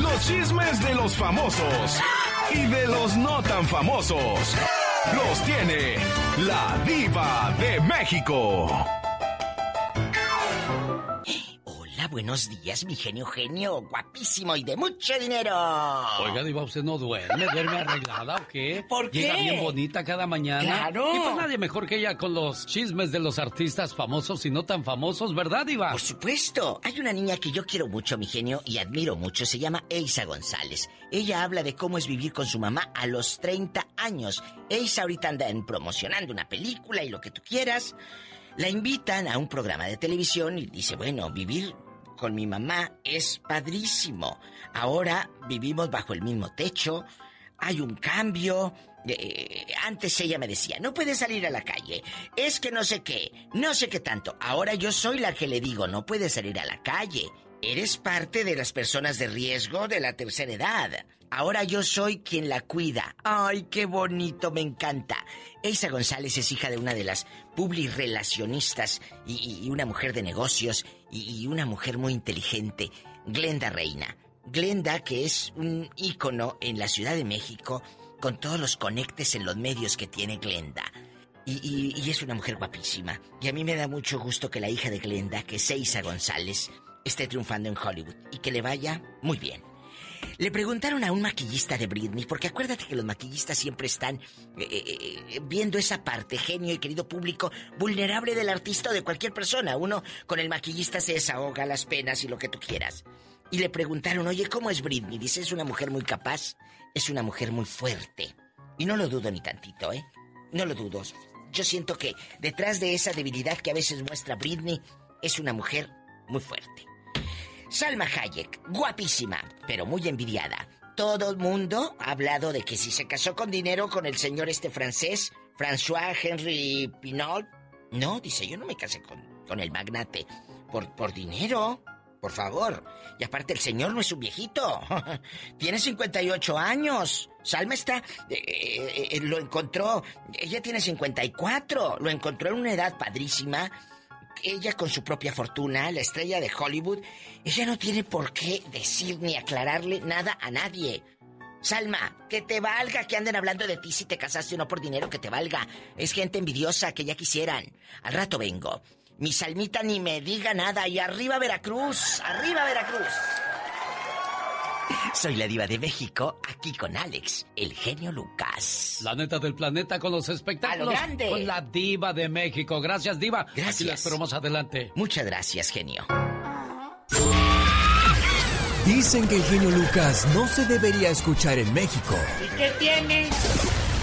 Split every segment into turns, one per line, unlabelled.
Los chismes de los famosos y de los no tan famosos. Los tiene la diva de México.
Buenos días, mi genio genio, guapísimo y de mucho dinero.
Oiga, Diva, ¿usted no duerme? ¿Duerme arreglada o qué?
¿Por qué?
Llega bien bonita cada mañana.
¡Claro!
Y pues nadie mejor que ella con los chismes de los artistas famosos y no tan famosos, ¿verdad, Diva?
Por supuesto. Hay una niña que yo quiero mucho, mi genio, y admiro mucho. Se llama Eisa González. Ella habla de cómo es vivir con su mamá a los 30 años. Eisa ahorita anda promocionando una película y lo que tú quieras. La invitan a un programa de televisión y dice, bueno, vivir con mi mamá es padrísimo. Ahora vivimos bajo el mismo techo, hay un cambio. Eh, antes ella me decía, no puedes salir a la calle, es que no sé qué, no sé qué tanto. Ahora yo soy la que le digo, no puedes salir a la calle. Eres parte de las personas de riesgo de la tercera edad. Ahora yo soy quien la cuida. Ay, qué bonito, me encanta. Eisa González es hija de una de las publirelacionistas y, una mujer de negocios y, una mujer muy inteligente, Glenda Reina. Glenda, que es un ícono en la Ciudad de México, con todos los conectes en los medios que tiene Glenda. Y, y, es una mujer guapísima. Y a mí me da mucho gusto que la hija de Glenda, que es Eisa González, esté triunfando en Hollywood y que le vaya muy bien. Le preguntaron a un maquillista de Britney, porque acuérdate que los maquillistas siempre están eh, eh, eh, viendo esa parte, genio y querido público, vulnerable del artista o de cualquier persona. Uno con el maquillista se desahoga las penas y lo que tú quieras. Y le preguntaron, oye, ¿cómo es Britney? Dice, es una mujer muy capaz, es una mujer muy fuerte. Y no lo dudo ni tantito, ¿eh? No lo dudo. Yo siento que detrás de esa debilidad que a veces muestra Britney, es una mujer muy fuerte. Salma Hayek, guapísima, pero muy envidiada. Todo el mundo ha hablado de que si se casó con dinero con el señor este francés, François Henry Pinot. No, dice, yo no me casé con, con el magnate. Por, por dinero. Por favor. Y aparte, el señor no es un viejito. tiene 58 años. Salma está... Eh, eh, eh, lo encontró... Ella tiene 54. Lo encontró en una edad padrísima ella con su propia fortuna, la estrella de Hollywood, ella no tiene por qué decir ni aclararle nada a nadie. Salma, que te valga que anden hablando de ti si te casaste o no por dinero, que te valga. Es gente envidiosa que ya quisieran. Al rato vengo. Mi Salmita ni me diga nada y arriba Veracruz, arriba Veracruz. Soy la diva de México, aquí con Alex, el genio Lucas.
La neta del planeta con los espectáculos.
grande.
Con la diva de México. Gracias, diva.
Gracias.
Aquí la espero más adelante.
Muchas gracias, genio.
Dicen que el genio Lucas no se debería escuchar en México.
¿Y qué tiene?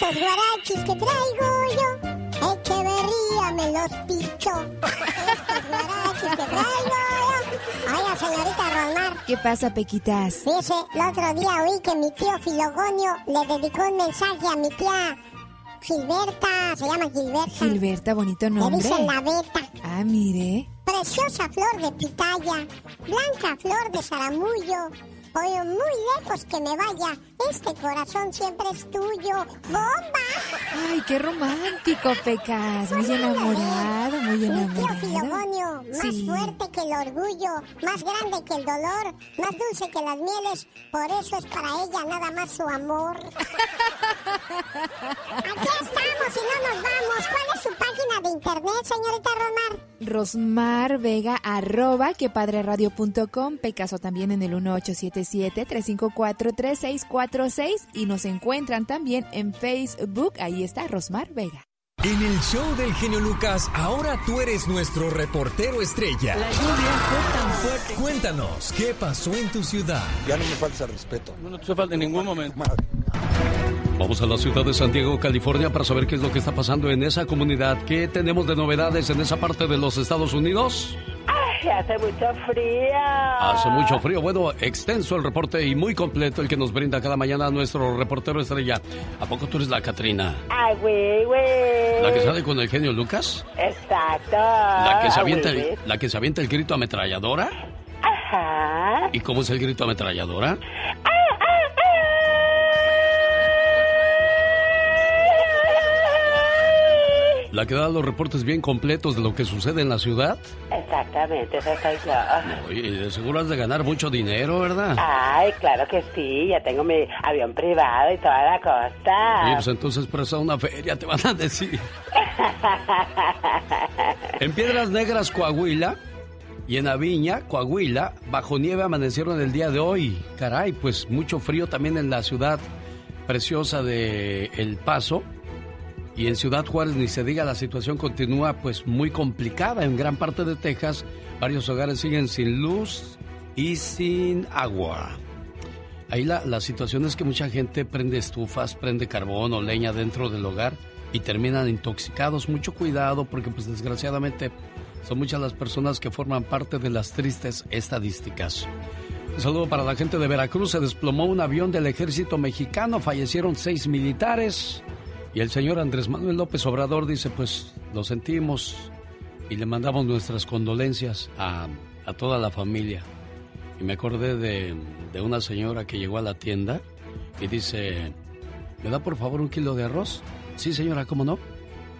esos guarachis que traigo yo, Echeverría me los pichó. Estos guarachis que traigo yo. Oiga, señorita Romar.
¿Qué pasa, Pequitas?
Fíjese, el otro día oí que mi tío Filogonio le dedicó un mensaje a mi tía Gilberta, se llama Gilberta.
Gilberta, bonito nombre.
Le dicen la beta.
Ah, mire.
Preciosa flor de pitaya, blanca flor de zaramullo, Oye, muy lejos que me vaya. Este corazón siempre es tuyo. ¡Bomba!
Ay, qué romántico, Pecas. Muy enamorado, muy enamorado.
Mi tío Filogonio, más fuerte que el orgullo, más grande que el dolor, más dulce que las mieles. Por eso es para ella nada más su amor. Aquí estamos y no nos vamos. ¿Cuál es su página de internet, señorita Romar?
Rosmar Vega, arroba quepadreradio.com, Pecaso también en el 1877-354-3646 y nos encuentran también en Facebook, ahí está Rosmar Vega.
En el show del genio Lucas, ahora tú eres nuestro reportero estrella.
La lluvia fue tan fuerte.
Cuéntanos, ¿qué pasó en tu ciudad?
Ya no me falta respeto.
No te falta en ningún momento.
Vamos a la ciudad de San Diego, California, para saber qué es lo que está pasando en esa comunidad. ¿Qué tenemos de novedades en esa parte de los Estados Unidos?
que hace mucho frío.
Hace mucho frío. Bueno, extenso el reporte y muy completo el que nos brinda cada mañana nuestro reportero estrella. ¿A poco tú eres la Catrina?
Ay, güey, güey.
¿La que sale con el genio Lucas?
Exacto.
¿La que se
Ah,
avienta el, la que se avienta el grito ametralladora?
Ajá.
¿Y cómo es el grito ametralladora? ¿La que da los reportes bien completos de lo que sucede en la ciudad?
Exactamente, esa soy yo.
Oye, de seguro has de ganar mucho dinero, ¿verdad?
Ay, claro que sí, ya tengo mi avión privado y toda la
Oye,
cosa.
pues entonces presta una feria, te van a decir. En Piedras Negras, Coahuila, y en Aviña, Coahuila, bajo nieve amanecieron el día de hoy. Caray, pues mucho frío también en la ciudad preciosa de El Paso. Y en Ciudad Juárez, ni se diga, la situación continúa pues muy complicada. En gran parte de Texas, varios hogares siguen sin luz y sin agua. Ahí la, la situación es que mucha gente prende estufas, prende carbón o leña dentro del hogar y terminan intoxicados. Mucho cuidado porque pues desgraciadamente son muchas las personas que forman parte de las tristes estadísticas. Un saludo para la gente de Veracruz. Se desplomó un avión del ejército mexicano, fallecieron seis militares y el señor Andrés Manuel López Obrador dice pues lo sentimos y le mandamos nuestras condolencias a, a toda la familia. Y me acordé de, de una señora que llegó a la tienda y dice, ¿me da por favor un kilo de arroz? Sí, señora, ¿cómo no?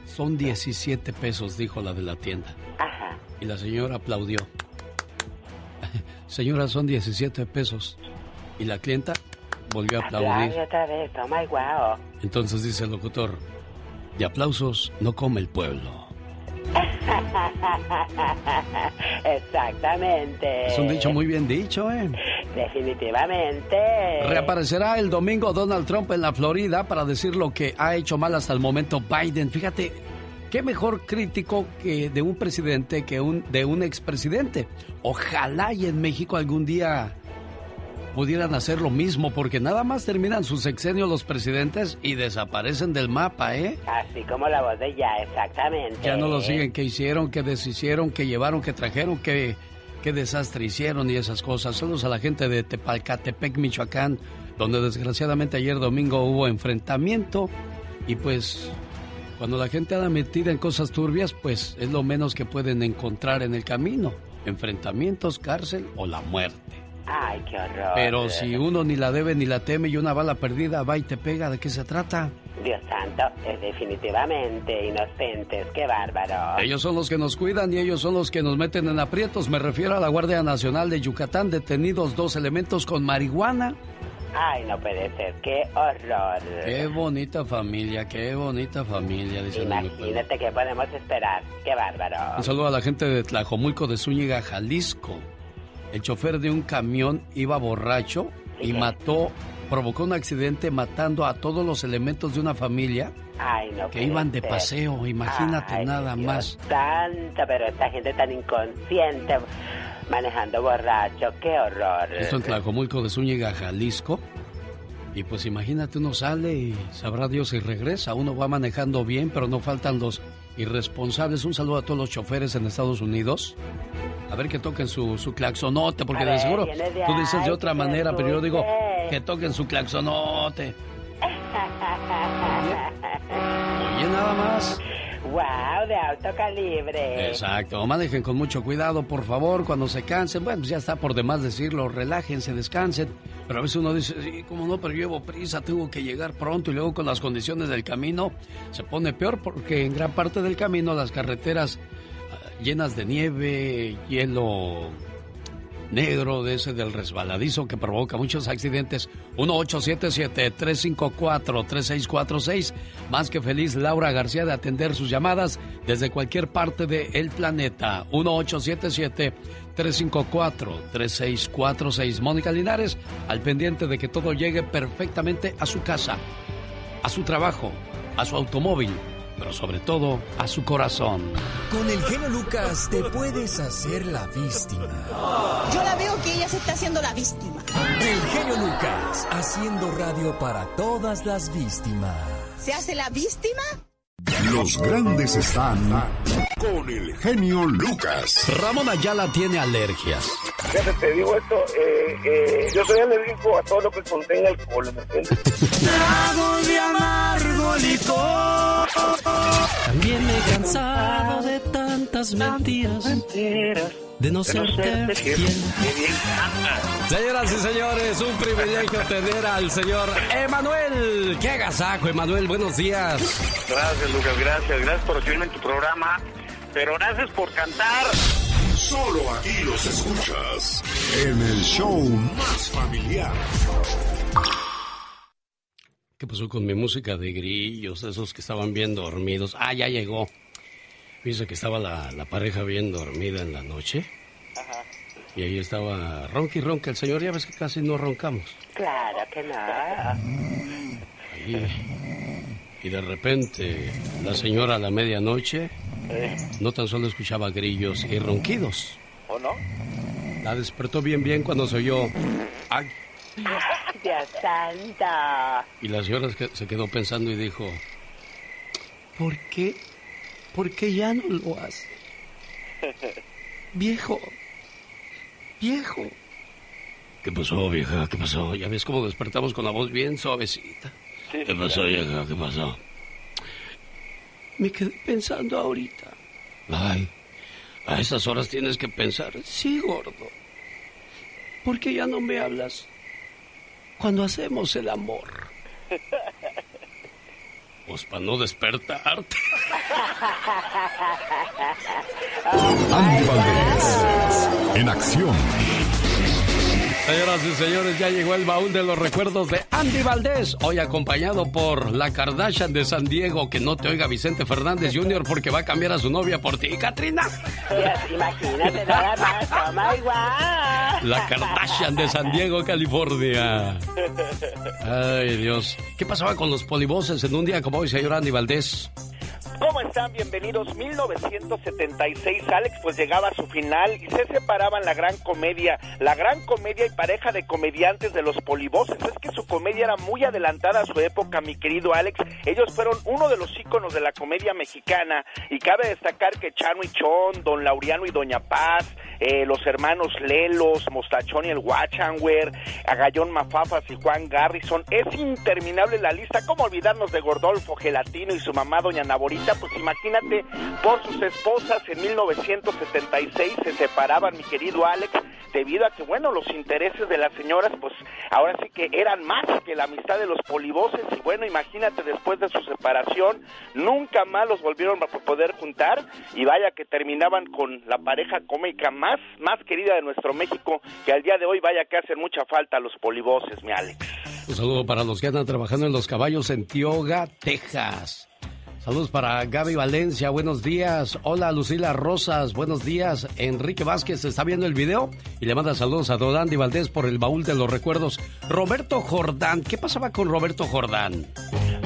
Son 17 pesos, dijo la de la tienda.
Ajá.
Y la señora aplaudió. Señora, son 17 pesos. Y la clienta volvió a aplaudir.
Aplaude otra vez, toma el guau.
Entonces dice el locutor, de aplausos no come el pueblo.
Exactamente.
Es un dicho muy bien dicho, ¿eh?
Definitivamente.
Reaparecerá el domingo Donald Trump en la Florida para decir lo que ha hecho mal hasta el momento Biden. Fíjate, qué mejor crítico que de un presidente que un, de un expresidente. Ojalá y en México algún día pudieran hacer lo mismo, porque nada más terminan sus sexenios los presidentes y desaparecen del mapa, ¿eh?
Así como la voz de ya, exactamente.
Ya no lo siguen, qué hicieron, qué deshicieron, qué llevaron, qué trajeron, qué, qué desastre hicieron y esas cosas. Saludos a la gente de Tepalcatepec, Michoacán, donde desgraciadamente ayer domingo hubo enfrentamiento y pues cuando la gente anda metida en cosas turbias, pues es lo menos que pueden encontrar en el camino. Enfrentamientos, cárcel o la muerte.
Ay, qué horror.
Pero si uno ni la debe ni la teme y una bala perdida va y te pega, ¿de qué se trata?
Dios santo, es definitivamente inocentes, qué bárbaro.
Ellos son los que nos cuidan y ellos son los que nos meten en aprietos. Me refiero a la Guardia Nacional de Yucatán, detenidos dos elementos con marihuana.
Ay, no puede ser, qué horror.
Qué bonita familia, qué bonita familia, dice.
Imagínate qué podemos esperar, qué bárbaro.
Un saludo a la gente de Tlajomulco de Zúñiga, Jalisco. El chofer de un camión iba borracho y mató, provocó un accidente matando a todos los elementos de una familia
Ay, no
que iban de
ser.
paseo. Imagínate
Ay,
nada
Dios
más.
Santo, pero esta gente tan inconsciente manejando borracho, qué horror.
Esto en Tlajomulco de Zúñiga, Jalisco. Y pues imagínate, uno sale y sabrá Dios si regresa. Uno va manejando bien, pero no faltan los irresponsables. Un saludo a todos los choferes en Estados Unidos. A ver que toquen su, su claxonote, porque de seguro
de
tú dices de otra manera, pero yo digo que toquen su claxonote. Oye, nada más.
Wow, de alto calibre.
Exacto, manejen con mucho cuidado, por favor, cuando se cansen. Bueno, pues ya está por demás decirlo, relájense, descansen. Pero a veces uno dice, sí, cómo no, pero llevo prisa, tengo que llegar pronto y luego con las condiciones del camino se pone peor porque en gran parte del camino las carreteras llenas de nieve, hielo negro de ese del resbaladizo que provoca muchos accidentes. 1877-354-3646. Más que feliz Laura García de atender sus llamadas desde cualquier parte del planeta. 1877-354-3646. Mónica Linares, al pendiente de que todo llegue perfectamente a su casa, a su trabajo, a su automóvil, pero sobre todo a su corazón.
Con el genio Lucas te puedes hacer la víctima.
Yo la veo que ella se está haciendo la víctima.
El genio Lucas haciendo radio para todas las víctimas.
¿Se hace la víctima?
Los grandes están con el genio Lucas.
Ramón Ayala tiene alergias.
Fíjate, te digo esto, eh, eh, yo soy alérgico a todo lo que contenga alcohol, ¿me entiendes?
Trago de amargo licor. También me he cansado de tantas mentiras. De no serte fiel.
Señoras y señores, un privilegio tener al señor Emanuel. ¡Qué agasajo, Emanuel! Buenos días.
Gracias, Lucas, gracias. Gracias por recibirme en tu programa. Pero gracias por cantar.
Solo aquí los escuchas en el show más familiar.
¿Qué pasó con mi música de grillos? Esos que estaban bien dormidos. Ah, ya llegó. Dice que estaba la, la pareja bien dormida en la noche.
Ajá.
Y ahí estaba ronca y ronca. El señor ya ves que casi no roncamos.
Claro que no.
Ahí. Y de repente la señora a la medianoche
Eh,
no tan solo escuchaba grillos y ronquidos.
¿O no?
La despertó bien bien cuando se oyó... ¡Ay!
Dios santo.
Y la señora se- se quedó pensando y dijo... ¿Por qué? ¿Por qué ya no lo hace? Viejo. Viejo. ¿Qué pasó, vieja? ¿Qué pasó? Ya ves cómo despertamos con la voz bien suavecita.
Sí,
¿Qué pasó, vieja? ¿Qué pasó? Me quedé pensando ahorita. Ay, a esas horas tienes que pensar. Sí, gordo. ¿Por qué ya no me hablas cuando hacemos el amor? Pues para no despertarte.
Andy Valdés, en acción.
Señoras y señores, ya llegó el baúl de los recuerdos de Andy Valdés, hoy acompañado por la Kardashian de San Diego, que no te oiga Vicente Fernández Jr. porque va a cambiar a su novia por ti, Katrina.
Dios, imagínate nada más. Toma igual.
La Kardashian de San Diego, California. Ay, Dios. ¿Qué pasaba con los polivoces en un día como hoy, señor Andy Valdés?
¿Cómo están? Bienvenidos. 1976, Alex, pues llegaba a su final y se separaban la gran comedia, la gran comedia y pareja de comediantes de los polivoces. Es que su comedia era muy adelantada a su época, mi querido Alex. Ellos fueron uno de los íconos de la comedia mexicana y cabe destacar que Chano y Chon, Don Laureano y Doña Paz, eh, los hermanos Lelos, Mostachón y el Wachanwer, Agallón Mafafas y Juan Garrison. Es interminable la lista. ¿Cómo olvidarnos de Gordolfo Gelatino y su mamá Doña Naborita? Pues imagínate, por sus esposas en 1976 se separaban, mi querido Alex, debido a que, bueno, los intereses de las señoras, pues ahora sí que eran más que la amistad de los polivoces. Y bueno, imagínate, después de su separación, nunca más los volvieron a poder juntar. Y vaya que terminaban con la pareja cómica más, querida de nuestro México, que al día de hoy vaya que hacen mucha falta los polivoces, mi Alex.
Un saludo para los que andan trabajando en los caballos en Tioga, Texas. Saludos para Gaby Valencia, buenos días. Hola Lucila Rosas, buenos días. Enrique Vázquez está viendo el video y le manda saludos a Don Andy Valdés por el baúl de los recuerdos. Roberto Jordán, ¿qué pasaba con Roberto Jordán?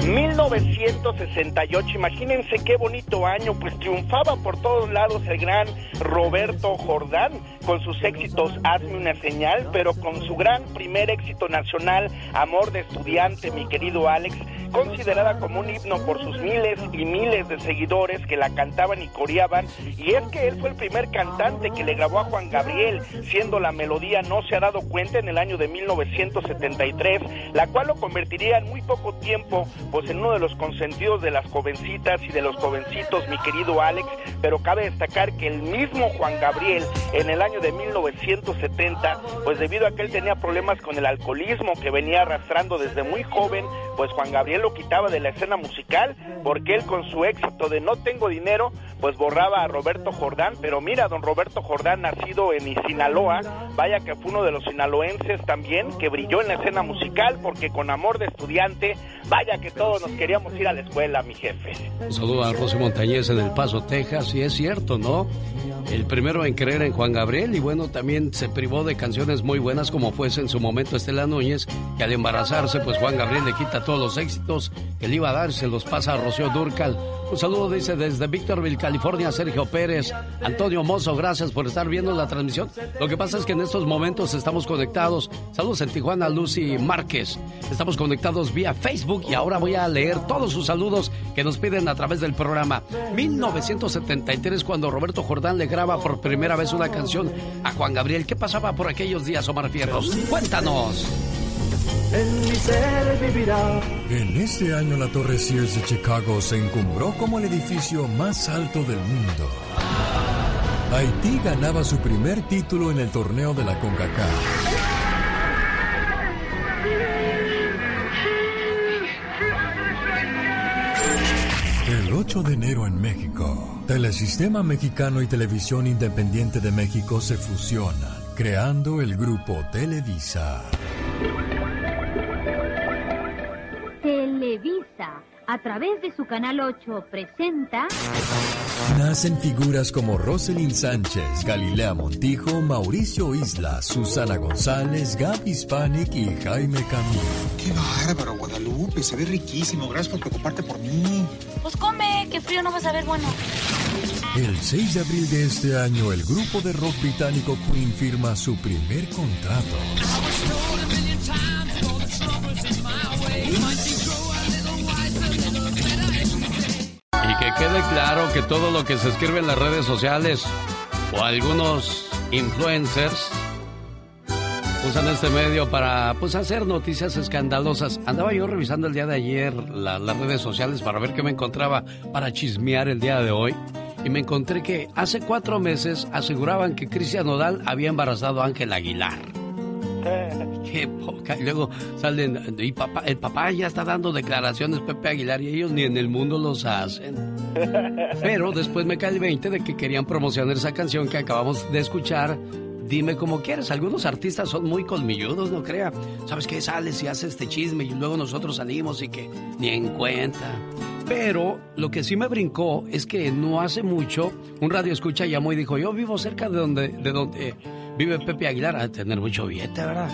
1968, imagínense qué bonito año, pues triunfaba por todos lados el gran Roberto Jordán con sus éxitos Hazme una señal, pero con su gran primer éxito nacional, Amor de estudiante, mi querido Alex, considerada como un himno por sus miles y miles de seguidores que la cantaban y coreaban, y es que él fue el primer cantante que le grabó a Juan Gabriel, siendo la melodía No se ha dado cuenta en el año de 1973, la cual lo convertiría en muy poco tiempo pues en uno de los consentidos de las jovencitas y de los jovencitos, mi querido Alex, pero cabe destacar que el mismo Juan Gabriel en el año de 1970, pues debido a que él tenía problemas con el alcoholismo que venía arrastrando desde muy joven, pues Juan Gabriel lo quitaba de la escena musical porque él con su éxito de No tengo dinero, pues borraba a Roberto Jordán, pero mira, don Roberto Jordán, nacido en Sinaloa, vaya que fue uno de los sinaloenses también que brilló en la escena musical porque con amor de estudiante, vaya que todos nos queríamos ir a la escuela, mi jefe.
Un saludo a José Montañez en El Paso, Texas, y es cierto, ¿no? El primero en creer en Juan Gabriel y bueno, también se privó de canciones muy buenas como fuese en su momento Estela Núñez, que al embarazarse, pues Juan Gabriel le quita todos los éxitos que le iba a dar, se los pasa a Rocío Durcal. Un saludo, dice, desde Victorville, California, Sergio Pérez. Antonio Mozo, gracias por estar viendo la transmisión. Lo que pasa es que en estos momentos estamos conectados. Saludos en Tijuana, Lucy Márquez. Estamos conectados vía Facebook y ahora voy a leer todos sus saludos que nos piden a través del programa. 1973, cuando Roberto Jordán le graba por primera vez una canción a Juan Gabriel. ¿Qué pasaba por aquellos días, Omar Fierros? Cuéntanos.
En
este año la Torre Sears de Chicago se encumbró como el edificio más alto del mundo. Haití ganaba su primer título en el torneo de la CONCACAF. El 8 de enero en México, Telesistema Mexicano y Televisión Independiente de México se fusionan, creando el grupo Televisa.
Televisa, a través de su canal 8, presenta...
Nacen figuras como Roselyn Sánchez, Galilea Montijo, Mauricio Isla, Susana González, Gaby Hispanic y Jaime Camilo.
Qué bárbaro, Guadalupe. Se ve riquísimo. Gracias por preocuparte por mí.
Pues come, que frío no vas a ver bueno.
El 6 de abril de este año, el grupo de rock británico Queen firma su primer contrato.
Y que quede claro que todo lo que se escribe en las redes sociales o algunos influencers usan este medio para pues hacer noticias escandalosas. Andaba yo revisando el día de ayer las redes sociales para ver qué me encontraba para chismear el día de hoy. Y me encontré que hace cuatro meses aseguraban que Cristian Nodal había embarazado a Ángel Aguilar. Qué poca. Y luego salen, y papá, el papá ya está dando declaraciones, Pepe Aguilar, y ellos ni en el mundo los hacen. Pero después me cae el 20 de que querían promocionar esa canción que acabamos de escuchar. Dime como quieres, algunos artistas son muy colmilludos, no crea. ¿Sabes qué? Sales y haces este chisme y luego nosotros salimos y que ni en cuenta. Pero lo que sí me brincó es que no hace mucho un radio escucha llamó y dijo, yo vivo cerca de donde, de donde vive Pepe Aguilar, a tener mucho billete, ¿verdad?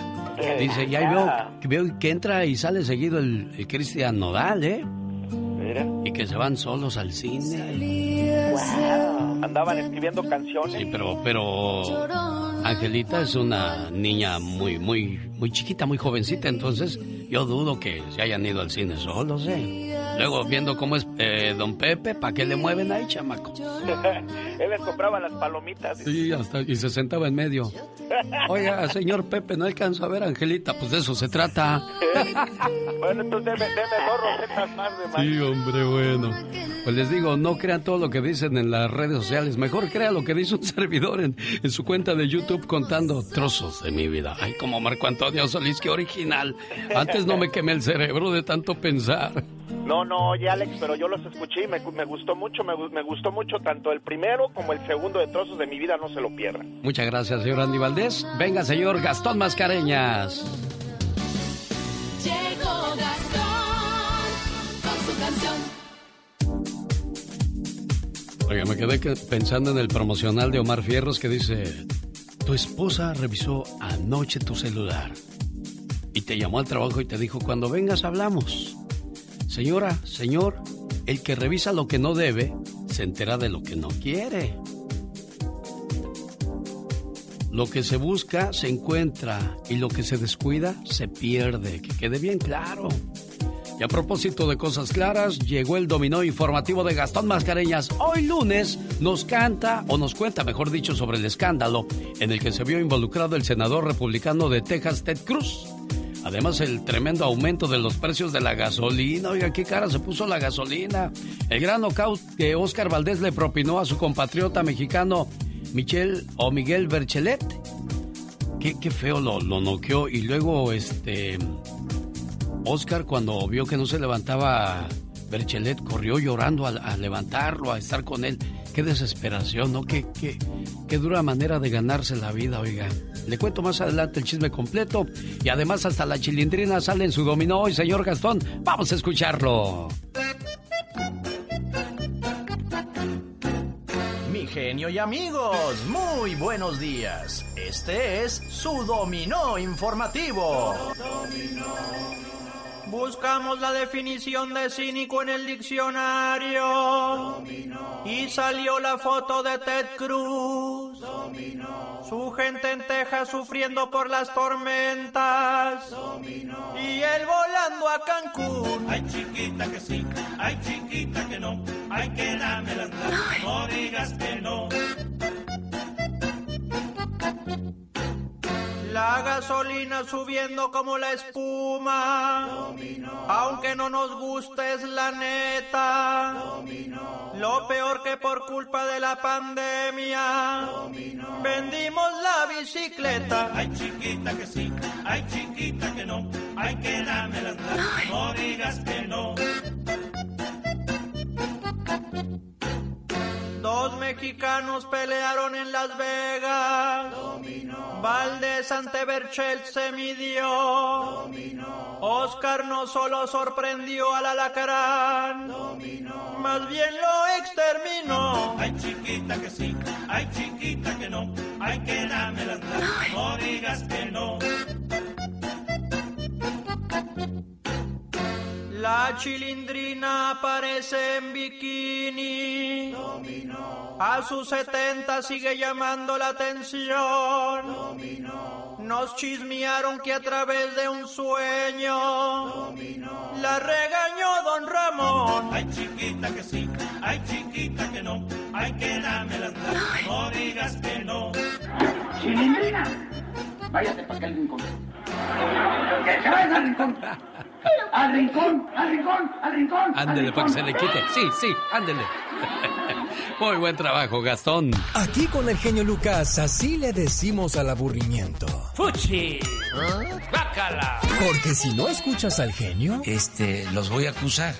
Dice, y ahí veo, que veo que entra y sale seguido el, el Cristian Nodal, ¿eh?
Mira.
Y que se van solos al cine.
Wow. Andaban escribiendo canciones.
Sí, pero, pero Angelita es una niña muy, muy, muy chiquita, muy jovencita, entonces yo dudo que se hayan ido al cine solos, ¿eh? Luego viendo cómo es eh, don Pepe, ¿para qué le mueven ahí, chamaco?
Él les compraba las palomitas.
Sí, hasta, y se sentaba en medio. Oiga, señor Pepe, no alcanzo a ver Angelita, pues de eso se trata.
bueno, entonces deme, dos rosetas más de.
Sí, hombre, bueno. Pues les digo, no crean todo lo que dicen en las redes sociales. Mejor crea lo que dice un servidor en, en su cuenta de YouTube contando trozos de mi vida. Ay, como Marco Antonio Solís, qué original. Antes no me quemé el cerebro de tanto pensar.
No, no, oye Alex, pero yo los escuché y me, me gustó mucho, me, me, gustó mucho tanto el primero como el segundo de Trozos de mi vida, no se lo pierdan.
Muchas gracias, señor Andy Valdés. Venga, señor Gastón Mascareñas.
Llegó Gastón con su canción.
Oiga, me quedé pensando en el promocional de Omar Fierros que dice, tu esposa revisó anoche tu celular y te llamó al trabajo y te dijo, cuando vengas hablamos. Señora, señor, el que revisa lo que no debe, se entera de lo que no quiere. Lo que se busca, se encuentra, y lo que se descuida, se pierde. Que quede bien claro. Y a propósito de cosas claras, llegó el dominó informativo de Gastón Mascareñas. Hoy lunes nos canta, o nos cuenta, mejor dicho, sobre el escándalo en el que se vio involucrado el senador republicano de Texas, Ted Cruz. Además, el tremendo aumento de los precios de la gasolina. Oiga, qué cara se puso la gasolina. El gran knockout que Oscar Valdés le propinó a su compatriota mexicano Michel o Miguel Berchelet. Qué, feo lo, lo noqueó. Y luego, este. Oscar, cuando vio que no se levantaba Berchelet, corrió llorando a, a levantarlo, a estar con él. Qué desesperación, ¿no? Qué, qué, qué dura manera de ganarse la vida, oiga. Le cuento más adelante el chisme completo y además hasta la chilindrina sale en su dominó hoy, señor Gastón. Vamos a escucharlo.
Mi genio y amigos, muy buenos días. Este es su dominó informativo. Buscamos la definición de cínico en el diccionario y salió la foto de Ted Cruz. Su gente en Texas sufriendo por las tormentas. Y él volando a Cancún.
Ay, chiquita que sí, ay, chiquita que no. Ay, que dame las no digas que no.
La gasolina subiendo como la espuma. Aunque no nos guste es la neta. Lo peor que por culpa de la pandemia. Vendimos la bicicleta.
Ay chiquita que sí, ay chiquita que no. Ay que dame las no digas que no.
Dos mexicanos pelearon en Las Vegas. Valdés ante Berchelt se midió. Oscar no solo sorprendió al alacrán, más bien lo exterminó.
Ay chiquita que sí, ay chiquita que no. Ay que dame las no digas que no.
La chilindrina aparece en bikini. A sus 70 sigue llamando la atención. Nos chismearon que a través de un sueño la regañó don Ramón.
Ay chiquita que sí, ay chiquita que no. Ay que dame las no digas que no.
Chilindrina, váyate para aquel rincón. Que se vaya al Al rincón, al rincón, al rincón.
Ándele para que se le quite. Sí, sí, ándele. Muy buen trabajo, Gastón.
Aquí con el genio Lucas, así le decimos al aburrimiento.
¡Fuchi! ¡Bácala!
Porque si no escuchas al genio,
Este, los voy a acusar,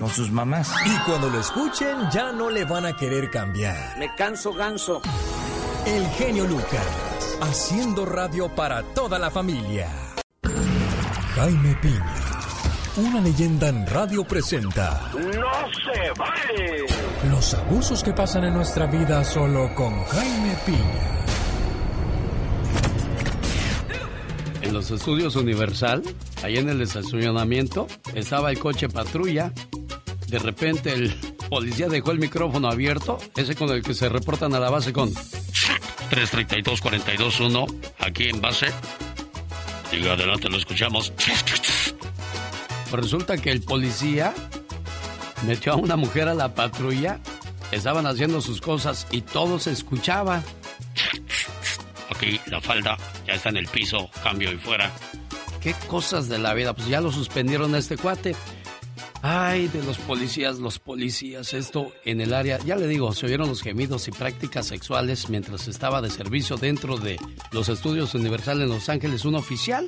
no sus mamás.
y cuando lo escuchen, ya no le van a querer cambiar.
Me canso ganso.
El genio Lucas, haciendo radio para toda la familia. Jaime Piña, una leyenda en radio presenta
¡No se vale!
los abusos que pasan en nuestra vida solo con Jaime Piña.
En los estudios Universal, ahí en el estacionamiento, estaba el coche patrulla. De repente el policía dejó el micrófono abierto, ese con el que se reportan a la base con 332-421, aquí en base. Diga adelante, lo escuchamos. Resulta que el policía metió a una mujer a la patrulla, estaban haciendo sus cosas y todo se escuchaba. Aquí la falda ya está en el piso, cambio y fuera. ¿Qué cosas de la vida? Pues ya lo suspendieron a este cuate. Ay, de los policías, los policías, esto en el área, ya le digo, se oyeron los gemidos y prácticas sexuales mientras estaba de servicio dentro de los estudios Universal en Los Ángeles, un oficial.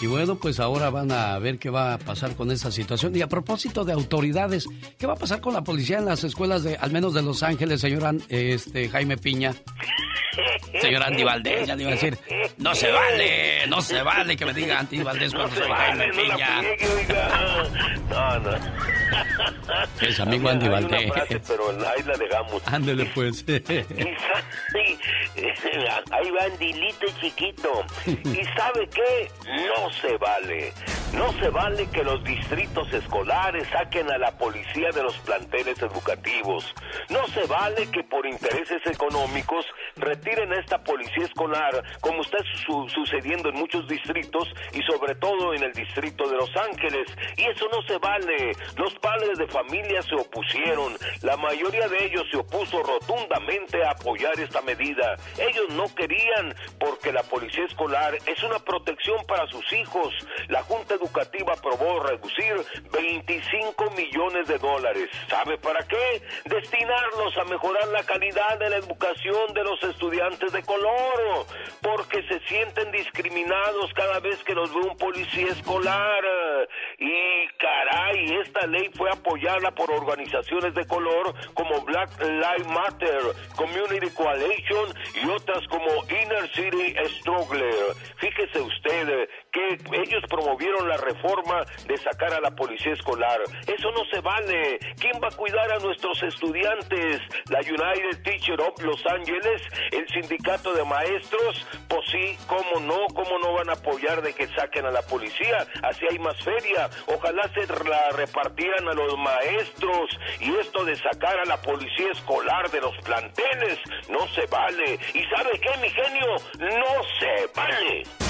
Y bueno, pues ahora van a ver qué va a pasar con esta situación. Y a propósito de autoridades, ¿qué va a pasar con la policía en las escuelas de, al menos de Los Ángeles, señor este, Jaime Piña? Señor Andy Valdés, ya le iba a decir, no se vale, no se vale que me diga Andy Valdés cuando soy Jaime Piña.
No, no.
Es amigo Andy Valdés.
pero ahí la dejamos.
Ándele pues.
Ahí va Andilito chiquito. ¿Y sabe qué? No se vale. No se vale que los distritos escolares saquen a la policía de los planteles educativos. No se vale que por intereses económicos retiren a esta policía escolar, como está su- sucediendo en muchos distritos y sobre todo en el distrito de Los Ángeles. Y eso no se vale. Los padres de familia se opusieron. La mayoría de ellos se opuso rotundamente a apoyar esta medida. Ellos no querían porque la policía escolar es una protección para sus hijos. La Junta Educativa aprobó reducir 25 millones de dólares. ¿Sabe para qué? Destinarlos a mejorar la calidad de la educación de los estudiantes de color, porque se sienten discriminados cada vez que los ve un policía escolar. Y caray, esta ley fue apoyada por organizaciones de color como Black Lives Matter, Community Coalition y otras como Inner City Struggler. Fíjese usted que ellos promovieron la reforma de sacar a la policía escolar. Eso no se vale. ¿Quién va a cuidar a nuestros estudiantes? La United Teacher of Los Ángeles, el sindicato de maestros, pues sí, cómo no, cómo no van a apoyar de que saquen a la policía, así hay más feria. Ojalá se la
repartieran a los maestros y esto de sacar a la policía escolar de los planteles no se vale. ¿Y sabe qué, mi genio? No se vale.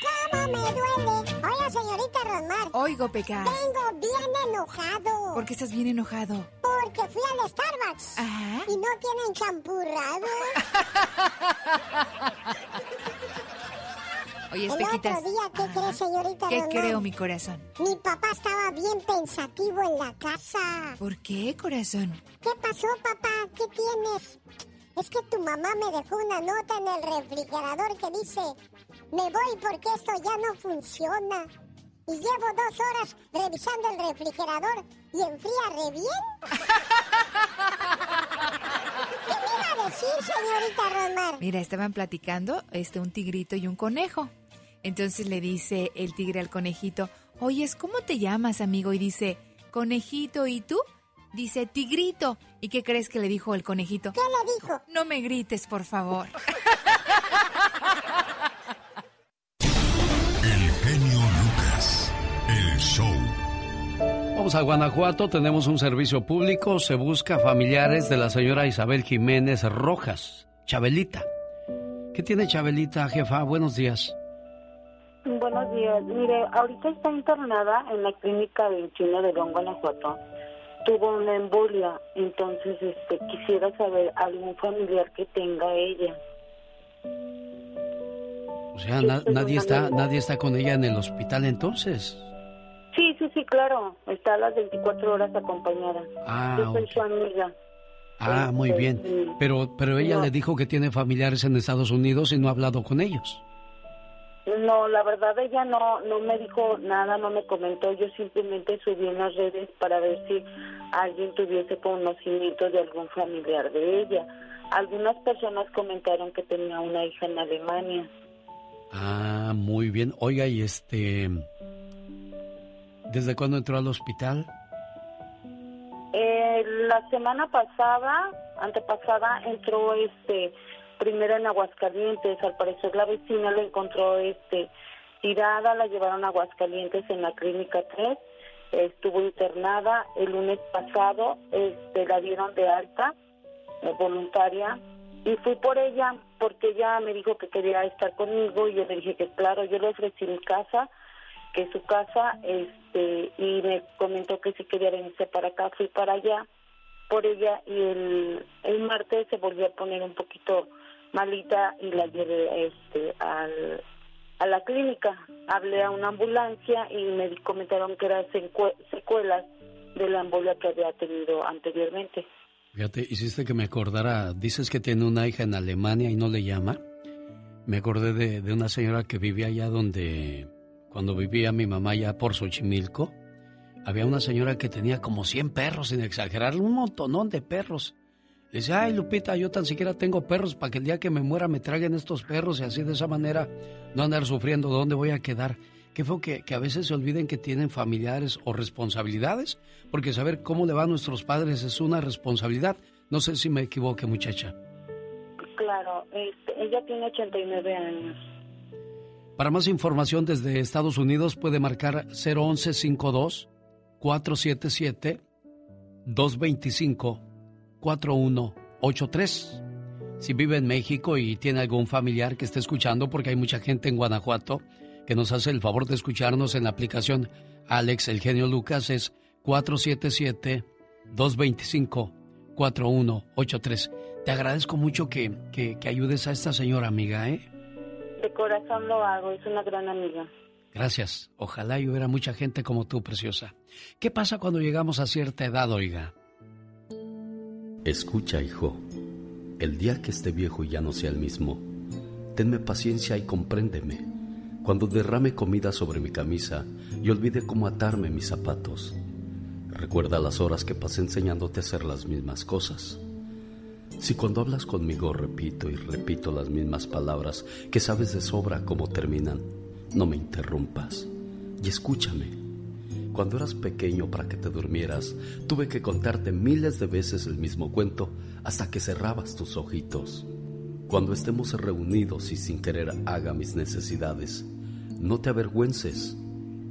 ¿Cómo me duele? Hola, señorita Rosmar.
Oigo, Pecas.
Vengo bien enojado.
¿Por qué estás bien enojado?
Porque fui al Starbucks.
Ajá.
Y no tienen champurrado.
Oye,
El
Espejitas.
otro día, ¿qué crees, señorita
¿Qué creo, mi corazón?
Mi papá estaba bien pensativo en la casa.
¿Por qué, corazón?
¿Qué pasó, papá? ¿Qué tienes? Es que tu mamá me dejó una nota en el refrigerador que dice, me voy porque esto ya no funciona. Y llevo dos horas revisando el refrigerador y enfría re bien. ¿Qué me iba a decir, señorita Rosmar?
Mira, estaban platicando este un tigrito y un conejo. Entonces le dice el tigre al conejito, "Oyes, ¿cómo te llamas, amigo?" Y dice, "Conejito, ¿y tú?" Dice, "Tigrito." ¿Y qué crees que le dijo el conejito?
¿Qué le dijo?
No me grites, por favor.
Vamos a Guanajuato, tenemos un servicio público. Se busca familiares de la señora Isabel Jiménez Rojas, Chabelita. ¿Qué tiene Chabelita, jefa? Buenos días.
Buenos días. Mire, ahorita está internada en la clínica 21 de León, Guanajuato. Tuvo una embolia, entonces este, quisiera saber algún familiar que tenga ella.
O sea, na- nadie está, nadie está con ella en el hospital entonces.
Sí, sí, claro. Está a las 24 horas acompañada.
Ah,
Yo soy su amiga.
Ah, muy bien. Pero, pero ella
No.
le dijo que tiene familiares en Estados Unidos y no ha hablado con ellos.
No, la verdad ella no no me dijo nada, no me comentó. Yo simplemente subí en las redes para ver si alguien tuviese conocimiento de algún familiar de ella. Algunas personas comentaron que tenía una hija en Alemania.
Ah, muy bien. Oiga, y este... ¿Desde cuándo entró al hospital?
Eh, la semana pasada, antepasada, entró este primero en Aguascalientes. Al parecer la vecina la encontró este tirada, la llevaron a Aguascalientes en la clínica 3. Estuvo internada el lunes pasado, este la dieron de alta eh, voluntaria y fui por ella porque ella me dijo que quería estar conmigo y yo le dije que claro, yo le ofrecí mi casa que su casa este y me comentó que si quería venirse para acá fui para allá por ella y el, martes se volvió a poner un poquito malita y la llevé este al a la clínica hablé a una ambulancia y me comentaron que eran secue- secuelas de la embolia que había tenido anteriormente
Fíjate, hiciste que me acordara, dices que tiene una hija en Alemania y no le llama. Me acordé de, de una señora que vivía allá donde, cuando vivía mi mamá allá por Xochimilco, había una señora que tenía como 100 perros, sin exagerar, un montonón de perros. Le Dice, ay Lupita, yo tan siquiera tengo perros para que el día que me muera me traguen estos perros y así de esa manera no andar sufriendo dónde voy a quedar. ¿Qué fue que, que a veces se olviden que tienen familiares o responsabilidades? Porque saber cómo le va a nuestros padres es una responsabilidad. No sé si me equivoque, muchacha.
claro este, ella tiene 89 años
Para más información desde Estados Unidos puede marcar 01152 477 225 4183. Si vive en México y tiene algún familiar que esté escuchando, porque hay mucha gente en Guanajuato que nos hace el favor de escucharnos en la aplicación Alex El Genio Lucas, es 477-225-4183. Te agradezco mucho que, que, que ayudes a esta señora amiga, ¿eh?
De corazón lo hago es una gran amiga
Gracias. Ojalá y hubiera mucha gente como tú, preciosa. ¿Qué pasa cuando llegamos a cierta edad, oiga?
Escucha, hijo. El día que esté viejo y ya no sea el mismo, tenme paciencia y compréndeme. Cuando derrame comida sobre mi camisa y olvide cómo atarme mis zapatos. Recuerda las horas que pasé enseñándote a hacer las mismas cosas. Si cuando hablas conmigo repito y repito las mismas palabras que sabes de sobra cómo terminan, no me interrumpas y escúchame. Cuando eras pequeño para que te durmieras, tuve que contarte miles de veces el mismo cuento hasta que cerrabas tus ojitos. Cuando estemos reunidos y sin querer haga mis necesidades, no te avergüences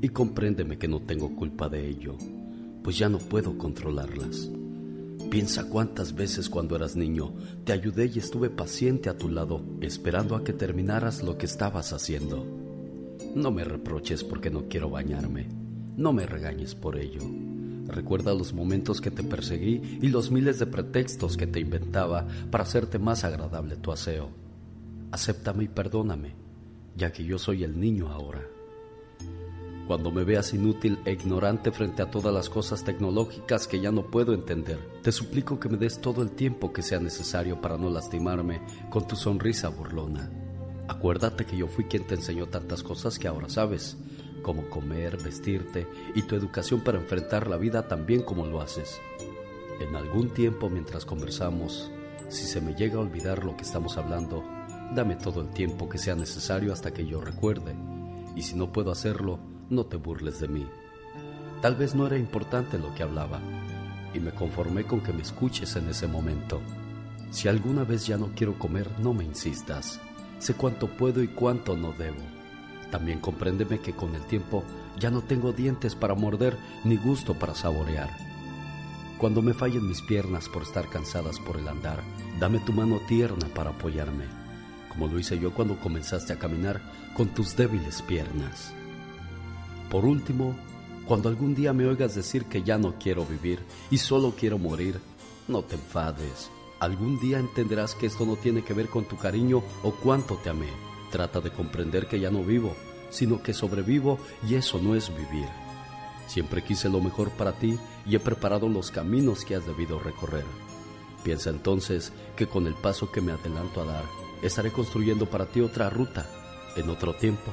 y compréndeme que no tengo culpa de ello, pues ya no puedo controlarlas. Piensa cuántas veces cuando eras niño te ayudé y estuve paciente a tu lado, esperando a que terminaras lo que estabas haciendo. No me reproches porque no quiero bañarme. No me regañes por ello. Recuerda los momentos que te perseguí y los miles de pretextos que te inventaba para hacerte más agradable tu aseo. Acéptame y perdóname, ya que yo soy el niño ahora. Cuando me veas inútil e ignorante frente a todas las cosas tecnológicas que ya no puedo entender, te suplico que me des todo el tiempo que sea necesario para no lastimarme con tu sonrisa burlona. Acuérdate que yo fui quien te enseñó tantas cosas que ahora sabes, como comer, vestirte y tu educación para enfrentar la vida tan bien como lo haces. En algún tiempo mientras conversamos, si se me llega a olvidar lo que estamos hablando, dame todo el tiempo que sea necesario hasta que yo recuerde. Y si no puedo hacerlo, no te burles de mí. Tal vez no era importante lo que hablaba, y me conformé con que me escuches en ese momento. Si alguna vez ya no quiero comer, no me insistas. Sé cuánto puedo y cuánto no debo. También compréndeme que con el tiempo ya no tengo dientes para morder ni gusto para saborear. Cuando me fallen mis piernas por estar cansadas por el andar, dame tu mano tierna para apoyarme, como lo hice yo cuando comenzaste a caminar con tus débiles piernas. Por último, cuando algún día me oigas decir que ya no quiero vivir y solo quiero morir, no te enfades. Algún día entenderás que esto no tiene que ver con tu cariño o cuánto te amé. Trata de comprender que ya no vivo, sino que sobrevivo y eso no es vivir. Siempre quise lo mejor para ti y he preparado los caminos que has debido recorrer. Piensa entonces que con el paso que me adelanto a dar, estaré construyendo para ti otra ruta, en otro tiempo,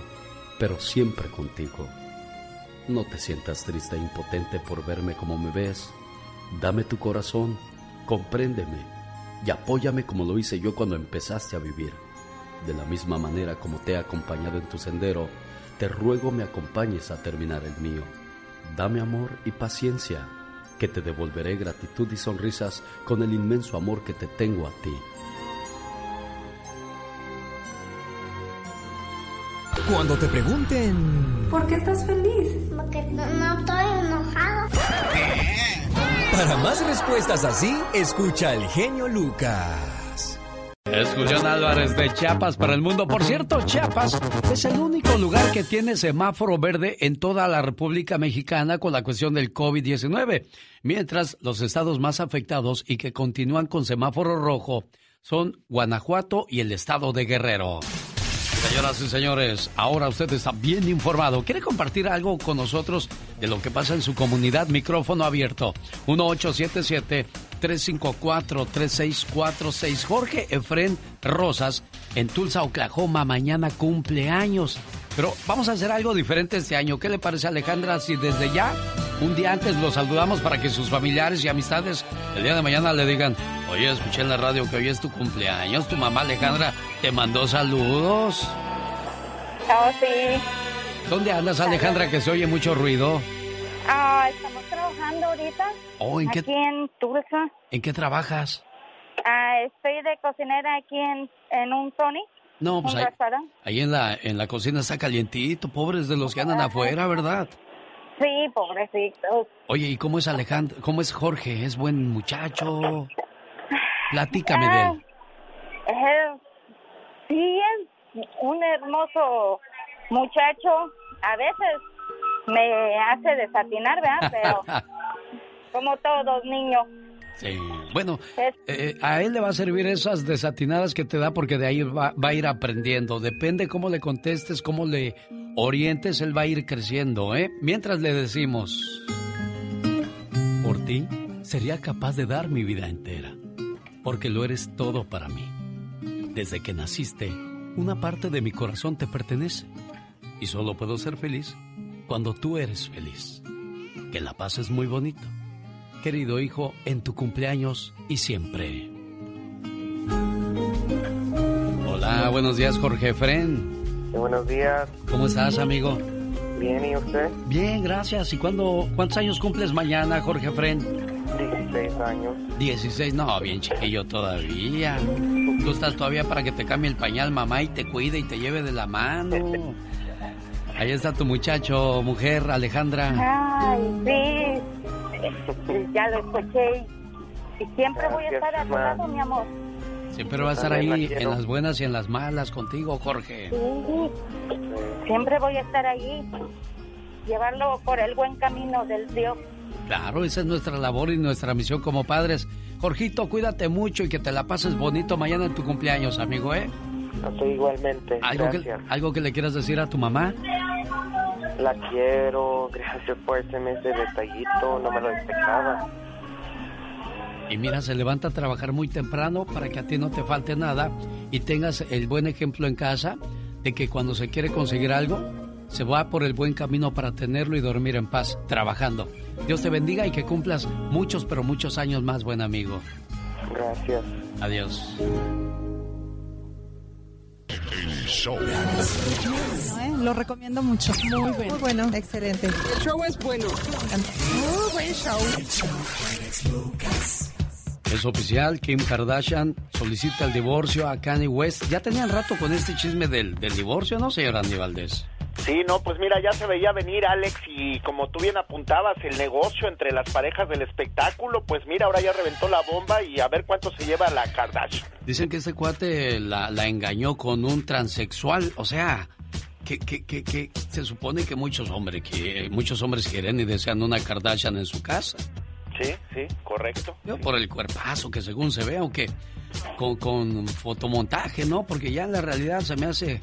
pero siempre contigo. No te sientas triste e impotente por verme como me ves. Dame tu corazón, compréndeme y apóyame como lo hice yo cuando empezaste a vivir. De la misma manera como te he acompañado en tu sendero, te ruego me acompañes a terminar el mío. Dame amor y paciencia, que te devolveré gratitud y sonrisas con el inmenso amor que te tengo a ti.
Cuando te pregunten...
¿Por qué estás feliz? Porque no, no estoy enojado.
Para más respuestas así, escucha al genio Lucas.
Escuchan Álvarez de Chiapas para el mundo. Por cierto, Chiapas es el único lugar que tiene semáforo verde en toda la República Mexicana con la cuestión del COVID-19. Mientras los estados más afectados y que continúan con semáforo rojo son Guanajuato y el estado de Guerrero. Señoras y señores, ahora usted está bien informado. ¿Quiere compartir algo con nosotros de lo que pasa en su comunidad? Micrófono abierto. 1877-354-3646. Jorge Efren Rosas, en Tulsa, Oklahoma, mañana cumpleaños. Pero vamos a hacer algo diferente este año. ¿Qué le parece, Alejandra, si desde ya, un día antes, lo saludamos para que sus familiares y amistades el día de mañana le digan, oye, escuché en la radio que hoy es tu cumpleaños, tu mamá Alejandra te mandó saludos?
Oh, sí.
¿Dónde andas, Alejandra, que se oye mucho ruido?
Ah, estamos trabajando ahorita.
Oh, ¿en qué-
Aquí en Tulsa.
¿En qué trabajas?
Ah, estoy de cocinera aquí en, en un Tony.
No, pues ahí, en la, en la cocina está calientito, pobres de los que andan afuera, ¿verdad?
Sí, pobrecitos.
Oye, ¿y cómo es Alejandro? ¿Cómo es Jorge? ¿Es buen muchacho? Platícame de él.
Eh, sí, es un hermoso muchacho. A veces me hace desatinar, ¿verdad? Pero como todos niños.
Sí. Bueno, eh, a él le va a servir esas desatinadas que te da porque de ahí va, va a ir aprendiendo. Depende cómo le contestes, cómo le orientes, él va a ir creciendo, ¿eh? Mientras le decimos, por ti sería capaz de dar mi vida entera, porque lo eres todo para mí. Desde que naciste, una parte de mi corazón te pertenece.
Y solo puedo ser feliz cuando tú eres feliz. Que la paz es muy bonito. Querido hijo, en tu cumpleaños y siempre. Hola, buenos días, Jorge Fren.
buenos días.
¿Cómo estás, amigo?
Bien, ¿y usted?
Bien, gracias. ¿Y cuándo, cuántos años cumples mañana, Jorge Fren?
16 años.
16, no, bien chiquillo todavía. Tú estás todavía para que te cambie el pañal, mamá, y te cuide y te lleve de la mano. Ahí está tu muchacho, mujer, Alejandra.
Ay, sí. Ya lo escuché. Y siempre voy a estar a tu lado, mi amor.
Siempre va a estar ahí en las buenas y en las malas contigo, Jorge.
Sí. Siempre voy a estar ahí. Llevarlo por el buen camino del Dios.
Claro, esa es nuestra labor y nuestra misión como padres. Jorgito, cuídate mucho y que te la pases bonito mañana en tu cumpleaños, amigo, ¿eh?
Así igualmente.
¿Algo que, ¿Algo que le quieras decir a tu mamá?
La quiero, gracias por ese mes de detallito, no me lo esperaba.
Y mira, se levanta a trabajar muy temprano para que a ti no te falte nada y tengas el buen ejemplo en casa de que cuando se quiere conseguir algo, se va por el buen camino para tenerlo y dormir en paz, trabajando. Dios te bendiga y que cumplas muchos, pero muchos años más, buen amigo.
Gracias.
Adiós.
El show.
Lo recomiendo mucho. Muy bueno. Muy bueno. Excelente. El show es bueno. Muy buen show.
Es oficial, Kim Kardashian solicita el divorcio a Kanye West. Ya tenían rato con este chisme del, del divorcio, ¿no, señor Andy Valdés?
Sí, no, pues mira, ya se veía venir Alex y como tú bien apuntabas, el negocio entre las parejas del espectáculo, pues mira, ahora ya reventó la bomba y a ver cuánto se lleva la Kardashian.
Dicen que este cuate la, la engañó con un transexual, o sea, que, que, que, que se supone que muchos hombres, que muchos hombres quieren y desean una Kardashian en su casa.
Sí, sí, correcto.
Yo por el cuerpazo que según se ve, aunque con, con fotomontaje, ¿no? Porque ya en la realidad se me hace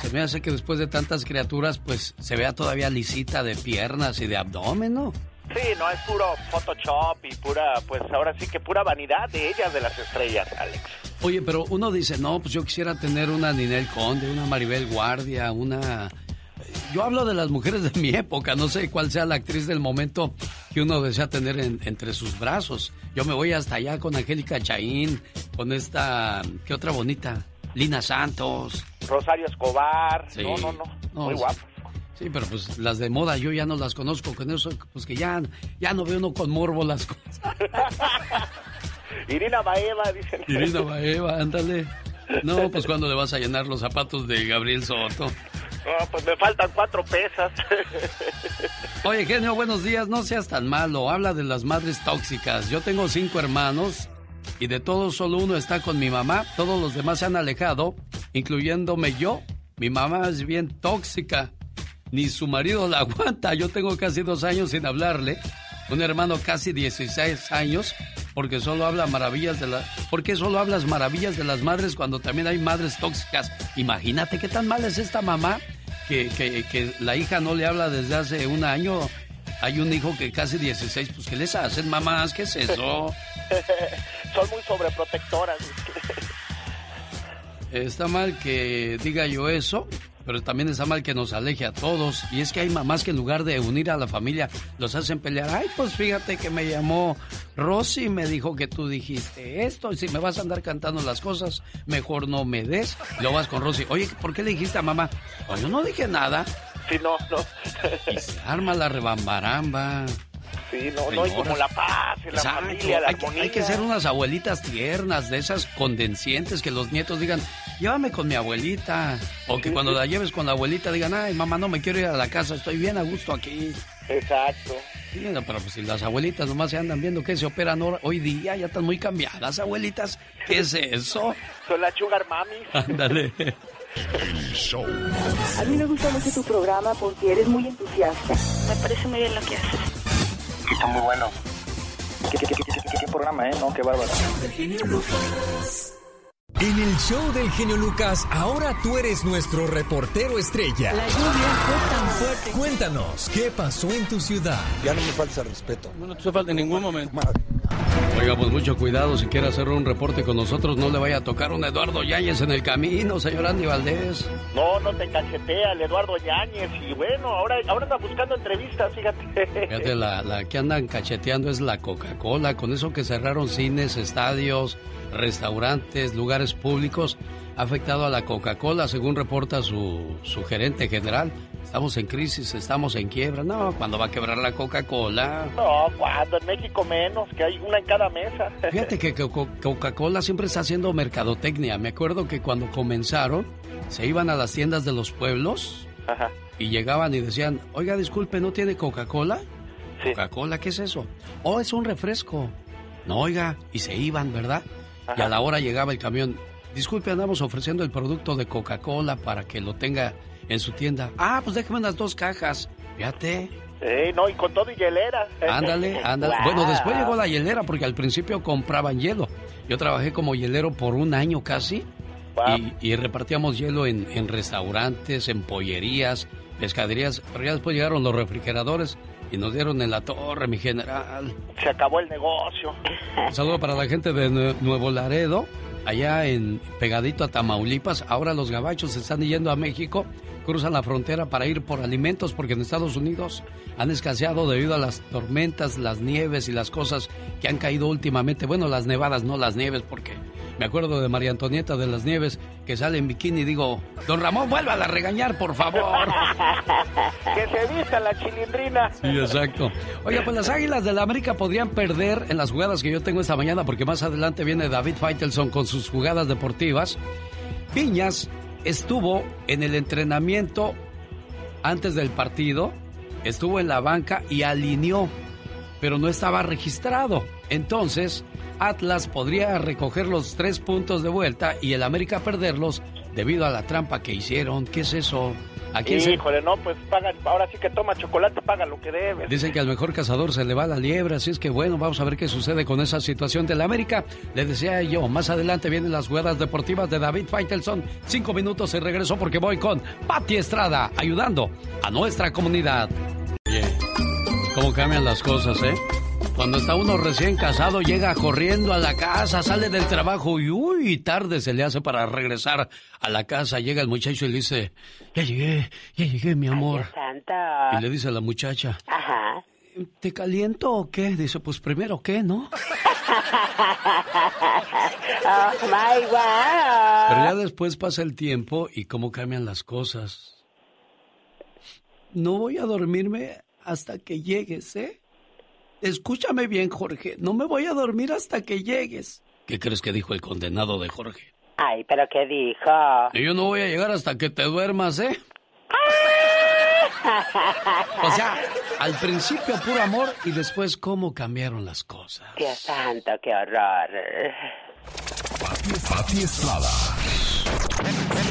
se me hace que después de tantas criaturas, pues se vea todavía lisita de piernas y de abdomen, ¿no?
Sí, no, es puro Photoshop y pura, pues ahora sí que pura vanidad de ellas, de las estrellas, Alex.
Oye, pero uno dice, no, pues yo quisiera tener una Ninel Conde, una Maribel Guardia, una... Yo hablo de las mujeres de mi época, no sé cuál sea la actriz del momento que uno desea tener entre sus brazos. Yo me voy hasta allá con Angélica Chaín, con esta... ¿Qué otra bonita? Lina Santos.
Rosario Escobar. No, no, no, Muy guapo.
Sí, pero pues las de moda yo ya no las conozco, con eso pues que ya, ya no veo uno con morbo las cosas.
Irina Baeva, dicen.
Irina Baeva, ándale. No, pues cuando le vas a llenar los zapatos de Gabriel Soto.
No, pues me faltan cuatro pesas.
Oye, genio, buenos días. No seas tan malo. Habla de las madres tóxicas. Yo tengo cinco hermanos y de todos solo uno está con mi mamá. Todos los demás se han alejado, incluyéndome yo. Mi mamá es bien tóxica. Ni su marido la aguanta. Yo tengo casi dos años sin hablarle. Un hermano casi 16 años, porque solo habla maravillas de las... ¿Por qué solo hablas maravillas de las madres cuando también hay madres tóxicas? Imagínate qué tan mal es esta mamá que, que, que la hija no le habla desde hace un año. Hay un hijo que casi 16, pues ¿qué les hacen mamás? ¿Qué es eso?
Son muy sobreprotectoras.
Está mal que diga yo eso, pero también está mal que nos aleje a todos. Y es que hay mamás que en lugar de unir a la familia, los hacen pelear. Ay, pues fíjate que me llamó Rosy y me dijo que tú dijiste esto. Y si me vas a andar cantando las cosas, mejor no me des. Lo vas con Rosy. Oye, ¿por qué le dijiste a mamá? Pues yo no dije nada.
Sí, no, no.
y se arma la rebambaramba.
Sí, no, no, y como la paz, y la
Exacto.
familia, la
hay,
armonía.
hay que ser unas abuelitas tiernas, de esas condencientes que los nietos digan, llévame con mi abuelita. O que cuando la lleves con la abuelita digan, ay, mamá, no me quiero ir a la casa, estoy bien a gusto aquí.
Exacto.
Sí, no, pero pues si las abuelitas nomás se andan viendo que se operan hoy día, ya están muy cambiadas, abuelitas. ¿Qué es eso?
Son las sugar mami.
Ándale.
El show.
A mí me gusta mucho tu programa porque eres muy entusiasta.
Me parece muy bien lo que haces.
Está muy bueno. ¿Qué, qué, qué, qué, qué- qué programa, eh? No, qué bárbaro.
En el show del genio Lucas, ahora tú eres nuestro reportero estrella.
La lluvia fue tan fuerte.
Cuéntanos, ¿qué pasó en tu ciudad?
Ya no me falta respeto.
No te falta en ningún momento.
Oiga, pues mucho cuidado si quiere hacer un reporte con nosotros, no le vaya a tocar un Eduardo Yáñez en el camino, señor Andy Valdés.
No, no te cachetea el Eduardo Yáñez y bueno, ahora, ahora anda buscando entrevistas, fíjate.
Fíjate, la, la que andan cacheteando es la Coca-Cola, con eso que cerraron cines, estadios, restaurantes, lugares públicos, ha afectado a la Coca-Cola, según reporta su, su gerente general. Estamos en crisis, estamos en quiebra. No, ¿cuándo va a quebrar la Coca-Cola?
No, cuando en México menos, que hay una en cada mesa.
Fíjate que Co- Coca-Cola siempre está haciendo mercadotecnia. Me acuerdo que cuando comenzaron, se iban a las tiendas de los pueblos
Ajá.
y llegaban y decían, oiga, disculpe, ¿no tiene Coca-Cola? ¿Coca-Cola qué es eso? Oh, es un refresco. No, oiga, y se iban, ¿verdad? Y a la hora llegaba el camión. Disculpe, andamos ofreciendo el producto de Coca-Cola para que lo tenga en su tienda. Ah, pues déjame unas dos cajas. Fíjate.
Eh, no, y con todo y hielera.
Ándale, ándale.
Wow.
Bueno, después llegó la hielera porque al principio compraban hielo. Yo trabajé como hielero por un año casi y, y repartíamos hielo en, en restaurantes, en pollerías, pescaderías, pero ya después llegaron los refrigeradores y nos dieron en la torre, mi general.
Se acabó el negocio.
Un saludo para la gente de Nue- Nuevo Laredo, allá en pegadito a Tamaulipas. Ahora los gabachos se están yendo a México, cruzan la frontera para ir por alimentos porque en Estados Unidos han escaseado debido a las tormentas, las nieves y las cosas que han caído últimamente. Bueno, las nevadas, no las nieves, porque me acuerdo de María Antonieta de las Nieves que sale en bikini y digo, don Ramón, vuélvala a regañar, por favor.
que se vista la chilindrina.
Sí, exacto. Oiga, pues las Águilas del la América podrían perder en las jugadas que yo tengo esta mañana porque más adelante viene David Faitelson con sus jugadas deportivas. Piñas estuvo en el entrenamiento antes del partido, estuvo en la banca y alineó, pero no estaba registrado. Entonces, Atlas podría recoger los tres puntos de vuelta y el América perderlos debido a la trampa que hicieron. ¿Qué es eso? ¿A quién se-
Híjole, no, pues paga, ahora sí que toma chocolate, paga lo que debes.
Dicen que al mejor cazador se le va la liebre, así es que bueno, vamos a ver qué sucede con esa situación de la América. Le decía yo, más adelante vienen las jugadas deportivas de David Faitelson. Cinco minutos y regreso porque voy con Pati Estrada, ayudando a nuestra comunidad. Oye, cómo cambian las cosas, ¿eh? Cuando está uno recién casado, llega corriendo a la casa, sale del trabajo y uy, tarde se le hace para regresar a la casa. Llega el muchacho y le dice, ya llegué, ya llegué, mi amor. Y le dice a la muchacha,
Ajá.
¿te caliento o qué? Dice, pues primero qué, ¿no?
oh my wow.
Pero ya después pasa el tiempo y cómo cambian las cosas. No voy a dormirme hasta que llegues, ¿eh? Escúchame bien, Jorge. No me voy a dormir hasta que llegues. ¿Qué crees que dijo el condenado de Jorge?
Ay, pero ¿qué dijo?
Y yo no voy a llegar hasta que te duermas, ¿eh? O sea, al principio puro amor y después cómo cambiaron las cosas.
Dios santo, qué horror.
Pati Estrada.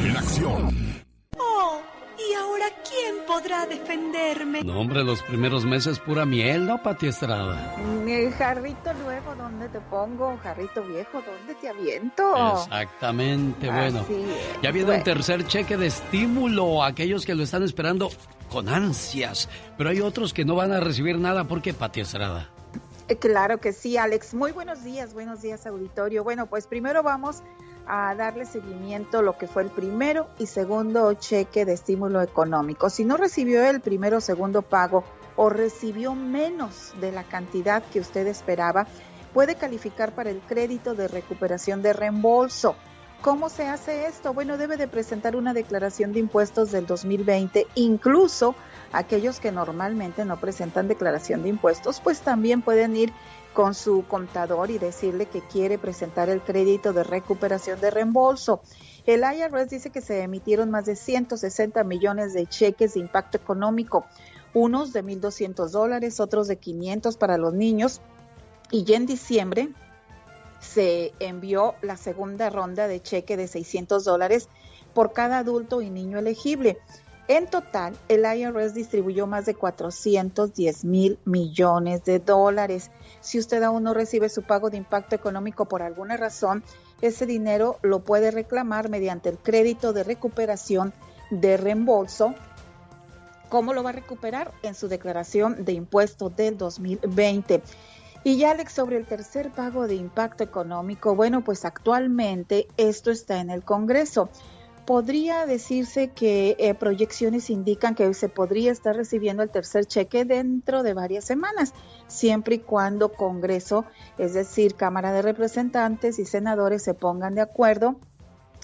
En acción.
Oh, ¿y ahora quién podrá defenderme?
No, hombre, los primeros meses pura miel, ¿no, Pati Estrada?
El jarrito nuevo, ¿dónde te pongo? Jarrito viejo, ¿dónde te aviento?
Exactamente, bueno.
Así es.
Ya viene
Bueno.
un tercer cheque de estímulo a aquellos que lo están esperando con ansias. Pero hay otros que no van a recibir nada porque Pati Estrada.
Eh, Claro que sí, Alex. Muy buenos días, buenos días, auditorio. Bueno, pues primero vamos a darle seguimiento lo que fue el primero y segundo cheque de estímulo económico. Si no recibió el primero o segundo pago o recibió menos de la cantidad que usted esperaba, puede calificar para el crédito de recuperación de reembolso. ¿Cómo se hace esto? Bueno, debe de presentar una declaración de impuestos del 2020, incluso aquellos que normalmente no presentan declaración de impuestos, pues también pueden ir con su contador y decirle que quiere presentar el crédito de recuperación de reembolso. El IRS dice que se emitieron más de 160 millones de cheques de impacto económico, unos de 1.200 dólares, otros de 500 para los niños, y ya en diciembre se envió la segunda ronda de cheque de 600 dólares por cada adulto y niño elegible. En total, el IRS distribuyó más de 410 mil millones de dólares. Si usted aún no recibe su pago de impacto económico por alguna razón, ese dinero lo puede reclamar mediante el crédito de recuperación de reembolso. ¿Cómo lo va a recuperar? En su declaración de impuestos del 2020. Y ya, Alex, sobre el tercer pago de impacto económico, bueno, pues actualmente esto está en el Congreso. Podría decirse que eh, proyecciones indican que se podría estar recibiendo el tercer cheque dentro de varias semanas, siempre y cuando Congreso, es decir, Cámara de Representantes y senadores se pongan de acuerdo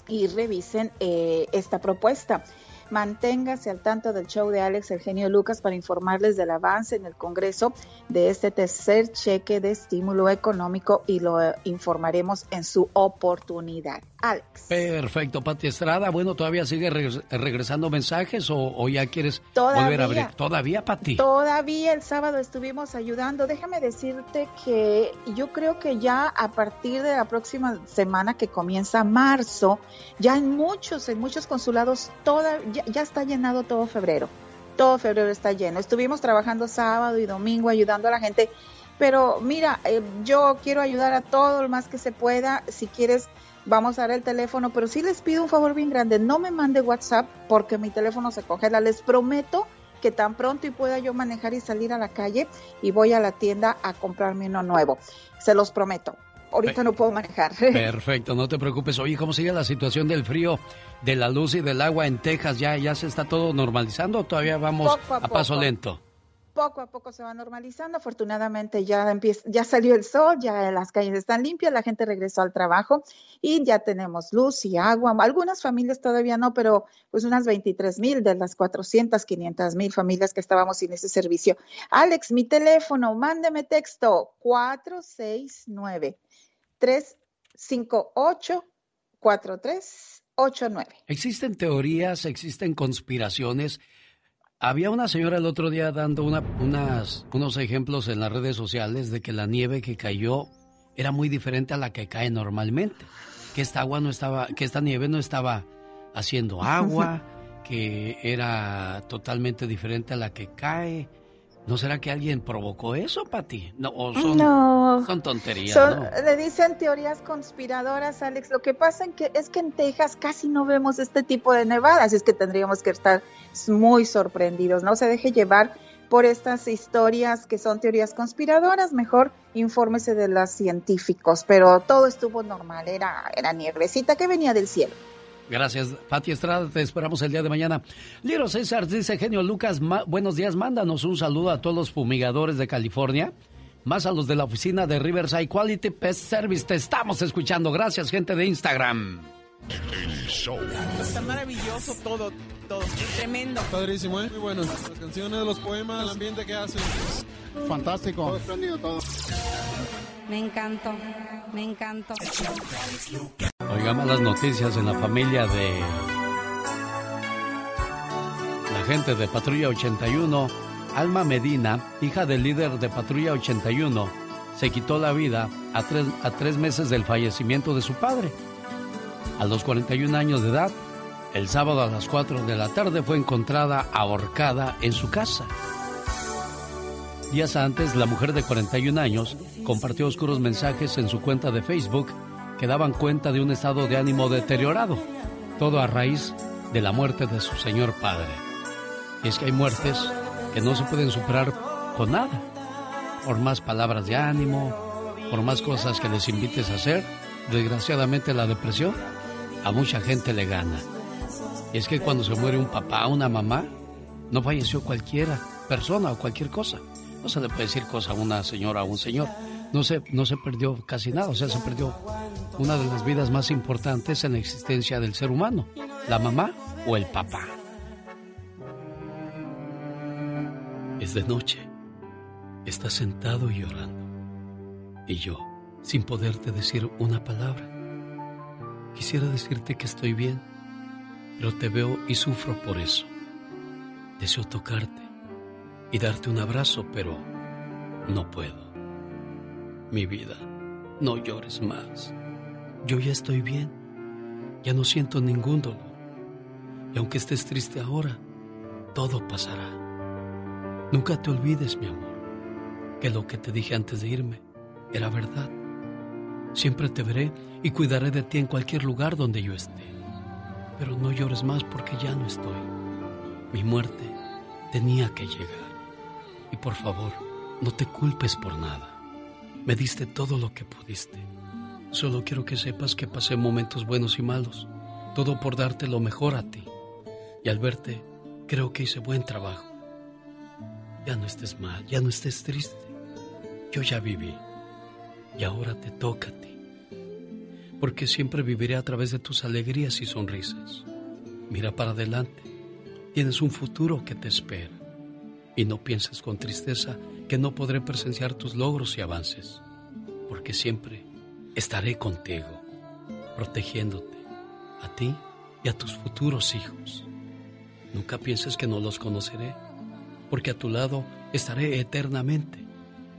y revisen eh, esta propuesta. Manténgase al tanto del show de Alex Eugenio Lucas para informarles del avance en el Congreso de este tercer cheque de estímulo económico y lo eh, informaremos en su oportunidad. Alex.
Perfecto, Pati Estrada. Bueno, ¿todavía sigue regresando mensajes o, ya quieres volver a abrir? ¿Todavía, Pati?
Todavía el sábado estuvimos ayudando. Déjame decirte que yo creo que ya a partir de la próxima semana que comienza marzo, ya en muchos, en muchos consulados, toda, ya, está llenado todo febrero. Todo febrero está lleno. Estuvimos trabajando sábado y domingo ayudando a la gente. Pero mira, eh, yo quiero ayudar a todo lo más que se pueda. Si quieres vamos a dar el teléfono, pero sí les pido un favor bien grande, no me mande WhatsApp porque mi teléfono se congela, les prometo que tan pronto y pueda yo manejar y salir a la calle y voy a la tienda a comprarme uno nuevo, se los prometo. Ahorita no puedo manejar.
Perfecto, no te preocupes. Oye, ¿cómo sigue la situación del frío, de la luz y del agua en Texas? ¿Ya, ya se está todo normalizando o todavía vamos a paso lento?
Poco a poco se va normalizando. Afortunadamente ya empieza, ya salió el sol, ya las calles están limpias, la gente regresó al trabajo y ya tenemos luz y agua. Algunas familias todavía no, pero pues unas 23 mil de las 400, 500 mil familias que estábamos sin ese servicio. Alex, mi teléfono, mándeme texto 469 358 4389.
Existen teorías, existen conspiraciones había una señora el otro día dando una, unas, unos ejemplos en las redes sociales de que la nieve que cayó era muy diferente a la que cae normalmente. Que esta agua no estaba, que esta nieve no estaba haciendo agua, que era totalmente diferente a la que cae. ¿No será que alguien provocó eso, Pati? No, son, son tonterías.
Le dicen teorías conspiradoras, Alex. Lo que pasa que, es que en Texas casi no vemos este tipo de nevadas, es que tendríamos que estar muy sorprendidos. No se deje llevar por estas historias que son teorías conspiradoras, mejor infórmese de los científicos. Pero todo estuvo normal, era, era nievecita que venía del cielo.
Gracias, Pati Estrada. Te esperamos el día de mañana. Liro César dice, genio Lucas, buenos días. Mándanos un saludo a todos los fumigadores de California, más a los de la oficina de Riverside Quality Pest Service. Te estamos escuchando. Gracias, gente de Instagram.
Está maravilloso todo, todo. Tremendo.
Padrísimo, ¿eh? Muy bueno. Las canciones, los poemas, el ambiente que hacen. Fantástico. Todo todo.
Me encantó, me encantó.
Oigamos las noticias en la familia de la gente de Patrulla 81. Alma Medina, hija del líder de Patrulla 81, se quitó la vida a tres, a tres meses del fallecimiento de su padre. A los 41 años de edad, el sábado a las 4 de la tarde fue encontrada ahorcada en su casa. Días antes, la mujer de 41 años compartió oscuros mensajes en su cuenta de Facebook que daban cuenta de un estado de ánimo deteriorado, todo a raíz de la muerte de su señor padre. Y es que hay muertes que no se pueden superar con nada, por más palabras de ánimo, por más cosas que les invites a hacer, desgraciadamente la depresión a mucha gente le gana. Y es que cuando se muere un papá, una mamá, no falleció cualquiera persona o cualquier cosa no se le puede decir cosa a una señora o un señor. No se, no se perdió casi nada, o sea, se perdió una de las vidas más importantes en la existencia del ser humano, la mamá o el papá. Es de noche, estás sentado y llorando, y yo, sin poderte decir una palabra, quisiera decirte que estoy bien, pero te veo y sufro por eso. Deseo tocarte y darte un abrazo, pero no puedo. Mi vida, no llores más. Yo ya estoy bien. Ya no siento ningún dolor. Y aunque estés triste ahora, todo pasará. Nunca te olvides, mi amor, que lo que te dije antes de irme era verdad. Siempre te veré y cuidaré de ti en cualquier lugar donde yo esté. Pero no llores más porque ya no estoy. Mi muerte tenía que llegar. Y por favor, no te culpes por nada. Me diste todo lo que pudiste. Solo quiero que sepas que pasé momentos buenos y malos, todo por darte lo mejor a ti. Y al verte, creo que hice buen trabajo. Ya no estés mal, ya no estés triste. Yo ya viví y ahora te toca a ti. Porque siempre viviré a través de tus alegrías y sonrisas. Mira para adelante. Tienes un futuro que te espera. Y no pienses con tristeza que no podré presenciar tus logros y avances. Porque siempre estaré contigo, protegiéndote, a ti y a tus futuros hijos. Nunca pienses que no los conoceré, porque a tu lado estaré eternamente,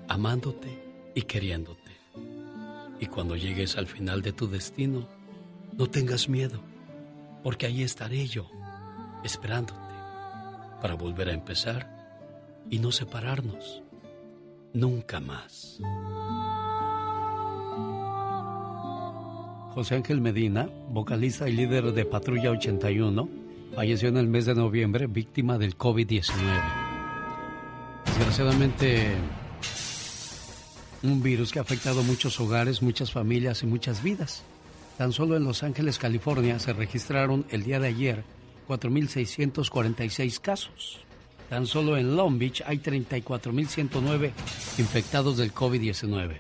amándote y queriéndote. Y cuando llegues al final de tu destino, no tengas miedo, porque ahí estaré yo, esperándote, para volver a empezar y no separarnos nunca más. José Ángel Medina, vocalista y líder de Patrulla 81, falleció en el mes de noviembre víctima del COVID-19. Desgraciadamente, un virus que ha afectado muchos hogares, muchas familias y muchas vidas. Tan solo en Los Ángeles, California, se registraron el día de ayer 4.646 casos. Tan solo en Long Beach hay 34.109 infectados del COVID-19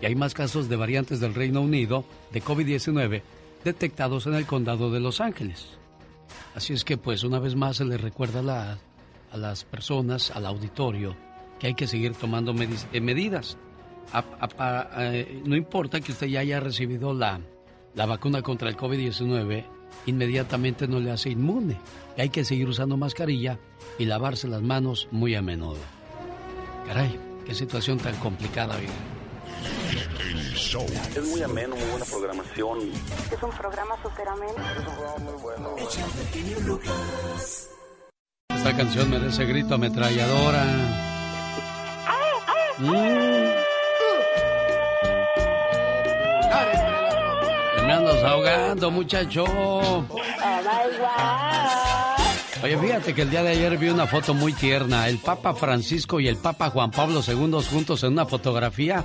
y hay más casos de variantes del Reino Unido de COVID-19 detectados en el condado de Los Ángeles. Así es que pues una vez más se les recuerda a, las personas, al auditorio, que hay que seguir tomando eh, medidas. Eh, no importa que usted ya haya recibido la, la vacuna contra el COVID-19, inmediatamente no le hace inmune. Y hay que seguir usando mascarilla y lavarse las manos muy a menudo. Caray, qué situación tan complicada, vida.
Es muy ameno, muy buena programación.
Es un programa súper ameno.
Es un programa muy bueno.
Esta canción merece grito ametralladora. Mm. Me andas ahogando, muchacho. Oh Oye, fíjate que el día de ayer vi una foto muy tierna. El Papa Francisco y el Papa Juan Pablo II juntos en una fotografía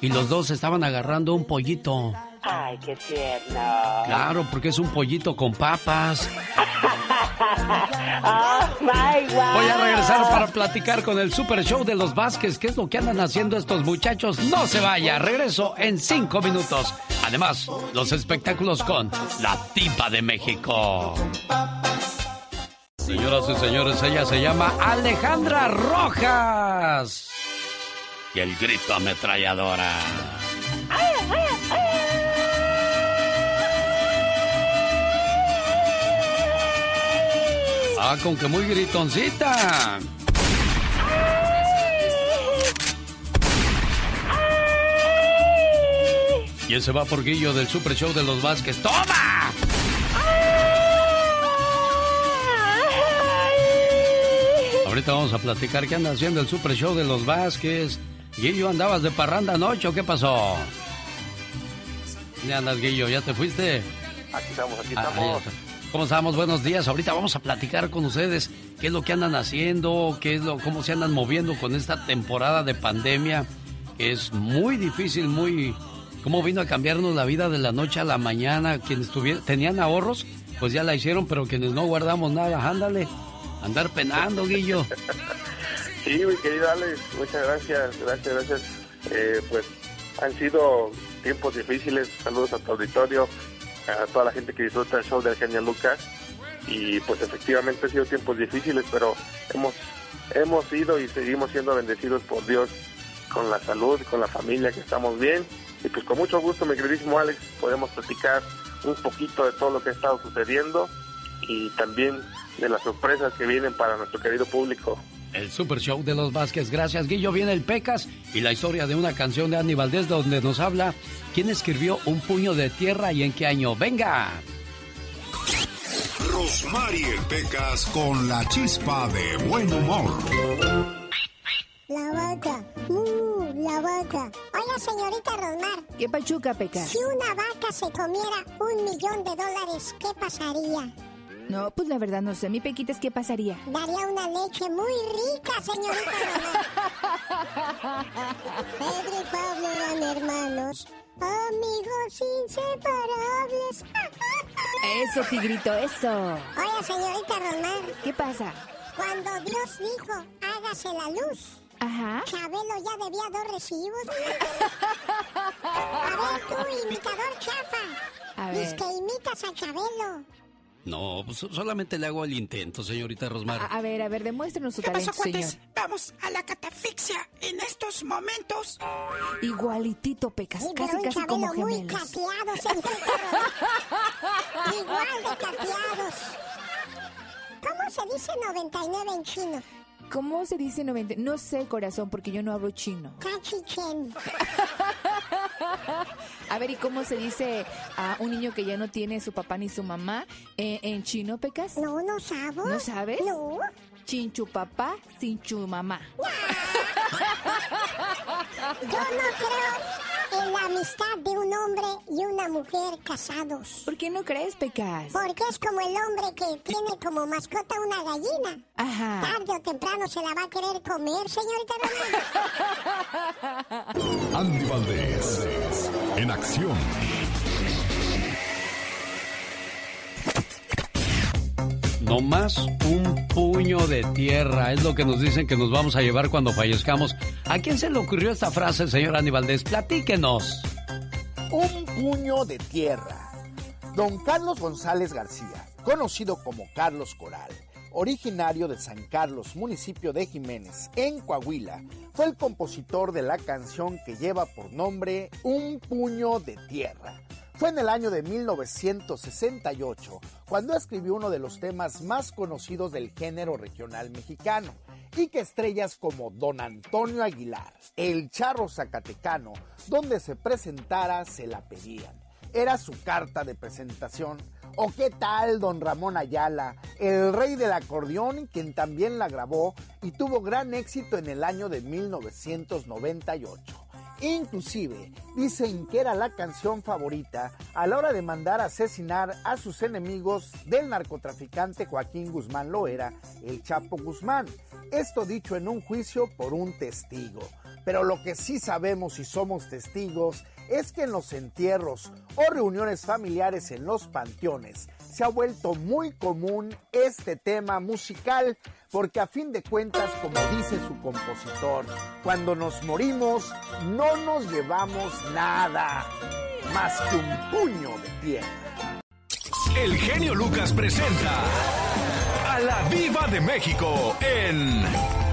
y los dos estaban agarrando un pollito.
Ay, qué tierno.
Claro, porque es un pollito con papas.
oh, my God.
Voy a regresar para platicar con el Super Show de los Vázquez. ¿Qué es lo que andan haciendo estos muchachos? No se vaya. Regreso en cinco minutos. Además, los espectáculos con la tipa de México. Señoras y señores, ella se llama Alejandra Rojas. Y el grito ametralladora. Ah, con que muy gritoncita. Y ese va por Guillo del Super Show de los Vázquez. ¡Toma! Ahorita vamos a platicar qué anda haciendo el Super Show de los Vázquez. Guillo, ¿andabas de parranda anoche o qué pasó? ¿Dónde andas, Guillo? ¿Ya te fuiste?
Aquí estamos, aquí
Ah,
estamos.
¿Cómo estamos? Buenos días. Ahorita vamos a platicar con ustedes qué es lo que andan haciendo, qué es lo, cómo se andan moviendo con esta temporada de pandemia, que es muy difícil, muy... cómo vino a cambiarnos la vida de la noche a la mañana. Quienes tuvieron, tenían ahorros, pues ya la hicieron, pero quienes no guardamos nada, ándale. Andar penando, Guillo.
Sí, mi querido Alex, muchas gracias, gracias, gracias. Eh, pues han sido tiempos difíciles. Saludos a tu auditorio, a toda la gente que disfruta el show del genio Lucas. Y pues efectivamente han sido tiempos difíciles, pero hemos, hemos sido y seguimos siendo bendecidos por Dios con la salud, con la familia, que estamos bien. Y pues con mucho gusto, mi queridísimo Alex, podemos platicar un poquito de todo lo que ha estado sucediendo y también de las sorpresas que vienen para nuestro querido público.
El Super Show de los Vázquez. Gracias, Guillo. Viene el Pecas y la historia de una canción de Andy Valdés donde nos habla quién escribió Un puño de tierra y en qué año. ¡Venga!
Rosmarie Pecas con la chispa de buen humor.
La vaca, uh, la vaca. Oiga, señorita Rosmar.
¿Qué pachuca, Pecas?
Si una vaca se comiera un millón de dólares, ¿qué pasaría?
No, pues la verdad no sé. Mi Pequitas, ¿qué pasaría?
Daría una leche muy rica, señorita Román. Pedro y Pablo eran hermanos, amigos inseparables.
Eso, tigrito, eso.
Oye, señorita Román.
¿Qué pasa?
Cuando Dios dijo, hágase la luz.
Ajá.
Chabelo ya debía dos recibos. A ver, tú, imitador chafa.
A ver.
que imitas a Chabelo.
No, pues solamente le hago el intento, señorita Rosmar.
A, a ver, a ver, demuéstrenos su
¿Qué pasó,
talento, señor.
cuates? Vamos a la catafixia en estos momentos.
Igualitito, Pecas,
Sí,
casi, casi como
muy
gemelos.
Román. Igual de cateados. ¿Cómo se dice 99 en chino?
¿Cómo se dice 90? No sé, corazón, porque yo no hablo chino. A ver, ¿y cómo se dice a un niño que ya no tiene su papá ni su mamá eh, en chino, Pecas?
No, no sabo.
¿No sabes?
No.
Chinchu papá, cinchu mamá.
Yo no creo en la amistad de un hombre y una mujer casados.
¿Por qué no crees, Pecas?
Porque es como el hombre que tiene como mascota una gallina.
Ajá.
Tarde o temprano se la va a querer comer, señorita Román.
Andy Valdés, en acción.
No más un puño de tierra, es lo que nos dicen que nos vamos a llevar cuando fallezcamos. ¿A quién se le ocurrió esta frase, señor Aníbal? Platíquenos.
Un puño de tierra. Don Carlos González García, conocido como Carlos Coral, originario de San Carlos, municipio de Jiménez, en Coahuila, fue el compositor de la canción que lleva por nombre Un puño de tierra. Fue en el año de 1968 cuando escribió uno de los temas más conocidos del género regional mexicano y que estrellas como Don Antonio Aguilar, el charro zacatecano, donde se presentara se la pedían. Era su carta de presentación. ¿O qué tal Don Ramón Ayala, el rey del acordeón, quien también la grabó y tuvo gran éxito en el año de 1998? Inclusive dicen que era la canción favorita a la hora de mandar a asesinar a sus enemigos del narcotraficante Joaquín Guzmán Loera, el Chapo Guzmán. Esto dicho en un juicio por un testigo. Pero lo que sí sabemos y somos testigos es que en los entierros o reuniones familiares en los panteones se ha vuelto muy común este tema musical porque a fin de cuentas, como dice su compositor, cuando nos morimos no nos llevamos nada más que un puño de tierra.
El genio Lucas presenta a la Viva de México en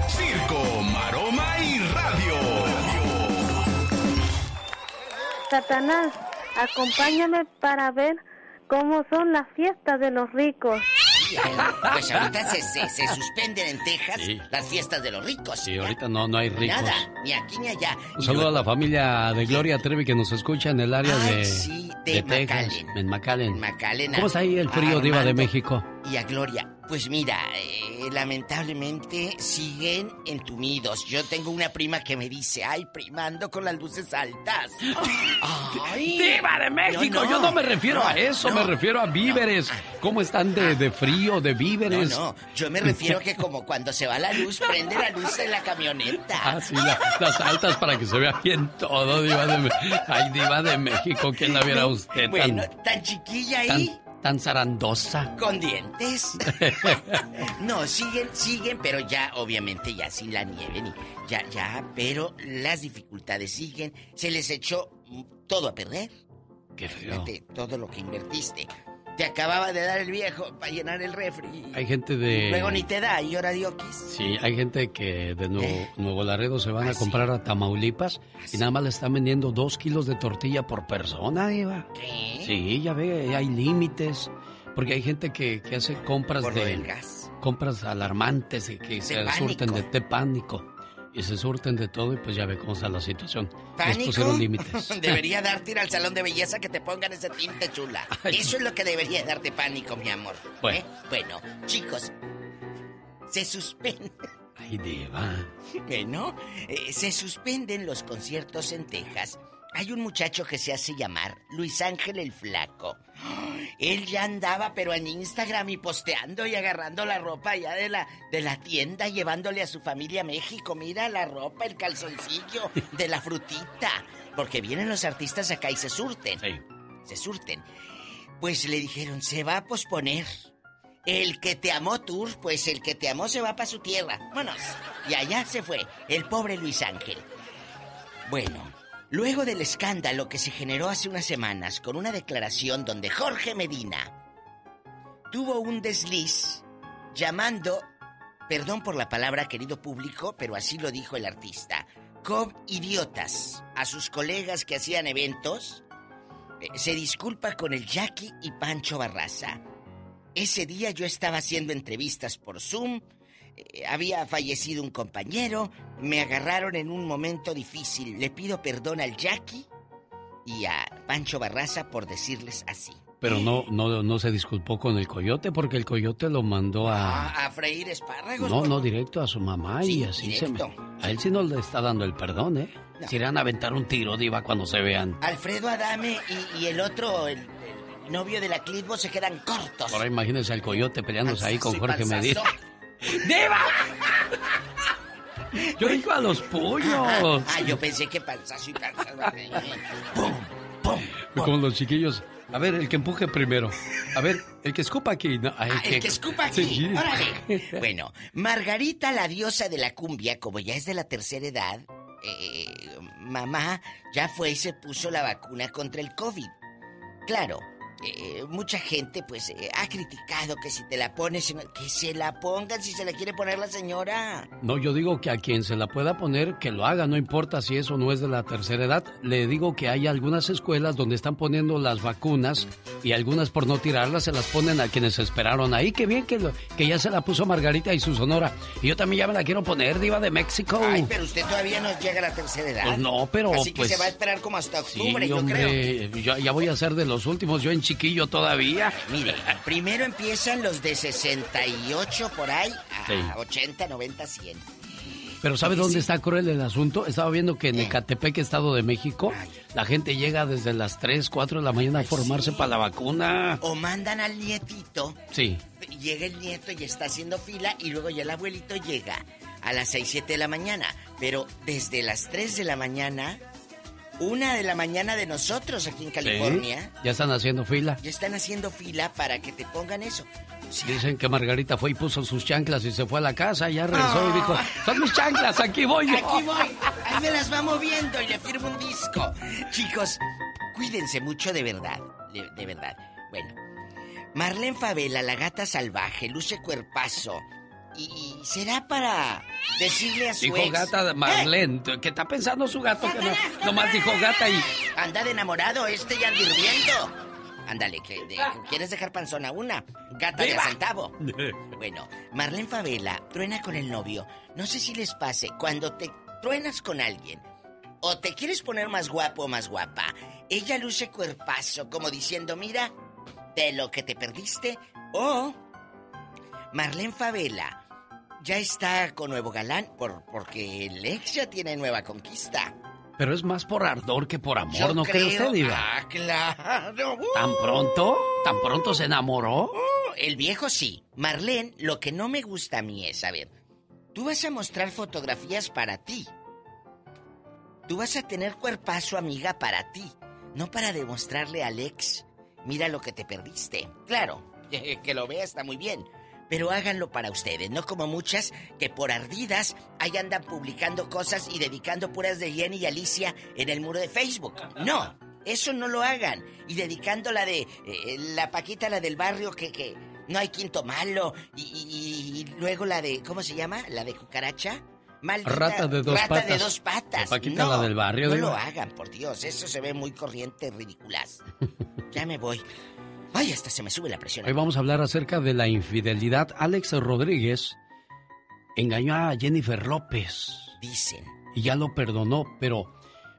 Circo, Maroma y Radio.
Satanás, acompáñame para ver cómo son las fiestas de los ricos.
Pues ahorita se, se, se suspenden en Texas
Sí.
las fiestas de los ricos.
Sí, ahorita no, no hay ricos.
Nada, ni aquí ni allá.
Un saludo a la familia de Gloria Trevi que nos escucha en el área
Ay,
de,
sí, de
Texas,
McAllen.
en McAllen.
McAllen,
¿Cómo está ahí el frío, Diva de México?
Y a Gloria. Pues mira, eh, lamentablemente siguen entumidos. Yo tengo una prima que me dice, ay, prima, ando con las luces altas. Ay.
¡Diva de México! Yo no me refiero a eso, me refiero a víveres. ¿Cómo están de, de frío, de víveres?
No, no, yo me refiero que como cuando se va la luz, prende la luz de la camioneta.
Ah, sí, la- las altas para que se vea bien todo, Diva de México. Ay, Diva de México, ¿quién la viera usted tan,
Bueno, tan chiquilla ahí.
tan, tan zarandosa?
Con dientes. No, siguen, siguen, pero ya, obviamente, ya sin la nieve, ni, ya, ya, pero las dificultades siguen. Se les echó todo a perder.
Qué feo.
Todo lo que invertiste. Te acababa de dar el viejo para llenar el refri.
Hay gente de...
Luego ni te da, y ahora diokis.
Sí, hay gente que de Nuevo,
¿Eh?
Nuevo Laredo se
Ah,
van a comprar a Tamaulipas y nada más le están vendiendo dos kilos de tortilla por persona.
¿Qué?
Sí, ya ve, hay límites. Porque hay gente que, que hace compras
Por
de... Compras alarmantes y que se surten de, de pánico. Y se surten de todo y pues ya ve cómo está la situación. Les
¿Pánico?
pusieron límites.
Debería darte ir al salón de belleza que te pongan ese tinte chula. Eso es lo que debería darte pánico, mi amor.
Bueno.
¿Eh? Bueno, chicos, se suspende.
Ay, Diva.
Bueno, eh, se suspenden los conciertos en Texas. Hay un muchacho que se hace llamar Luis Ángel el Flaco. Él ya andaba, pero en Instagram y posteando y agarrando la ropa ya de la, de la tienda, llevándole a su familia a México. Mira la ropa, el calzoncillo, de la frutita. Porque vienen los artistas acá y se surten. Se surten. Pues le dijeron, se va a posponer. El que te amó Tour, pues el que te amó se va para su tierra. Vámonos. Y allá se fue, el pobre Luis Ángel. Bueno, luego del escándalo que se generó hace unas semanas con una declaración donde Jorge Medina tuvo un desliz llamando, perdón por la palabra querido público, pero así lo dijo el artista, com idiotas a sus colegas que hacían eventos, eh, se disculpa con el Jackie y Pancho Barraza. Ese día yo estaba haciendo entrevistas por Zoom, había fallecido un compañero, me agarraron en un momento difícil. Le pido perdón al Jackie y a Pancho Barraza por decirles así.
Pero no, no, no se disculpó con el coyote porque el coyote lo mandó a...
Ah, a freír espárragos.
No, no, directo a su mamá y así se me... A él sí no le está dando el perdón, ¿eh? Se irán a aventar un tiro, diva, cuando se vean.
Alfredo Adame y, y el otro, el, el novio de la Clitbo, se quedan cortos.
Ahora imagínense al coyote peleándose ahí con Jorge Medina. ¡Diva! Yo digo a los pollos.
Ah, yo pensé que panzazo y panzazo.
Como los chiquillos. A ver, el que empuje primero. A ver, el que escupa aquí. No,
Ah, el que escupa aquí.
Sí.
Órale. Bueno, Margarita, la diosa de la cumbia, como ya es de la tercera edad, eh, mamá ya fue y se puso la vacuna contra el COVID. Claro, eh, mucha gente pues eh, ha criticado que si te la pones, que se la pongan si se la quiere poner la señora.
No, yo digo que a quien se la pueda poner, que lo haga, no importa si eso no es de la tercera edad. Le digo que hay algunas escuelas donde están poniendo las vacunas y algunas por no tirarlas se las ponen a quienes esperaron ahí. Qué bien que, lo- que ya se la puso Margarita y su sonora. Y yo también ya me la quiero poner, diva de México.
Ay, pero usted todavía no llega a la tercera edad.
Pues no, pero,
Así que
pues,
se va a esperar como hasta
Sí,
octubre, yo creo.
yo ya voy a ser de los últimos, yo en chiquillo todavía.
Mire, primero empiezan los de 68 por ahí a
Sí.
80, 90, 100.
Pero ¿sabe dónde está cruel el asunto? Estaba viendo que en. Ecatepec, Estado de México, la gente llega desde las 3, 4 de la mañana a formarse para la vacuna.
O mandan al nietito,
Sí.
llega el nieto y está haciendo fila y luego ya el abuelito llega a las 6, 7 de la mañana. Pero desde las 3 de la mañana, una de la mañana de nosotros aquí en California,
Ya están haciendo fila.
ya están haciendo fila para que te pongan eso.
Dicen que Margarita fue y puso sus chanclas y se fue a la casa. Ya regresó y
Ah.
dijo: Son mis chanclas, aquí voy yo.
Aquí voy. Ahí me las va moviendo y le firmo un disco. Chicos, cuídense mucho de verdad. De, de verdad. Bueno. Marlene Favela, la gata salvaje, luce cuerpazo. Y, y será para decirle a su
Dijo
ex...
gata de Marlene, que está pensando su gato que no, nomás dijo gata y.
Anda de enamorado, este ya anda hirviendo. Ándale, que de- ¿quieres dejar panzona una? Gata de centavo. Bueno, Marlene Favela truena con el novio. No sé si les pase, cuando te truenas con alguien o te quieres poner más guapo o más guapa, ella luce cuerpazo, como diciendo, mira, de lo que te perdiste. O Marlene Favela ya está con nuevo galán por, porque el ex ya tiene nueva conquista.
Pero es más por ardor que por amor,
Yo
¿no cree
creo-
usted, Diva?
Ah, claro.
¿Tan pronto? ¿Tan pronto se enamoró?
Uh, el viejo sí. Marlene, lo que no me gusta a mí es, a ver, tú vas a mostrar fotografías para ti. Tú vas a tener cuerpazo, amiga, para ti. No para demostrarle al ex, mira lo que te perdiste. Claro, que lo vea está muy bien. Pero háganlo para ustedes, no como muchas que por ardidas ahí andan publicando cosas y dedicando puras de Jenny y Alicia en el muro de Facebook. No, eso no lo hagan. Y dedicando la de eh, la Paquita, la del barrio, que, que no hay quinto malo. Y, y- y luego la de, ¿cómo se llama? La de cucaracha. Maldita,
Rata de dos
rata de
patas.
dos patas.
La Paquita,
no,
la del barrio,
No
digo.
lo hagan, por Dios. Eso se ve muy corriente, ridículas. ya me voy. Ay, hasta se me sube la presión.
Hoy vamos a hablar acerca de la infidelidad. Alex Rodríguez engañó a Jennifer López.
Dicen.
Y ya lo perdonó, pero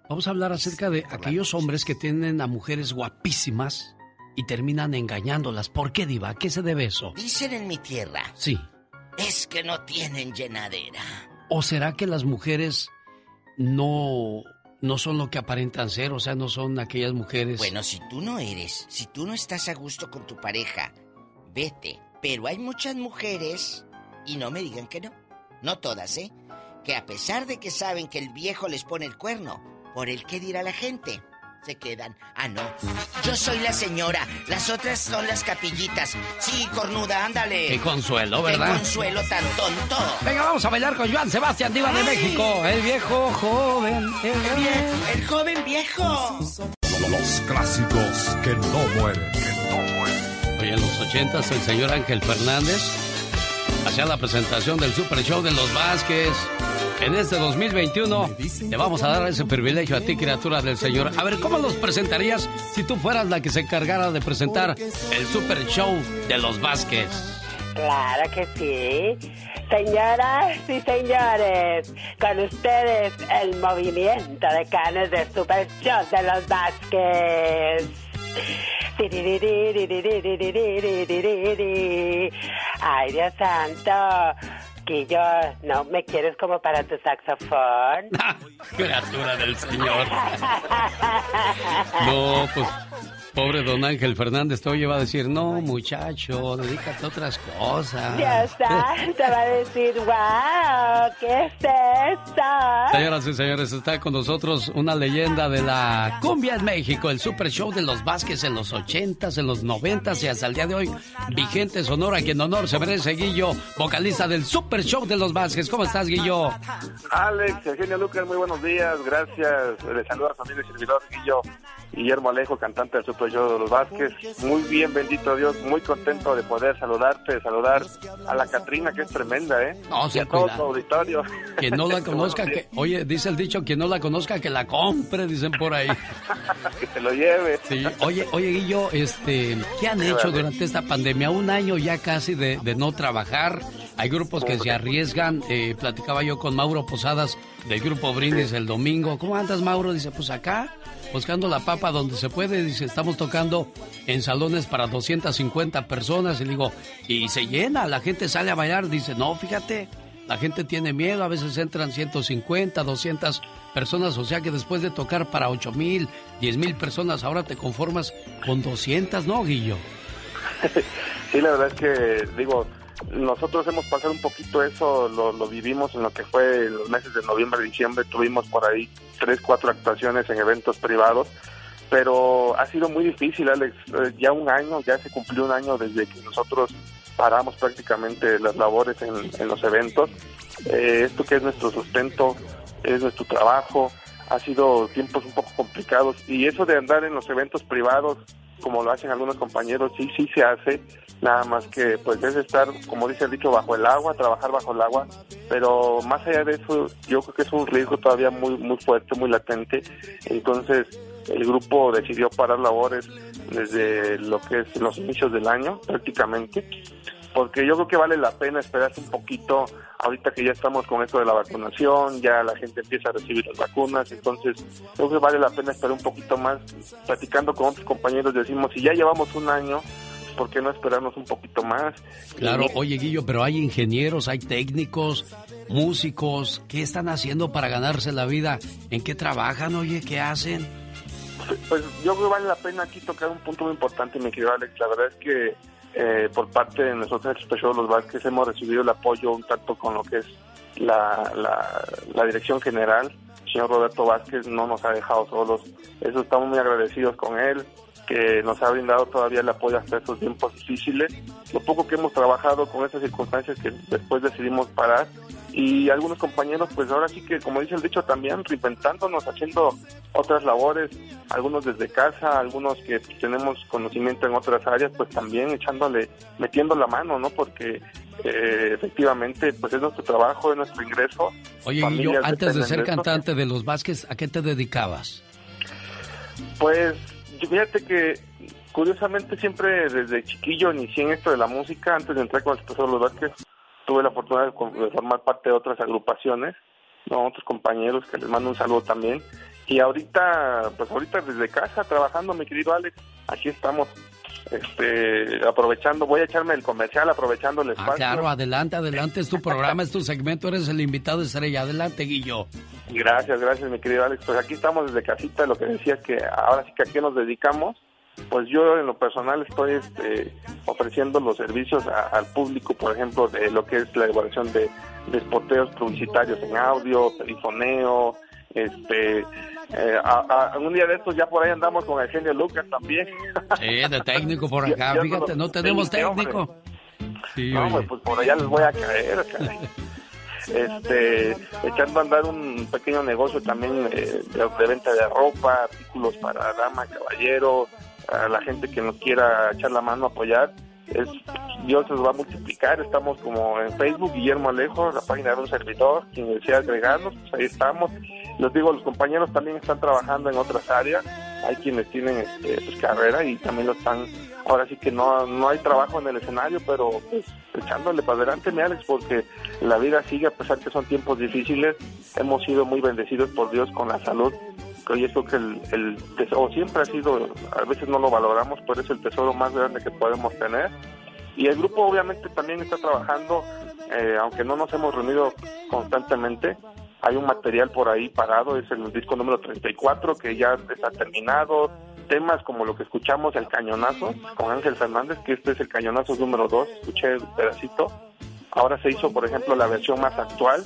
vamos a hablar acerca de aquellos hombres que tienen a mujeres guapísimas y terminan engañándolas. ¿Por qué, Diva? ¿A qué se debe eso?
Dicen en mi tierra,
Sí.
es que no tienen llenadera.
¿O será que las mujeres no, no son lo que aparentan ser, o sea, no son aquellas mujeres.
Bueno, si tú no eres, si tú no estás a gusto con tu pareja, vete. Pero hay muchas mujeres, y no me digan que no, no todas, ¿eh? Que a pesar de que saben que el viejo les pone el cuerno, por el que dirá la gente, se quedan. Ah, no. Yo soy la señora, las otras son las capillitas. Sí, cornuda, ándale.
Qué consuelo, ¿verdad?
Qué consuelo tan tonto.
Venga, vamos a bailar con Joan Sebastián Diva de México. El viejo joven.
El, viejo, el joven viejo.
Los clásicos que no mueren. Que no mueren.
Oye, en los ochentas el señor Ángel Fernández hacía la presentación del Super Show de los Vázquez. En este 2021 te vamos a dar ese privilegio a ti, criatura del Señor. A ver, ¿cómo los presentarías si tú fueras la que se encargara de presentar el Super Show de los Vázquez?
Claro que sí. Señoras y señores, con ustedes el movimiento de canes de Super Show de los Vázquez. Ay, Dios santo. Quillo, ¿no me quieres como para tu saxofón?
Criatura del Señor. No, pues Pobre don Ángel Fernández, todo iba a decir, no, muchacho, dedícate a otras cosas.
Ya está, te va a decir, wow, ¿qué es esto?
Señoras y señores, está con nosotros una leyenda de la cumbia en México, el super show de los Vázquez en los ochentas, en los noventas y hasta el día de hoy, vigente Sonora, quien honor se merece Guillo, vocalista del super show de los Vázquez. ¿Cómo estás, Guillo?
Alex, Eugenio Lucas, muy buenos días, gracias. Les saluda a familia y servidor Guillo. Guillermo Alejo, cantante del Super Show de los Vázquez. Muy bien, bendito Dios, muy contento de poder saludarte, saludar a la Catrina, que es tremenda, ¿eh?
No,
y a todo tu auditorio.
Quien no la conozca, que, oye, dice el dicho, quien no la conozca, que la compre, dicen por ahí.
que te lo lleve.
Sí, oye, oye, Guillo, este, ¿qué han hecho durante esta pandemia? Un año ya casi de, de no trabajar. Hay grupos que se arriesgan. Eh, platicaba yo con Mauro Posadas del grupo Brindis el domingo. ¿Cómo andas, Mauro? Dice, pues acá buscando la papa donde se puede. Dice, estamos tocando en salones para 250 personas. Y digo, y se llena, la gente sale a bailar. Dice, no, fíjate, la gente tiene miedo. A veces entran 150, 200 personas. O sea que después de tocar para 8 mil, 10 mil personas, ahora te conformas con 200, ¿no, Guillo?
Sí, la verdad es que, digo, nosotros hemos pasado un poquito eso, lo, lo, vivimos en lo que fue los meses de noviembre diciembre, tuvimos por ahí tres, cuatro actuaciones en eventos privados, pero ha sido muy difícil, Alex, eh, ya un año, ya se cumplió un año desde que nosotros paramos prácticamente las labores en, en los eventos, eh, esto que es nuestro sustento, es nuestro trabajo, ha sido tiempos un poco complicados y eso de andar en los eventos privados como lo hacen algunos compañeros, sí, sí se hace, nada más que pues es estar, como dice el dicho, bajo el agua, trabajar bajo el agua, pero más allá de eso, yo creo que es un riesgo todavía muy, muy fuerte, muy latente, entonces el grupo decidió parar labores desde lo que es los inicios del año prácticamente porque yo creo que vale la pena esperarse un poquito ahorita que ya estamos con esto de la vacunación, ya la gente empieza a recibir las vacunas, entonces creo que vale la pena esperar un poquito más, platicando con otros compañeros decimos, si ya llevamos un año, ¿por qué no esperarnos un poquito más?
Claro, oye Guillo, pero hay ingenieros, hay técnicos, músicos, ¿qué están haciendo para ganarse la vida? ¿En qué trabajan, oye, qué hacen?
Pues yo creo que vale la pena aquí tocar un punto muy importante, mi querido Alex, la verdad es que eh, por parte de nosotros, de los Vázquez, hemos recibido el apoyo un tanto con lo que es la, la, dirección general. El señor Roberto Vázquez no nos ha dejado solos. Eso estamos muy agradecidos con él, que nos ha brindado todavía el apoyo hasta estos tiempos difíciles. Lo poco que hemos trabajado con estas circunstancias que después decidimos parar, y algunos compañeros pues ahora sí que como dice el dicho también reinventándonos haciendo otras labores algunos desde casa algunos que tenemos conocimiento en otras áreas pues también echándole metiendo la mano no porque eh, efectivamente pues es nuestro trabajo es nuestro ingreso.
Oye yo antes de ser cantante de los Vázquez a qué te dedicabas
pues fíjate que curiosamente siempre desde chiquillo inicié en esto de la música antes de entrar con el profesor Los Vázquez tuve la fortuna de, formar parte de otras agrupaciones, ¿no? otros compañeros que les mando un saludo también. Y ahorita, pues ahorita desde casa trabajando, mi querido Alex, aquí estamos. Este, aprovechando, voy a echarme el comercial aprovechando el
Ah,
espacio.
claro, adelante, adelante, es tu programa, es tu segmento, eres el invitado estrella. Adelante, Guillo.
Gracias, gracias, mi querido Alex. Pues aquí estamos desde casita, lo que decía que ahora sí que a qué nos dedicamos. Pues yo en lo personal estoy este, ofreciendo los servicios a- al público, por ejemplo, de lo que es la elaboración de, de spoteos publicitarios en audio, perifoneo, este, eh, a- a- un día de estos ya por ahí andamos con el genio Lucas también.
Sí, de técnico por acá,
ya
fíjate,
no
no
lo-
tenemos
sí,
técnico. Sí,
No,
oye.
pues por allá les voy a caer, caray. Este, echando a andar un pequeño negocio también eh, de, de venta de ropa, artículos para dama, caballero, a la gente que nos quiera echar la mano, apoyar. Es, Dios los va a multiplicar. Estamos como en Facebook, Guillermo Alejo, la página de un servidor. Quien desea agregarnos, pues ahí estamos. Les digo, los compañeros también están trabajando en otras áreas. Hay quienes tienen este, pues, carrera y también lo están. Ahora sí que no, no hay trabajo en el escenario, pero echándole para adelante, mi Alex, porque la vida sigue a pesar que son tiempos difíciles. Hemos sido muy bendecidos por Dios con la salud. Que es lo que el, el tesoro siempre ha sido, a veces no lo valoramos, pero es el tesoro más grande que podemos tener. Y el grupo obviamente también está trabajando, eh, aunque no nos hemos reunido constantemente, hay un material por ahí parado, es el disco número 34 que ya está terminado, temas como lo que escuchamos, el cañonazo, con Ángel Fernández, que este es el cañonazo número 2, escuché un pedacito, ahora se hizo por ejemplo la versión más actual,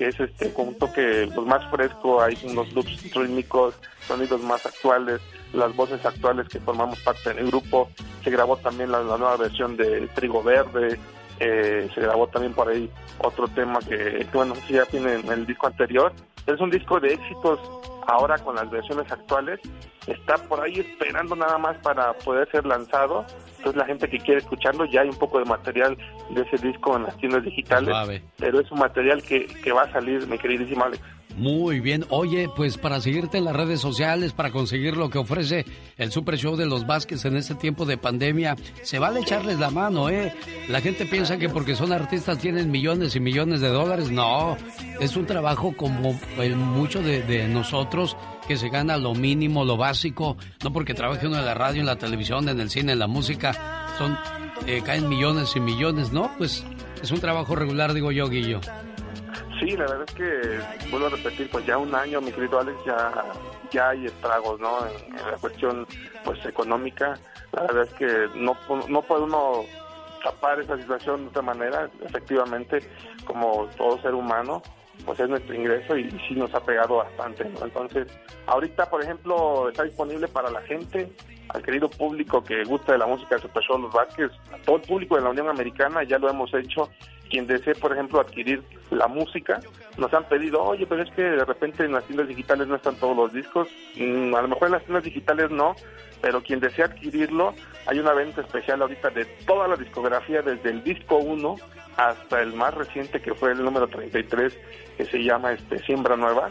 que es este con un toque pues, más fresco, hay unos loops rítmicos, sonidos más actuales, las voces actuales que formamos parte del grupo, se grabó también la, nueva versión de Trigo Verde, eh, se grabó también por ahí otro tema que, que, bueno, ya tiene en el disco anterior. Es un disco de éxitos ahora con las versiones actuales. Está por ahí esperando nada más para poder ser lanzado. Entonces la gente que quiere escucharlo, ya hay un poco de material de ese disco en las tiendas digitales.
Suave.
Pero es un material que, que va a salir, mi queridísimo Alex.
Muy bien. Oye, pues para seguirte en las redes sociales, para conseguir lo que ofrece el Super Show de los Vázquez en este tiempo de pandemia, se vale echarles la mano, ¿eh? La gente piensa que porque son artistas tienen millones y millones de dólares. No, es un trabajo como el mucho de, de nosotros que se gana lo mínimo, lo básico, no porque trabaje uno en la radio, en la televisión, en el cine, en la música, son eh, caen millones y millones, ¿no? Pues es un trabajo regular, digo yo, Guillo.
Sí, la verdad es que, vuelvo a repetir, pues ya un año, mi querido Alex, ya, ya hay estragos, ¿no? En, la cuestión, pues, económica. La verdad es que no, no puede uno tapar esa situación de otra manera. Efectivamente, como todo ser humano, pues es nuestro ingreso y, sí nos ha pegado bastante, ¿no? Entonces, ahorita, por ejemplo, está disponible para la gente, al querido público que gusta de la música de Super Show Los Vázquez, todo el público de la Unión Americana, ya lo hemos hecho. Quien desee, por ejemplo, adquirir la música, nos han pedido, oye, pero es que de repente en las tiendas digitales no están todos los discos. Mm, a lo mejor en las tiendas digitales no, pero quien desea adquirirlo, hay una venta especial ahorita de toda la discografía, desde el disco 1 hasta el más reciente que fue el número 33, que se llama este Siembra Nueva.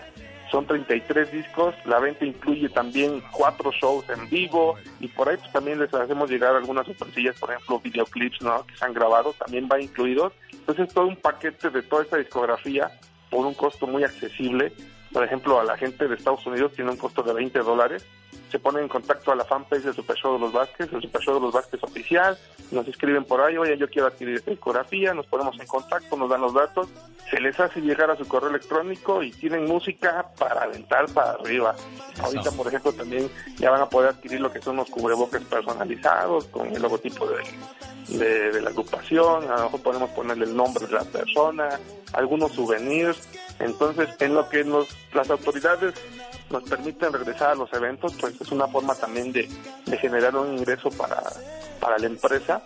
Son 33 discos, la venta incluye también cuatro shows en vivo y por ahí pues también les hacemos llegar algunas sorpresillas, por ejemplo videoclips ¿no? que se han grabado, también va incluidos. Entonces todo un paquete de toda esta discografía por un costo muy accesible. Por ejemplo, a la gente de Estados Unidos tiene un costo de 20 dólares. Se ponen en contacto a la fanpage de Super Show de los Vázquez, el Super Show de los Vázquez oficial. Nos escriben por ahí, oye, yo quiero adquirir discografía. Nos ponemos en contacto, nos dan los datos. Se les hace llegar a su correo electrónico y tienen música para aventar para arriba. Ahorita, por ejemplo, también ya van a poder adquirir lo que son los cubrebocas personalizados con el logotipo de, de, de la agrupación. A lo mejor podemos ponerle el nombre de la persona, algunos souvenirs. Entonces, en lo que nos, las autoridades nos permiten regresar a los eventos, pues es una forma también de, de generar un ingreso para, para la empresa,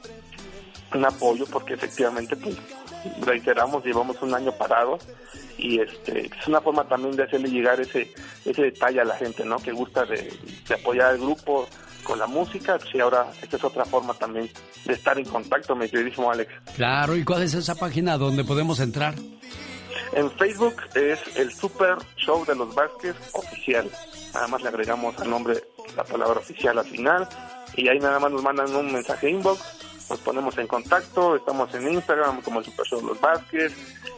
un apoyo, porque efectivamente, pues reiteramos, llevamos un año parados y este es una forma también de hacerle llegar ese ese detalle a la gente, ¿no? Que gusta de, de apoyar al grupo con la música, y ahora esta es otra forma también de estar en contacto, mi queridísimo Alex.
Claro, ¿y cuál es esa página donde podemos entrar?
En Facebook es el Super Show de los Vázquez oficial. Nada más le agregamos al nombre la palabra oficial al final y ahí nada más nos mandan un mensaje inbox, nos ponemos en contacto, estamos en Instagram como el Super Show de los Vázquez.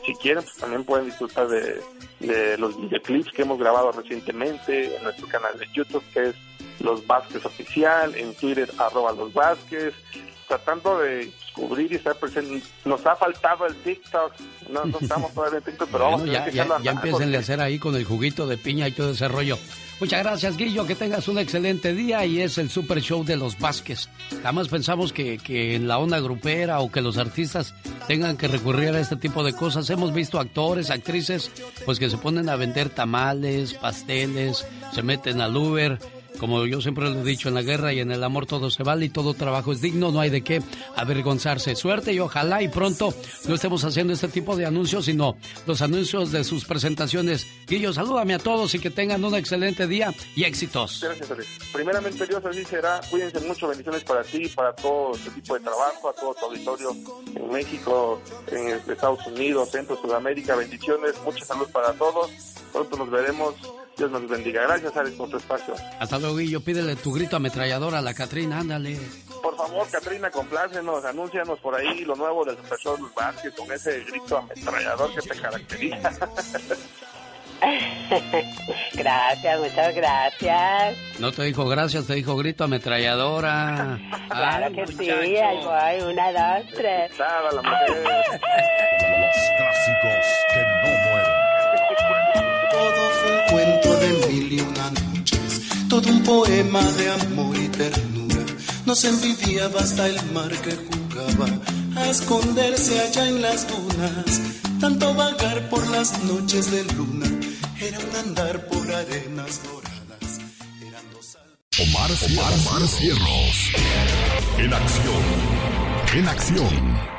Si quieren, pues también pueden disfrutar de, de los videoclips que hemos grabado recientemente en nuestro canal de YouTube que es Los Vázquez Oficial, en Twitter arroba Los Vázquez, tratando de cubrir y estar presente. Nos ha faltado el TikTok, no, no estamos todavía en TikTok, pero vamos a
ya, ya, ya empiecen a hacer ahí con el juguito de piña y todo ese rollo. Muchas gracias, Guillo. Que tengas un excelente día y es el Super Show de los Vázquez. Jamás pensamos que, que, en la onda grupera o que los artistas tengan que recurrir a este tipo de cosas. Hemos visto actores, actrices, pues que se ponen a vender tamales, pasteles, se meten al Uber como yo siempre lo he dicho, en la guerra y en el amor todo se vale y todo trabajo es digno, no hay de qué avergonzarse. Suerte y ojalá y pronto no estemos haciendo este tipo de anuncios, sino los anuncios de sus presentaciones. Guillo, salúdame a todos y que tengan un excelente día y éxitos.
Gracias, Alex. Primeramente, Dios así será. Cuídense mucho, bendiciones para ti, para todo este tipo de trabajo, a todo tu auditorio en México, en Estados Unidos, Centro, Sudamérica. Bendiciones, mucha salud para todos. Pronto nos veremos Dios nos bendiga. Gracias, Alex, por tu espacio.
Hasta luego, Guillo. Pídele tu grito ametrallador a la Catrina, ándale.
Por favor, Catrina, complácenos, anúncianos por ahí lo nuevo del profesor Vázquez con ese grito ametrallador que te caracteriza.
gracias, muchas gracias.
No te dijo gracias, te dijo grito ametralladora.
claro que sí, ahí voy, una, dos, tres.
Los
clásicos que no mueren
cuento de mil y una noches, todo un poema de amor y ternura. Nos envidiaba hasta el mar que jugaba a esconderse allá en las dunas. Tanto vagar por las noches de luna era un andar por arenas doradas. Eran dos
Omar, Omar, Omar Cierros. En acción. En acción.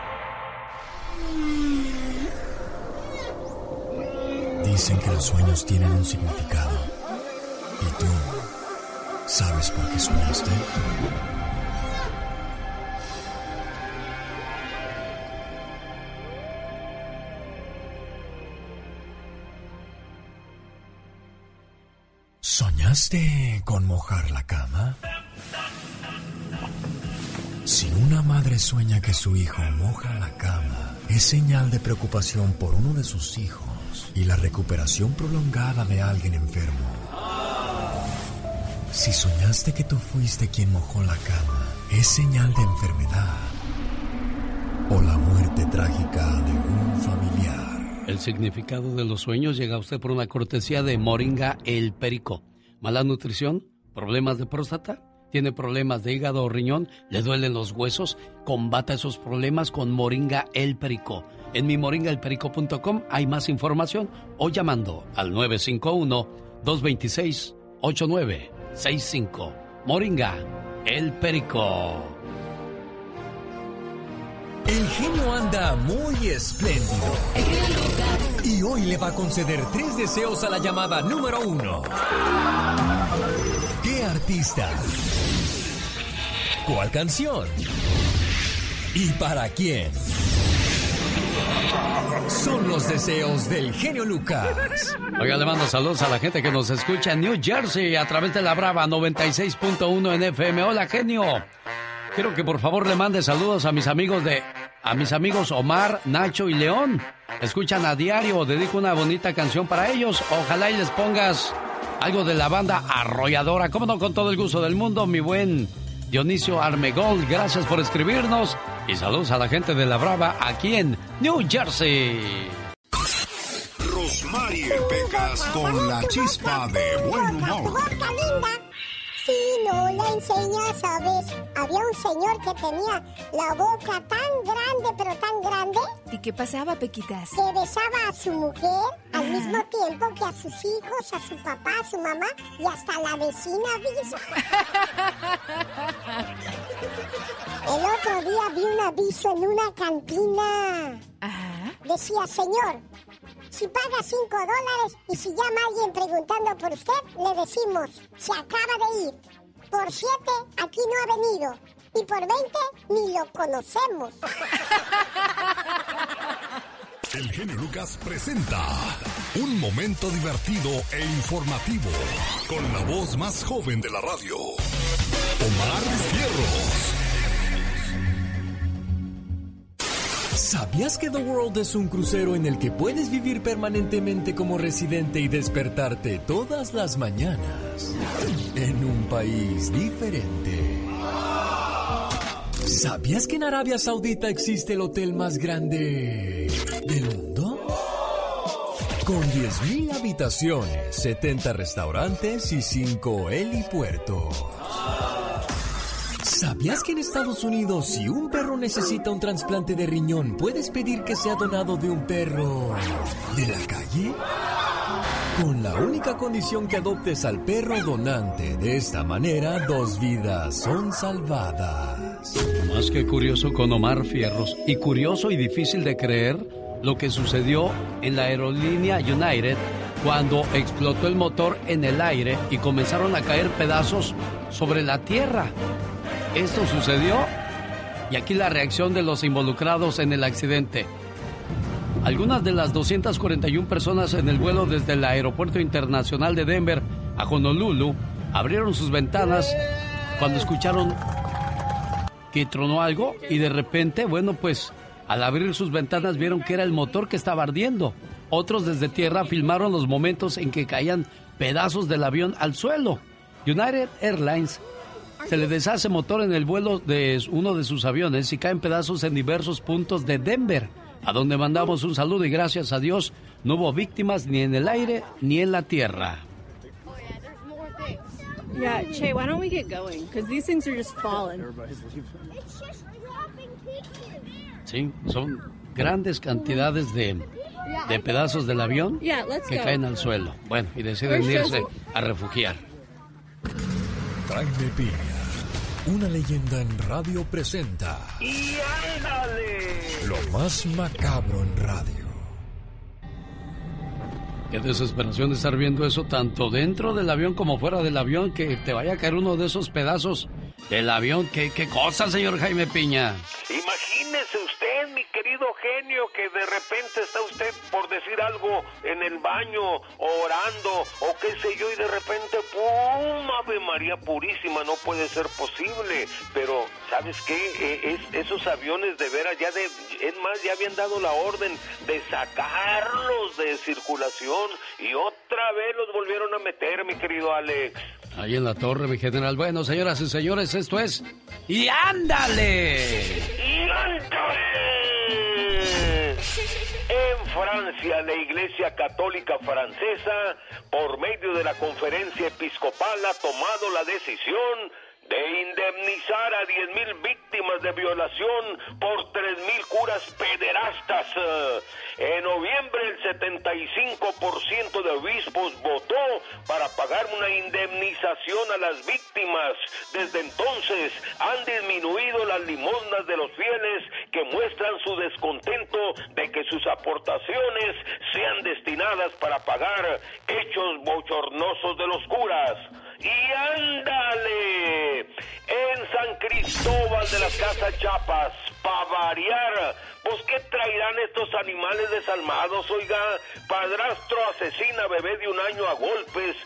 Dicen que los sueños tienen un significado. ¿Y tú sabes por qué soñaste? ¿Soñaste con mojar la cama? Si una madre sueña que su hijo moja la cama, es señal de preocupación por uno de sus hijos y la recuperación prolongada de alguien enfermo. Si soñaste que tú fuiste quien mojó la cama, es señal de enfermedad o la muerte trágica de un familiar.
El significado de los sueños llega a usted por una cortesía de Moringa El Perico. Mala nutrición, problemas de próstata, tiene problemas de hígado o riñón, le duelen los huesos, combata esos problemas con Moringa El Perico. En mi moringaelperico.com hay más información o llamando al 951-226-8965. Moringa El Perico.
El genio anda muy espléndido. Y hoy le va a conceder tres deseos a la llamada número uno. ¿Qué artista? ¿Cuál canción? ¿Y para quién? Son los deseos del genio Lucas.
Oiga, le mando saludos a la gente que nos escucha en New Jersey a través de la Brava 96.1 en FM. Hola, genio. Quiero que por favor le mande saludos a mis amigos de a mis amigos Omar, Nacho y León. Escuchan a diario, dedico una bonita canción para ellos. Ojalá y les pongas algo de la banda arrolladora. Como no, con todo el gusto del mundo, mi buen Dionisio Armegol. Gracias por escribirnos y saludos a la gente de La Brava aquí en New Jersey.
Rosmarie Pecas con la chispa de buen humor.
Si no la enseñas, ¿sabes? Había un señor que tenía la boca tan grande, pero tan grande.
¿Y qué pasaba, Pequitas?
Que besaba a su mujer al mismo tiempo que a sus hijos, a su papá, a su mamá y hasta la vecina misma. El otro día vi un aviso en una cantina.
Ajá.
Decía, señor, si paga 5 dólares y si llama alguien preguntando por usted, le decimos, se acaba de ir. Por 7, aquí no ha venido. Y por 20, ni lo conocemos.
El genio Lucas presenta un momento divertido e informativo con la voz más joven de la radio, Omar Fierros.
¿Sabías que The World es un crucero en el que puedes vivir permanentemente como residente y despertarte todas las mañanas en un país diferente? ¿Sabías que en Arabia Saudita existe el hotel más grande del mundo? Con 10.000 habitaciones, 70 restaurantes y 5 helipuertos. ¿Sabías que en Estados Unidos si un perro necesita un trasplante de riñón, puedes pedir que sea donado de un perro de la calle? Con la única condición que adoptes al perro donante. De esta manera, dos vidas son salvadas.
Más que curioso con Omar Fierros y curioso y difícil de creer lo que sucedió en la aerolínea United cuando explotó el motor en el aire y comenzaron a caer pedazos sobre la tierra. Esto sucedió y aquí la reacción de los involucrados en el accidente. Algunas de las 241 personas en el vuelo desde el Aeropuerto Internacional de Denver a Honolulu abrieron sus ventanas cuando escucharon que tronó algo y de repente, bueno, pues al abrir sus ventanas vieron que era el motor que estaba ardiendo. Otros desde tierra filmaron los momentos en que caían pedazos del avión al suelo. United Airlines se le deshace motor en el vuelo de uno de sus aviones y caen pedazos en diversos puntos de Denver a donde mandamos un saludo y gracias a Dios no hubo víctimas ni en el aire ni en la tierra.
Yeah, Che, why don't we get going? Because these things are just falling.
Sí, son grandes cantidades de, de pedazos del avión que caen al suelo. Bueno, y deciden irse a refugiar.
Jaime Piña, una leyenda en radio presenta.
¡Y ándale!
Lo más macabro en radio.
Qué desesperación de estar viendo eso tanto dentro del avión como fuera del avión, que te vaya a caer uno de esos pedazos del avión. ¿Qué, qué cosa, señor Jaime Piña?
Imagínese usted, mi querido genio, que de repente está usted por decir algo en el baño, orando, o qué sé yo, y de repente, ¡pum! Ave María Purísima, no puede ser posible. Pero, ¿sabes qué? Eh, es, esos aviones de veras ya de... Es más, ya habían dado la orden de sacarlos de circulación y otra vez los volvieron a meter, mi querido Alex.
Ahí en la torre, mi general. Bueno, señoras y señores, esto es... ¡Y ándale!
¡Y ándale! En Francia, la Iglesia Católica Francesa, por medio de la Conferencia Episcopal, ha tomado la decisión de indemnizar a 10.000 víctimas de violación por 3.000 curas pederastas. En noviembre el 75% de obispos votó para pagar una indemnización a las víctimas. Desde entonces han disminuido las limosnas de los fieles que muestran su descontento de que sus aportaciones sean destinadas para pagar hechos bochornosos de los curas. Y ándale, en San Cristóbal de las Casas Chapas, para variar, pues ¿qué traerán estos animales desalmados? Oiga, padrastro asesina bebé de un año a golpes,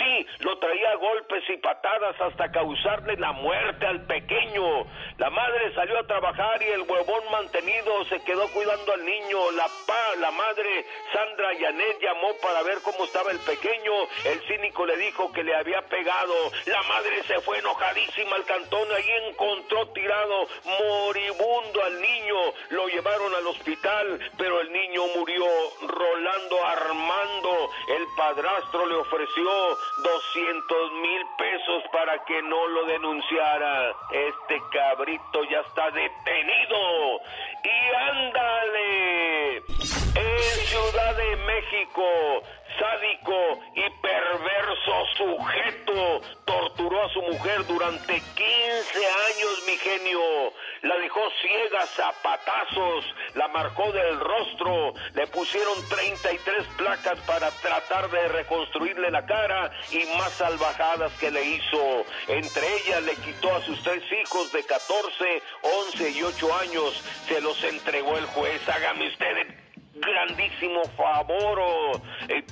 Sí, lo traía a golpes y patadas hasta causarle la muerte al pequeño. La madre salió a trabajar y el huevón mantenido se quedó cuidando al niño. La pa, la madre Sandra Yanet llamó para ver cómo estaba el pequeño. El cínico le dijo que le había pegado. La madre se fue enojadísima al cantón. Ahí encontró tirado moribundo al niño. Lo llevaron al hospital, pero el niño murió. Rolando Armando, el padrastro le ofreció 200 mil pesos para que no lo denunciara. Este cabrito ya está detenido. Y ándale. En Ciudad de México, sádico y perverso sujeto torturó a su mujer durante 15 años, mi genio. La dejó ciega, zapatazos, la marcó del rostro, le pusieron 33 placas para tratar de reconstruirle la cara y más salvajadas que le hizo. Entre ellas le quitó a sus tres hijos de 14, 11 y 8 años. Se los entregó el juez. Hágame usted grandísimo favor. Eh,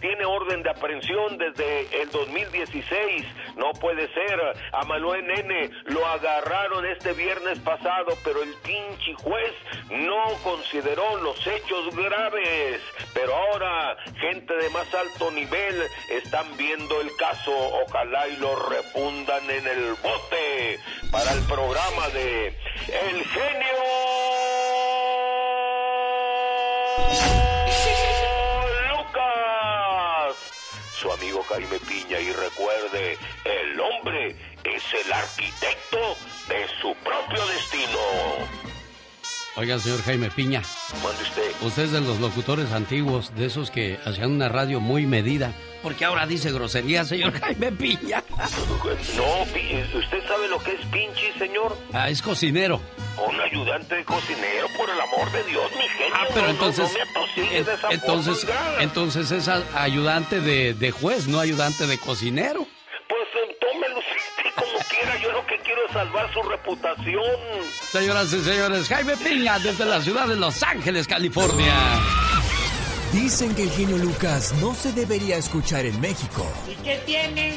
tiene orden de aprehensión desde el 2016. No puede ser. A Manuel Nene lo agarraron este viernes pasado, pero el pinche juez no consideró los hechos graves. Pero ahora, gente de más alto nivel están viendo el caso. Ojalá y lo refundan en el bote para el programa de El Genio Lucas. Su amigo Jaime Piña y recuerde, el hombre es el arquitecto de su propio destino.
Oiga, señor Jaime Piña.
Usted.
Usted es de los locutores antiguos, de esos que hacían una radio muy medida. Porque ahora dice grosería, señor Jaime Piña.
No, ¿usted sabe lo que es pinche, señor?
Ah, es cocinero.
Un ayudante de cocinero, por el amor de Dios, mi genio.
Ah, pero
No,
entonces,
no me
en-
esa
entonces, entonces es ayudante de, de juez, no ayudante de cocinero.
Pues tómelo usted como quiera. Yo lo que quiero es salvar su reputación.
Señoras y señores, Jaime Piña desde la ciudad de Los Ángeles, California.
Dicen que el genio Lucas no se debería escuchar en México.
¿Y qué tiene?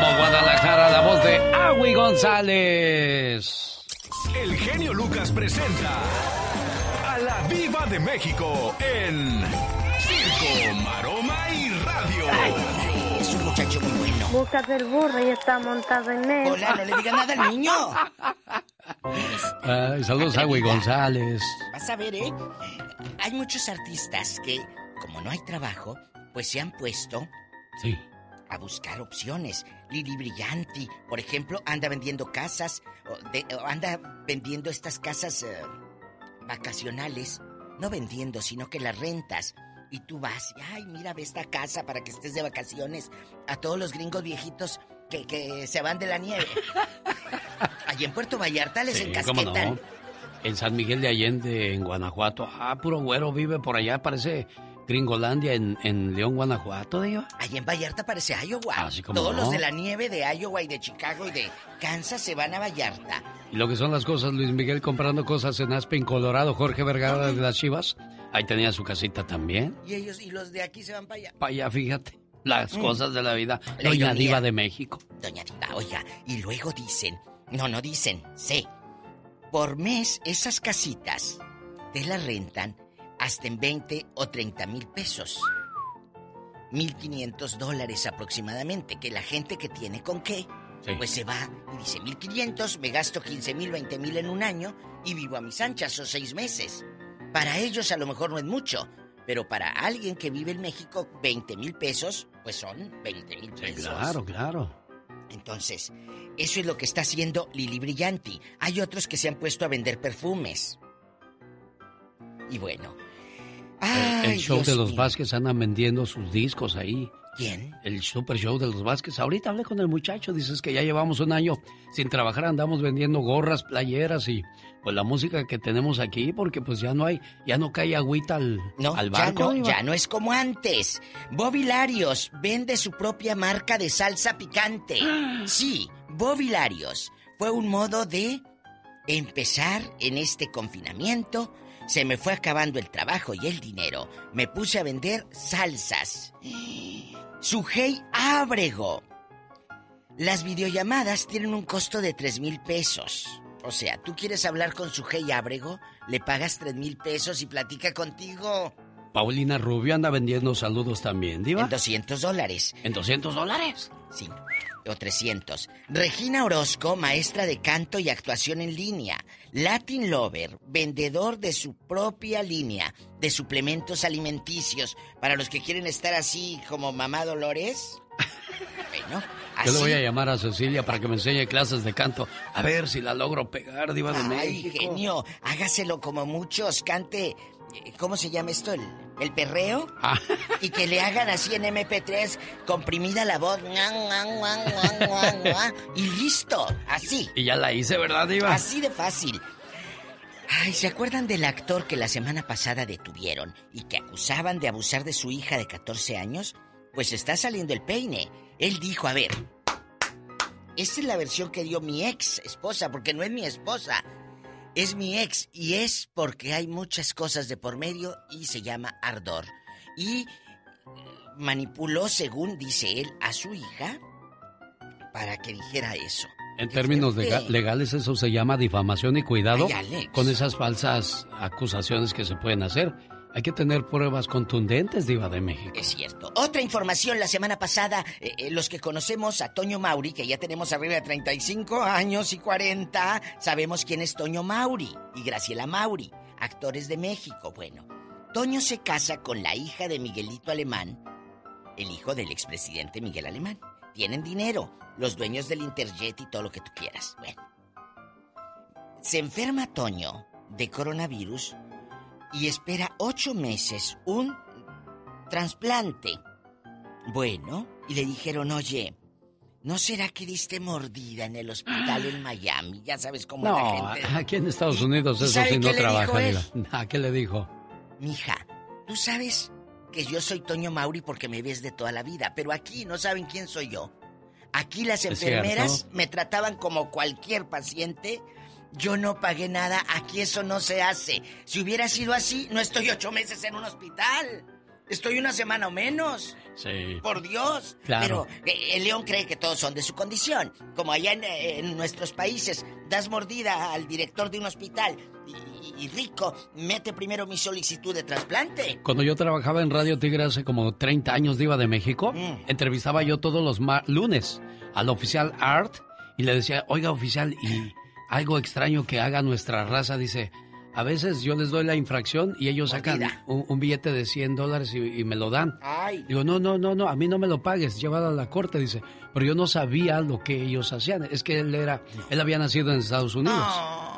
Guadalajara, la voz de Agui González.
El genio Lucas presenta a la Viva de México en Circo, Maroma y Radio.
Es un muchacho muy bueno.
Buscas el burro y está montado en él.
Hola, no le diga nada al niño.
Ay, saludos Agui González.
Vas a ver, ¿eh? Hay muchos artistas que, como no hay trabajo, pues se han puesto
Sí.
A buscar opciones. Lili Brillanti, por ejemplo, anda vendiendo casas, de- anda vendiendo estas casas eh, vacacionales. No vendiendo, sino que las rentas. Y tú vas y, ay, mira, ve esta casa para que estés de vacaciones. A todos los gringos viejitos que, que se van de la nieve. Allí en Puerto Vallarta les
Sí,
encasquetan.
no. En San Miguel de Allende, en Guanajuato. Ah, puro güero vive por allá, parece Gringolandia en, en León, Guanajuato, digo.
Allí en Vallarta parece Iowa.
Así como
Todos
no.
los de la nieve de Iowa y de Chicago y de Kansas se van a Vallarta.
Y lo que son las cosas, Luis Miguel comprando cosas en Aspen, Colorado, Jorge Vergara de las Chivas. Ahí tenía su casita también.
Y ellos y los de aquí se van para allá.
Para allá, fíjate. Las
Mm.
cosas de la vida.
La
Doña
ironía.
Diva de México.
Doña Diva, oiga, y luego dicen, no, no dicen, sé, por mes esas casitas te las rentan hasta en 20 o 30 mil pesos. 1.500 dólares aproximadamente, que la gente que tiene con qué,
Sí.
pues se va y dice 1.500, me gasto 15 mil, 20 mil en un año y vivo a mis anchas o seis meses. Para ellos a lo mejor no es mucho, pero para alguien que vive en México 20 mil pesos, pues son 20 mil pesos.
Claro, claro.
Entonces, eso es lo que está haciendo Lili Brillanti. Hay otros que se han puesto a vender perfumes. Y bueno.
El, show
Dios
de los
mío.
Vázquez andan vendiendo sus discos ahí.
¿Quién?
El super show de los Vázquez. Ahorita hablé con el muchacho, dices que ya llevamos un año sin trabajar, andamos vendiendo gorras, playeras y pues la música que tenemos aquí, porque pues ya no hay, ya no cae agüita al,
No,
al
ya
barco.
no, ya no es como antes. Bobby Larios vende su propia marca de salsa picante. Sí, Bobby Larios. Fue un modo de empezar en este confinamiento. Se me fue acabando el trabajo y el dinero. Me puse a vender salsas. Sujei Ábrego. Las videollamadas tienen un costo de 3 mil pesos. O sea, tú quieres hablar con Sujei Ábrego, le pagas 3 mil pesos y platica contigo.
Paulina Rubio anda vendiendo saludos también, Diva.
En 200 dólares.
¿En 200 dólares?
Sí, o 300. Regina Orozco, maestra de canto y actuación en línea. Latin Lover, vendedor de su propia línea de suplementos alimenticios para los que quieren estar así como mamá Dolores. Bueno,
Yo le voy a
Así.
llamar a Cecilia para que me enseñe clases de canto. A ver si la logro pegar, Diva de
Ay,
México.
genio, hágaselo como muchos, cante, ¿cómo se llama esto? ¿El, el perreo?
Ah.
Y que le hagan así en MP3, comprimida la voz, y listo, así.
Y ya la hice, ¿verdad, Diva?
Así de fácil. Ay, ¿se acuerdan del actor que la semana pasada detuvieron y que acusaban de abusar de su hija de 14 años? Pues está saliendo el peine. Él dijo, a ver, esta es la versión que dio mi ex esposa, porque no es mi esposa, es mi ex y es porque hay muchas cosas de por medio y se llama ardor. Y eh, manipuló, según dice él, a su hija para que dijera eso.
En términos lega- legales eso se llama difamación y cuidado
Ay,
con esas falsas acusaciones que se pueden hacer. Hay que tener pruebas contundentes, Diva de México.
Es cierto. Otra información, la semana pasada, eh, eh, los que conocemos a Toño Mauri, que ya tenemos arriba de 35 años y 40, sabemos quién es Toño Mauri y Graciela Mauri, actores de México. Bueno, Toño se casa con la hija de Miguelito Alemán, el hijo del expresidente Miguel Alemán. Tienen dinero, los dueños del Interjet y todo lo que tú quieras. Bueno, se enferma Toño de coronavirus y espera ocho meses un trasplante. Bueno, y le dijeron, oye, ¿no será que diste mordida en el hospital en Miami? Ya sabes cómo
No,
la gente...
aquí en Estados Unidos eso sí no
le
trabaja. ¿A qué le dijo?
Mija, tú sabes que yo soy Toño Mauri porque me ves de toda la vida, pero aquí no saben quién soy yo. Aquí las enfermeras me trataban como cualquier paciente. Yo no pagué nada, aquí eso no se hace. Si hubiera sido así, no estoy ocho meses en un hospital. Estoy una semana o menos.
Sí.
Por Dios.
Claro.
Pero eh, el león cree que todos son de su condición. Como allá en, eh, en nuestros países, das mordida al director de un hospital y, y rico, mete primero mi solicitud de trasplante.
Cuando yo trabajaba en Radio Tigre hace como 30 años, Diva de México,
Mm.
entrevistaba yo todos los lunes al oficial Art y le decía, oiga oficial, y algo extraño que haga nuestra raza, dice, a veces yo les doy la infracción y ellos sacan un, un billete de 100 dólares y, y me lo dan.
Ay.
Digo, no, no, no, no, a mí no me lo pagues, llévalo a la corte, dice. Pero yo no sabía lo que ellos hacían. Es que él era, él había nacido en Estados Unidos.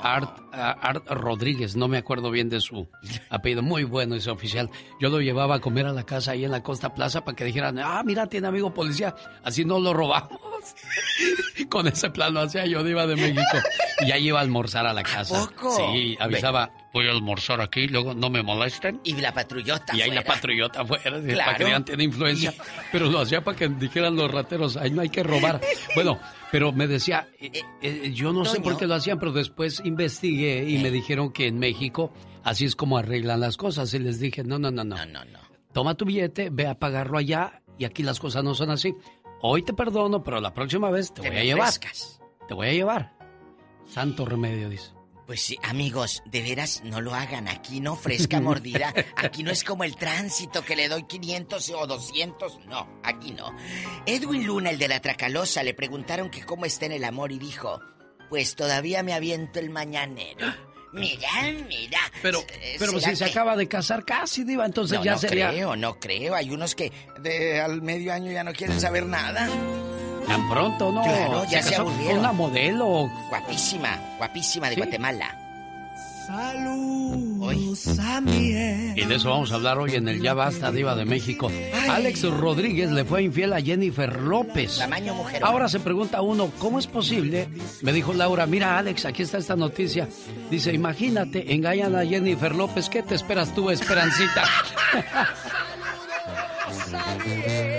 Art, Art Rodríguez, no me acuerdo bien de su apellido. Muy bueno ese oficial. Yo lo llevaba a comer a la casa ahí en la Costa Plaza para que dijeran, ah, mira, tiene amigo policía. Así no lo robamos. Con ese plan lo hacía yo, Diva de México. Y ya iba a almorzar a la casa.
poco?
Sí, avisaba, voy a almorzar aquí, luego no me molesten.
Y la patrullota
Y ahí la patrullota afuera, sí,
Claro.
para que vean, tiene influencia. Pero lo hacía para que dijeran los rateros, ahí no hay que robar. Bueno, pero me decía, eh, eh, yo no sé por qué lo hacían, pero después investigué y me dijeron que en México así es como arreglan las cosas. Y les dije, no, no, no, no.
No, no.
Toma tu billete, ve a pagarlo allá y aquí las cosas no son así. Hoy te perdono, pero la próxima vez te,
Te
voy a llevar. Te voy a llevar. Santo remedio, dice.
Pues sí, amigos, de veras no lo hagan. Aquí no fresca mordida. Aquí no es como el tránsito que le doy 500 o 200. No, aquí no. Edwin Luna, el de la Tracalosa, le preguntaron que cómo está en el amor y dijo: Pues todavía me aviento el mañanero. Mira, mira.
Pero,
Eh,
pero
¿será
si se acaba de casar casi, Diva, entonces
no,
ya
no
sería...
creo, no creo. Hay unos que de, al medio año ya no quieren saber nada.
Tan pronto, ¿no?
Claro, ya se
casó con
aburrieron.
una modelo.
Guapísima, guapísima de
Sí.
Guatemala.
Saludos a mi ex.
Y de eso vamos a hablar hoy en el Ya Basta Diva de México. Alex Rodríguez le fue infiel a Jennifer López.
Tamaño mujer.
Ahora se pregunta uno, ¿cómo es posible? Me dijo Laura, mira Alex, aquí está esta noticia. Dice, imagínate, engañan a Jennifer López, ¿qué te esperas tú, Esperancita?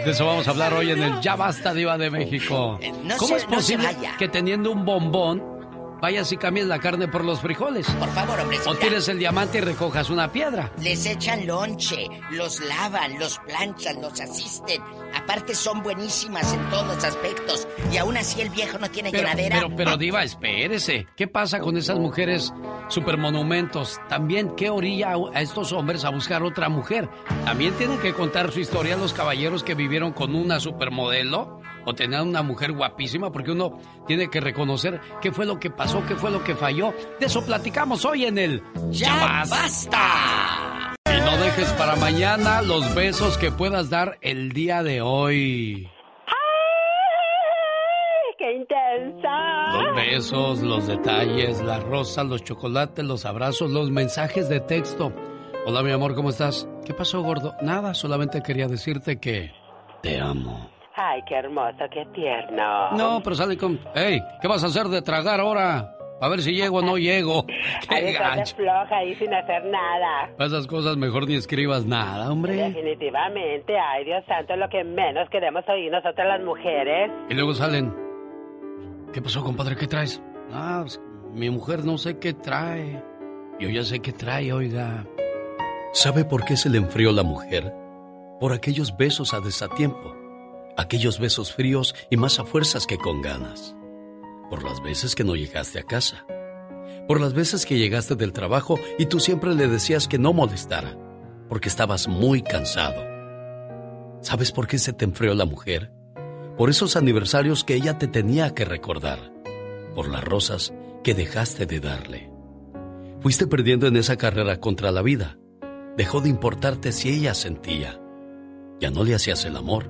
De eso vamos a hablar hoy en el Ya Basta Diva de México. ¿Cómo es posible que teniendo un bombón vayas y cambies la carne por los frijoles?
Por favor, hombre.
O tires el diamante y recojas una piedra.
Les echan lonche, los lavan, los planchan, los asisten. Aparte son buenísimas en todos los aspectos. Y aún así el viejo no tiene
Pero,
llenadera.
pero, pero, Diva, espérese. ¿Qué pasa con esas mujeres supermonumentos? También, ¿qué orilla a a estos hombres a buscar otra mujer? ¿También tienen que contar su historia los caballeros que vivieron con una supermodelo? ¿O tenían una mujer guapísima? Porque uno tiene que reconocer qué fue lo que pasó, qué fue lo que falló. De eso platicamos hoy en el
¡Ya basta!
Y no dejes para mañana los besos que puedas dar el día de hoy.
intensa.
Los besos, los detalles, las rosas, los chocolates, los abrazos, los mensajes de texto. Hola, mi amor, ¿cómo estás? ¿Qué pasó, gordo? Nada, solamente quería decirte que te amo.
Ay, qué hermoso, qué tierno.
No, pero sale con... ¡Ey! ¿Qué vas a hacer de tragar ahora? A ver si llego o no llego.
Qué gacho. floja ahí sin hacer nada.
Esas cosas mejor ni escribas nada, hombre.
Definitivamente, ay Dios santo, lo que menos queremos oír nosotras las mujeres.
Y luego salen. ¿Qué pasó, compadre? ¿Qué traes? Ah, pues, mi mujer no sé qué trae. Yo ya sé qué trae, oiga. ¿Sabe por qué se le enfrió la mujer? Por aquellos besos a desatiempo. Aquellos besos fríos y más a fuerzas que con ganas por las veces que no llegaste a casa, por las veces que llegaste del trabajo y tú siempre le decías que no molestara, porque estabas muy cansado. ¿Sabes por qué se te enfrió la mujer? Por esos aniversarios que ella te tenía que recordar, por las rosas que dejaste de darle. Fuiste perdiendo en esa carrera contra la vida. Dejó de importarte si ella sentía. Ya no le hacías el amor,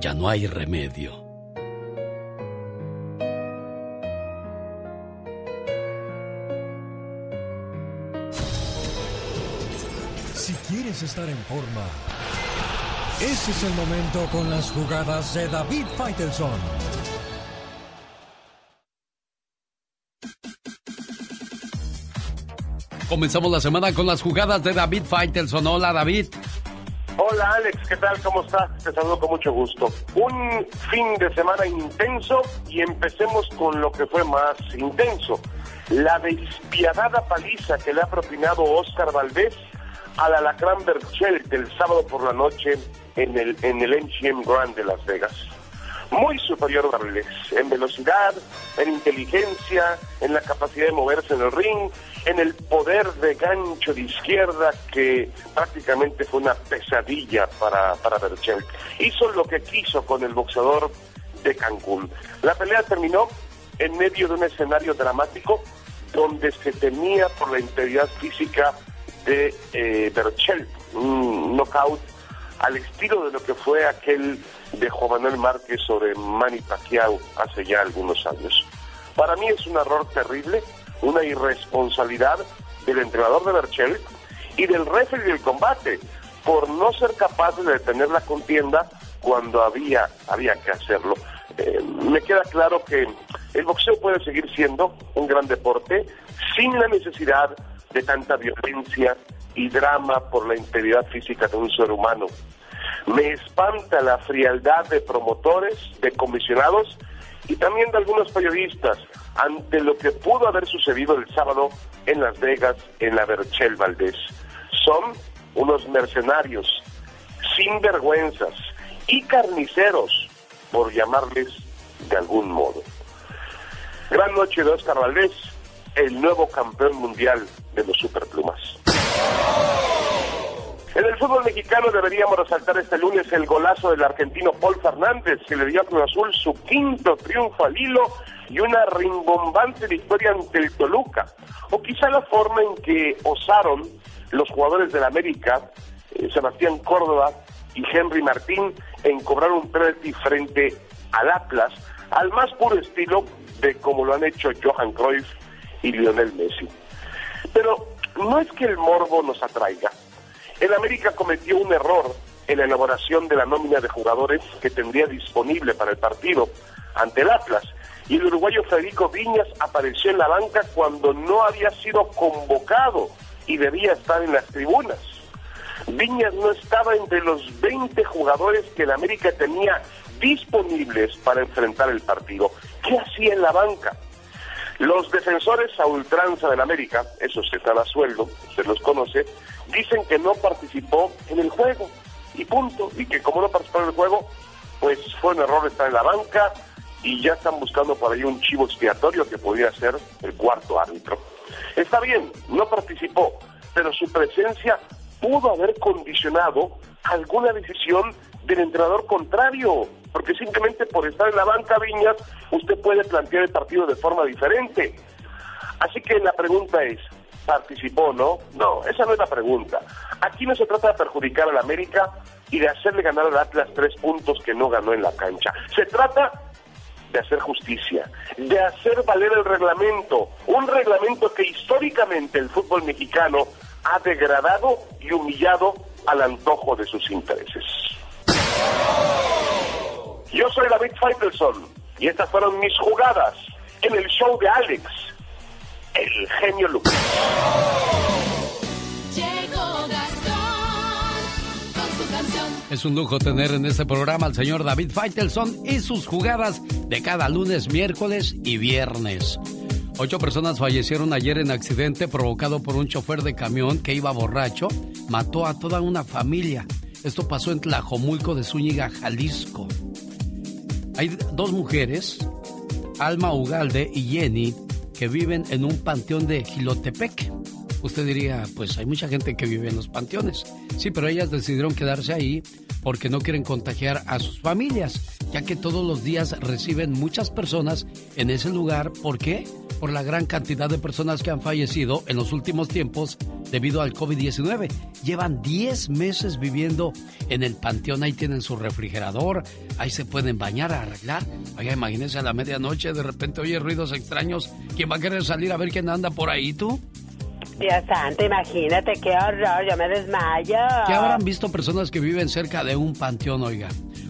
ya no hay remedio.
estar en forma. Ese es el momento con las jugadas de David Faitelson.
Comenzamos la semana con las jugadas de David Faitelson. Hola, David.
Hola, Alex. ¿Qué tal? ¿Cómo estás? Te saludo con mucho gusto. Un fin de semana intenso y empecemos con lo que fue más intenso. La despiadada paliza que le ha propinado Oscar Valdés al Alacrán Berchel del sábado por la noche en el, en el MGM Grand de Las Vegas. Muy superior a en velocidad, en inteligencia, en la capacidad de moverse en el ring, en el poder de gancho de izquierda que prácticamente fue una pesadilla para, para Berchel. Hizo lo que quiso con el boxeador de Cancún. La pelea terminó en medio de un escenario dramático donde se temía por la integridad física de eh, Berchel, un knockout al estilo de lo que fue aquel de Juan Manuel Márquez sobre Manny Pacquiao hace ya algunos años. Para mí es un error terrible, una irresponsabilidad del entrenador de Berchel y del referee del combate por no ser capaz de detener la contienda cuando había, había que hacerlo. Eh, me queda claro que el boxeo puede seguir siendo un gran deporte sin la necesidad de tanta violencia y drama por la integridad física de un ser humano. Me espanta la frialdad de promotores, de comisionados y también de algunos periodistas ante lo que pudo haber sucedido el sábado en Las Vegas, en la Berchel Valdés. Son unos mercenarios, sin vergüenzas y carniceros, por llamarles de algún modo. Gran noche de Oscar Valdés, el nuevo campeón mundial de los superplumas. En el fútbol mexicano deberíamos resaltar este lunes el golazo del argentino Paul Fernández, que le dio a Cruz Azul su quinto triunfo al hilo y una rimbombante victoria ante el Toluca. O quizá la forma en que osaron los jugadores del América, eh, Sebastián Córdoba y Henry Martín, en cobrar un penalti frente al Atlas, al más puro estilo de como lo han hecho Johan Cruyff y Lionel Messi. Pero no es que el morbo nos atraiga. El América cometió un error en la elaboración de la nómina de jugadores que tendría disponible para el partido ante el Atlas. Y el uruguayo Federico Viñas apareció en la banca cuando no había sido convocado y debía estar en las tribunas. Viñas no estaba entre los 20 jugadores que el América tenía disponibles para enfrentar el partido. ¿Qué hacía en la banca? Los defensores a ultranza del América, esos que están a sueldo, se los conoce, dicen que no participó en el juego y punto, y que como no participó en el juego, pues fue un error estar en la banca y ya están buscando por ahí un chivo expiatorio que podría ser el cuarto árbitro. Está bien, no participó, pero su presencia pudo haber condicionado alguna decisión del entrenador contrario, porque simplemente por estar en la banca Viñas, usted puede plantear el partido de forma diferente. Así que la pregunta es, ¿participó o no? No, esa no es la pregunta. Aquí no se trata de perjudicar al América y de hacerle ganar al Atlas tres puntos que no ganó en la cancha. Se trata de hacer justicia, de hacer valer el reglamento, un reglamento que históricamente el fútbol mexicano ha degradado y humillado al antojo de sus intereses. Yo soy David Feitelson y estas fueron mis jugadas en el show de Alex, el genio Lucas.
Es un lujo tener en este programa al señor David Feitelson y sus jugadas de cada lunes, miércoles y viernes. Ocho personas fallecieron ayer en accidente provocado por un chofer de camión que iba borracho. Mató a toda una familia. Esto pasó en Tlajomulco de Zúñiga, Jalisco. Hay dos mujeres, Alma Ugalde y Jenny, que viven en un panteón de Gilotepec. Usted diría, pues hay mucha gente que vive en los panteones. Sí, pero ellas decidieron quedarse ahí porque no quieren contagiar a sus familias, ya que todos los días reciben muchas personas en ese lugar. ¿Por qué? Por la gran cantidad de personas que han fallecido en los últimos tiempos debido al COVID-19. Llevan 10 meses viviendo en el panteón, ahí tienen su refrigerador, ahí se pueden bañar, arreglar. Oiga, imagínense a la medianoche, de repente oye ruidos extraños. ¿Quién va a querer salir a ver quién anda por ahí, tú?
Dios santo, imagínate qué horror, yo me desmayo.
¿Qué habrán visto personas que viven cerca de un panteón, oiga?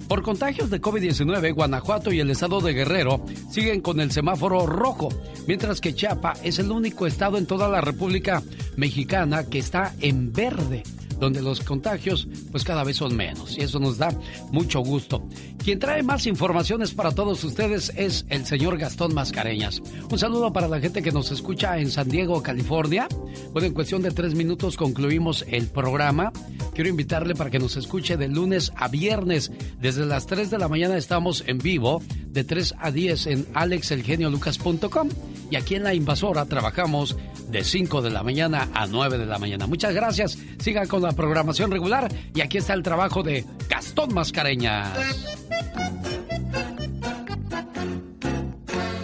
Por contagios de COVID-19, Guanajuato y el estado de Guerrero siguen con el semáforo rojo, mientras que Chiapa es el único estado en toda la República Mexicana que está en verde donde los contagios pues cada vez son menos y eso nos da mucho gusto. Quien trae más informaciones para todos ustedes es el señor Gastón Mascareñas. Un saludo para la gente que nos escucha en San Diego, California. Bueno, en cuestión de tres minutos concluimos el programa. Quiero invitarle para que nos escuche de lunes a viernes. Desde las 3 de la mañana estamos en vivo, de 3 a 10 en alexelgeniolucas.com. Y aquí en La Invasora trabajamos de 5 de la mañana a 9 de la mañana. Muchas gracias. Sigan con programación regular y aquí está el trabajo de Gastón Mascareñas.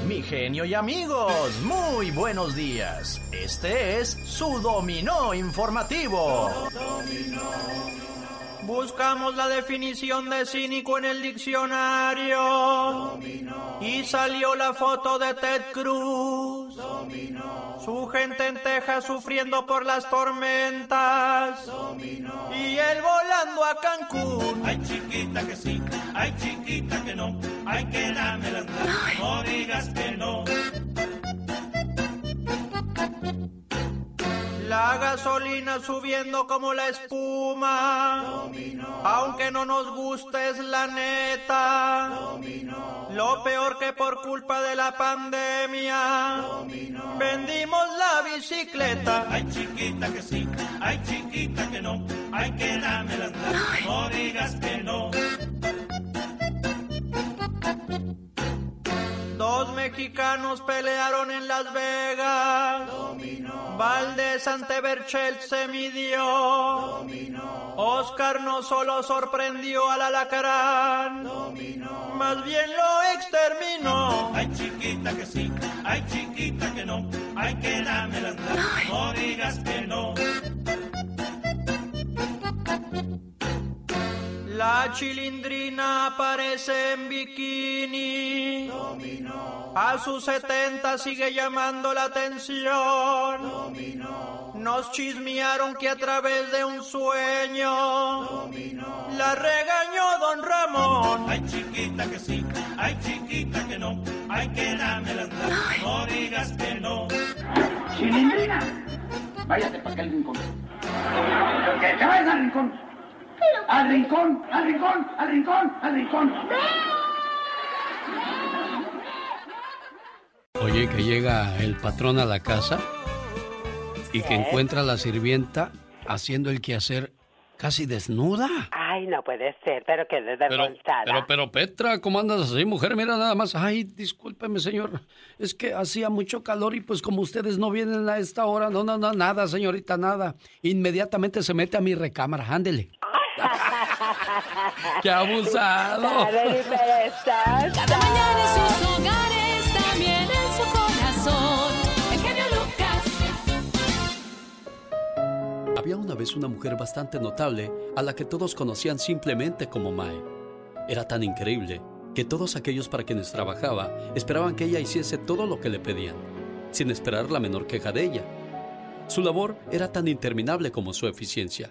Mi genio y amigos, muy buenos días. Este es su dominó informativo.
Buscamos la definición de cínico en el diccionario. Y salió la foto de Ted Cruz. Su gente en Texas sufriendo por las tormentas. Y él volando a Cancún.
Ay, chiquita que sí, ay, chiquita que no. Ay, que dame las no digas que no.
La gasolina subiendo como la espuma. Aunque no nos guste es la neta. Lo peor que por culpa de la pandemia. Vendimos la bicicleta.
Ay chiquita que sí, ay chiquita que no. Ay que dame las no digas que no.
Dos mexicanos pelearon en Las Vegas. Valdés ante Berchelt se midió. Oscar no solo sorprendió al alacrán, más bien lo exterminó.
Ay chiquita que sí, ay chiquita que no. Ay que dame las no digas que no.
La chilindrina aparece en bikini. A sus 70 sigue llamando la atención. Nos chismearon que a través de un sueño la regañó don Ramón.
Ay chiquita que sí, ay chiquita que no. Ay que dame las no digas que no.
Chilindrina, váyate para aquel rincón. Que te vayas al rincón. Al rincón, al rincón, al rincón, al rincón.
Oye, que llega el patrón a la casa y que encuentra a la sirvienta haciendo el quehacer casi desnuda.
Ay, no puede ser, pero qué desvergonzada.
Pero, pero, Petra, ¿cómo andas así, mujer? Mira nada más. Ay, discúlpeme, señor. Es que hacía mucho calor y pues como ustedes no vienen a esta hora, no, no, no, nada, señorita, nada. Inmediatamente se mete a mi recámara, ándele. ¡Qué abusado!
Cada
mañana en sus hogares, también en su corazón. El genio Lucas.
Había una vez una mujer bastante notable a la que todos conocían simplemente como Mae. Era tan increíble que todos aquellos para quienes trabajaba esperaban que ella hiciese todo lo que le pedían, sin esperar la menor queja de ella. Su labor era tan interminable como su eficiencia.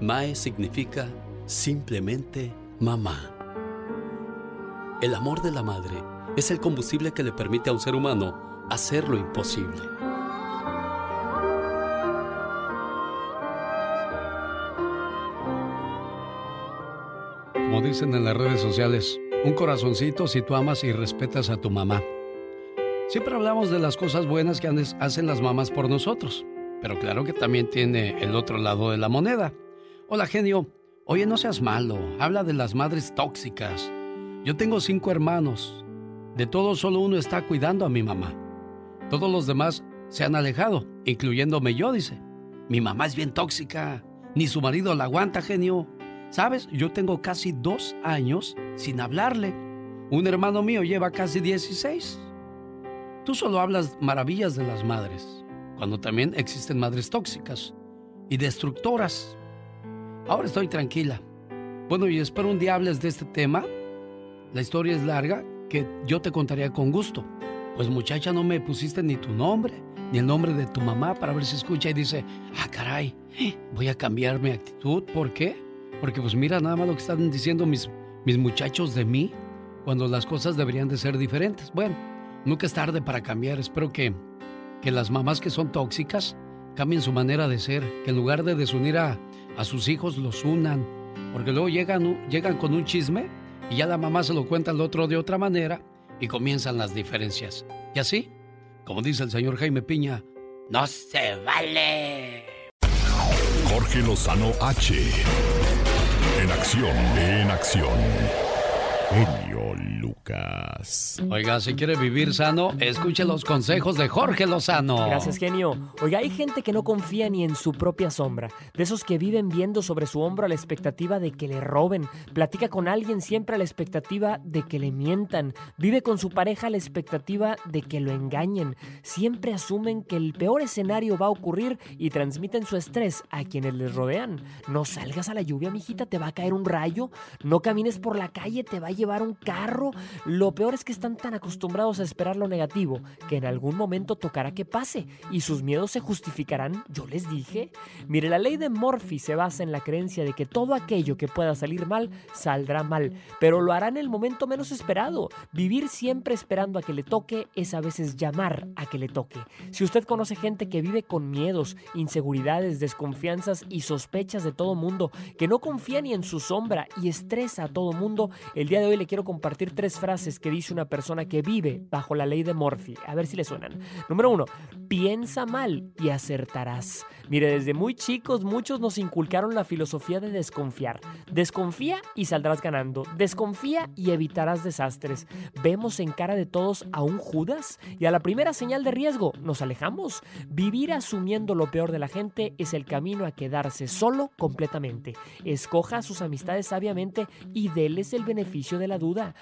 Mae significa simplemente mamá. El amor de la madre es el combustible que le permite a un ser humano hacer lo imposible. Como dicen en las redes sociales, un corazoncito si tú amas y respetas a tu mamá. Siempre hablamos de las cosas buenas que hacen las mamás por nosotros, pero claro que también tiene el otro lado de la moneda. Hola genio, oye no seas malo, habla de las madres tóxicas. Yo tengo cinco hermanos, de todos solo uno está cuidando a mi mamá. Todos los demás se han alejado, incluyéndome yo, dice. Mi mamá es bien tóxica, ni su marido la aguanta, genio. ¿Sabes? Yo tengo casi dos años sin hablarle. Un hermano mío lleva casi 16. Tú solo hablas maravillas de las madres, cuando también existen madres tóxicas y destructoras. Ahora estoy tranquila. Bueno, y espero un día de este tema. La historia es larga, que yo te contaría con gusto. Pues muchacha, no me pusiste ni tu nombre, ni el nombre de tu mamá para ver si escucha y dice, ah, caray, voy a cambiar mi actitud. ¿Por qué? Porque pues mira nada más lo que están diciendo mis, mis muchachos de mí, cuando las cosas deberían de ser diferentes. Bueno, nunca es tarde para cambiar. Espero que, que las mamás que son tóxicas cambien su manera de ser, que en lugar de desunir a, a sus hijos los unan, porque luego llegan, llegan con un chisme y ya la mamá se lo cuenta al otro de otra manera y comienzan las diferencias. Y así, como dice el señor Jaime Piña, no se vale.
Jorge Lozano H. En acción, en acción. Lucas.
Oiga, si quiere vivir sano, escuche los consejos de Jorge Lozano.
Gracias, genio. Oiga, hay gente que no confía ni en su propia sombra. De esos que viven viendo sobre su hombro a la expectativa de que le roben. Platica con alguien siempre a la expectativa de que le mientan. Vive con su pareja a la expectativa de que lo engañen. Siempre asumen que el peor escenario va a ocurrir y transmiten su estrés a quienes les rodean. No salgas a la lluvia, mijita, te va a caer un rayo. No camines por la calle, te va a llevar un carro. Lo peor es que están tan acostumbrados a esperar lo negativo que en algún momento tocará que pase y sus miedos se justificarán. Yo les dije. Mire, la ley de Murphy se basa en la creencia de que todo aquello que pueda salir mal saldrá mal, pero lo hará en el momento menos esperado. Vivir siempre esperando a que le toque es a veces llamar a que le toque. Si usted conoce gente que vive con miedos, inseguridades, desconfianzas y sospechas de todo mundo, que no confía ni en su sombra y estresa a todo mundo, el día de hoy le quiero compartir tres frases que dice una persona que vive bajo la ley de Murphy. A ver si le suenan. Número uno, piensa mal y acertarás. Mire, desde muy chicos muchos nos inculcaron la filosofía de desconfiar. Desconfía y saldrás ganando. Desconfía y evitarás desastres. Vemos en cara de todos a un Judas y a la primera señal de riesgo nos alejamos. Vivir asumiendo lo peor de la gente es el camino a quedarse solo completamente. Escoja a sus amistades sabiamente y déles el beneficio de la duda.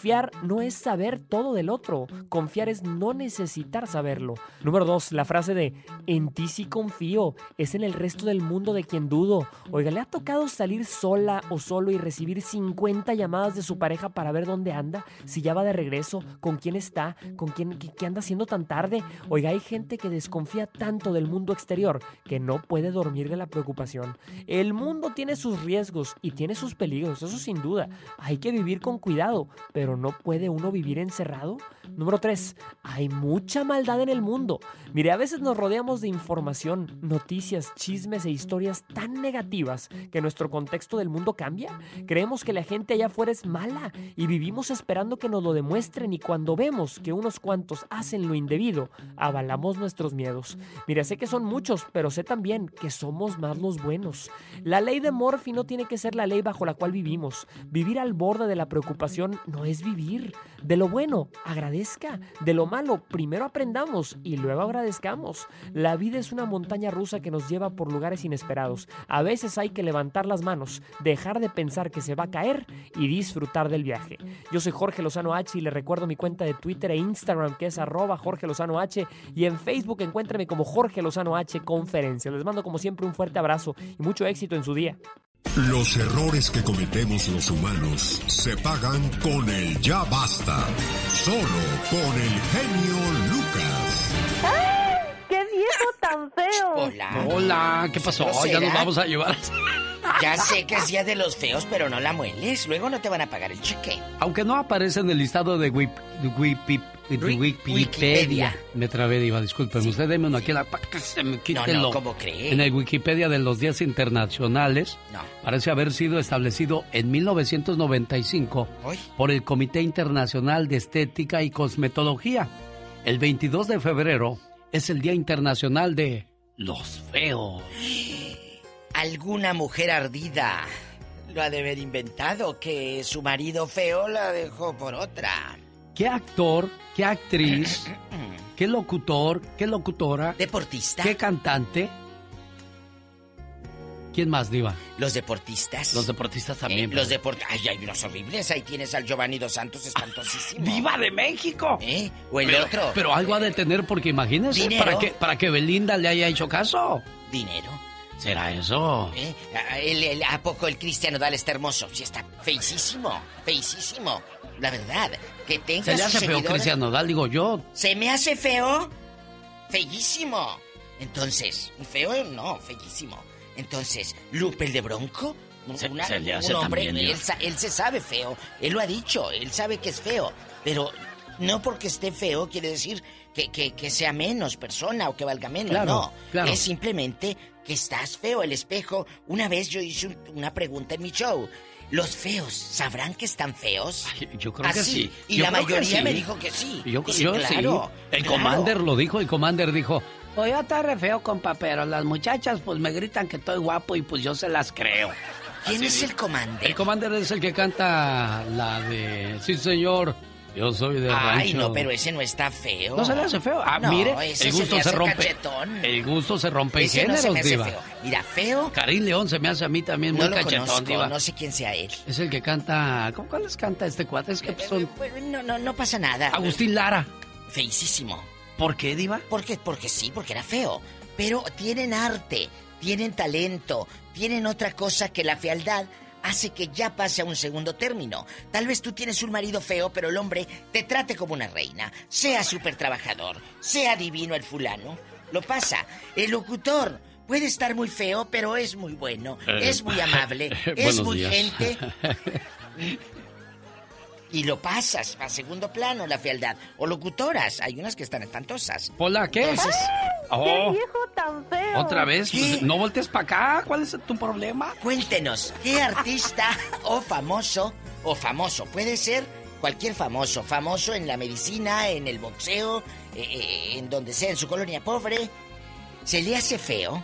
Confiar no es saber todo del otro. Confiar es no necesitar saberlo. Número dos, la frase de en ti sí confío es en el resto del mundo de quien dudo. Oiga, ¿le ha tocado salir sola o solo y recibir 50 llamadas de su pareja para ver dónde anda? Si ya va de regreso, con quién está, con quién qué, qué anda haciendo tan tarde. Oiga, hay gente que desconfía tanto del mundo exterior que no puede dormir de la preocupación. El mundo tiene sus riesgos y tiene sus peligros, eso sin duda. Hay que vivir con cuidado, pero no puede uno vivir encerrado. Número 3. Hay mucha maldad en el mundo. Mire, a veces nos rodeamos de información, noticias, chismes e historias tan negativas que nuestro contexto del mundo cambia. Creemos que la gente allá afuera es mala y vivimos esperando que nos lo demuestren y cuando vemos que unos cuantos hacen lo indebido, avalamos nuestros miedos. Mira, sé que son muchos, pero sé también que somos más los buenos. La ley de Murphy no tiene que ser la ley bajo la cual vivimos. Vivir al borde de la preocupación no es vivir. De lo bueno, agradezca. De lo malo, primero aprendamos y luego agradezcamos. La vida es una montaña rusa que nos lleva por lugares inesperados. A veces hay que levantar las manos, dejar de pensar que se va a caer y disfrutar del viaje. Yo soy Jorge Lozano H y le recuerdo mi cuenta de Twitter e Instagram que es arroba Jorge Lozano H y en Facebook encuéntrame como Jorge Lozano H Conferencia. Les mando como siempre un fuerte abrazo y mucho éxito en su día.
Los errores que cometemos los humanos se pagan con el ya basta. Solo con el genio Lucas.
¡Ay! ¡Qué viejo tan feo!
Hola.
Hola, ¿qué pasó?
¿No
ya nos vamos a llevar.
Ya sé que es día de los feos, pero no la mueles. Luego no te van a pagar el cheque.
Aunque no aparece en el listado de, Wip, Wikipedia.
Wikipedia.
Me trabé, Diva, disculpen. Usted deme uno aquí, la, para que se me quite
No, no, ¿cómo cree?
En el Wikipedia de los días internacionales,
No.
parece haber sido establecido en 1995
Uy.
por el Comité Internacional de Estética y Cosmetología. El 22 de febrero es el Día Internacional de los Feos.
Alguna mujer ardida lo ha de haber inventado que su marido feo la dejó por otra.
¿Qué actor, qué actriz, qué locutor, qué locutora,
deportista,
qué cantante? ¿Quién más, Diva?
Los deportistas.
Los deportistas también.
Eh, los deportistas. Ay, hay unos horribles. Ahí tienes al Giovanni Dos Santos espantosísimo.
¡Viva de México!
¿Eh? O el
pero,
otro.
Pero algo ha de tener porque imagínense
Dinero.
para que para que Belinda le haya hecho caso.
Dinero.
¿Será eso?
¿Eh? ¿A, el- el- ¿A poco el Cristiano Dal está hermoso? Sí, está feicísimo. Feicísimo. La verdad. Que tenga
Se le hace feo Cristian Nodal, digo yo.
¿Se me hace feo? Feísimo. Entonces, feo no, feísimo. Entonces, Lupe el de Bronco,
Se-
una-
se le hace
un hombre,
también,
él, él se sabe feo, él lo ha dicho, él sabe que es feo, pero no porque esté feo quiere decir que, que- que sea menos persona o que valga menos,
Claro,
no.
claro.
Es simplemente que estás feo. El espejo, una vez yo hice un- una pregunta en mi show. ¿Los feos sabrán que están feos?
Yo creo que
Así.
sí.
Y
Yo
la
que
mayoría
sí.
me dijo que sí.
Yo, yo
claro,
sí. El
claro.
Commander lo dijo, el Commander dijo, pues yo está re feo, compa, pero las muchachas pues me gritan que estoy guapo y pues yo se las creo.
¿Quién es el Commander?
El Commander es el que canta la de Sí, señor, yo soy de rancho.
Ay, no, pero ese no está feo.
No se le hace feo. Ah,
No,
mire,
ese
el gusto se,
hace
rompe.
cachetón.
El gusto se rompe
Ese
en
no se
géneros,
me hace
diva.
feo. Mira, feo.
Karim León se me hace a mí también
No
muy
lo
cachetón,
conozco,
diva.
no sé quién sea él.
Es el que canta... ¿Cómo cuáles canta este cuate? Es que pues, son...
Pues, No, no, no pasa nada.
Agustín Lara.
Feísimo.
¿Por qué, diva?
Porque, porque sí, porque era feo. Pero tienen arte, tienen talento, tienen otra cosa que la fealdad hace que ya pase a un segundo término. Tal vez tú tienes un marido feo, pero el hombre te trate como una reina, sea súper trabajador, sea divino el fulano. Lo pasa. El locutor puede estar muy feo, pero es muy bueno,
Eh,
es muy amable, es muy
días.
gente. Y lo pasas a segundo plano, la fealdad. O locutoras, hay unas que están espantosas.
Hola, ¿qué?
Entonces,
Oh,
¡Qué viejo tan feo!
¿Otra vez?
¿Qué?
Pues, no voltees para acá. ¿Cuál es tu problema?
Cuéntenos, ¿qué artista o famoso o famoso. Puede ser cualquier famoso. Famoso en la medicina, en el boxeo, eh, eh, en donde sea, en su colonia pobre. ¿Se le hace feo?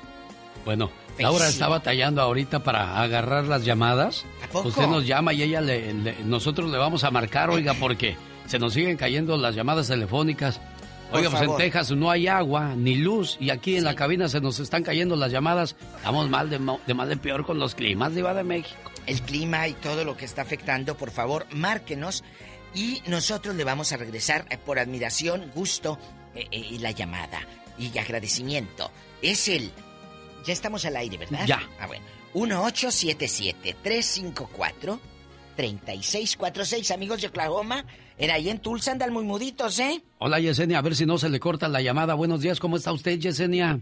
Bueno, Laura está batallando ahorita para agarrar las llamadas.
poco?
Usted nos llama y ella le, le- nosotros le vamos a marcar, oiga, porque se nos siguen cayendo las llamadas telefónicas. Oiga, pues en. Texas no hay agua ni luz y aquí en la cabina se nos están cayendo las llamadas. Estamos mal de, de mal de peor con los climas, Diva de México.
El clima y todo lo que está afectando, por favor, márquenos y nosotros le vamos a regresar eh, por admiración, gusto eh, eh, y la llamada y agradecimiento. Es el... Ya estamos al aire, ¿verdad?
Ya.
Ah, bueno. 1877-354-3646, amigos de Oklahoma. En ahí en Tulsa andan muy muditos, ¿eh?
Hola Yesenia, a ver si no se le corta la llamada. Buenos días, ¿cómo está usted Yesenia?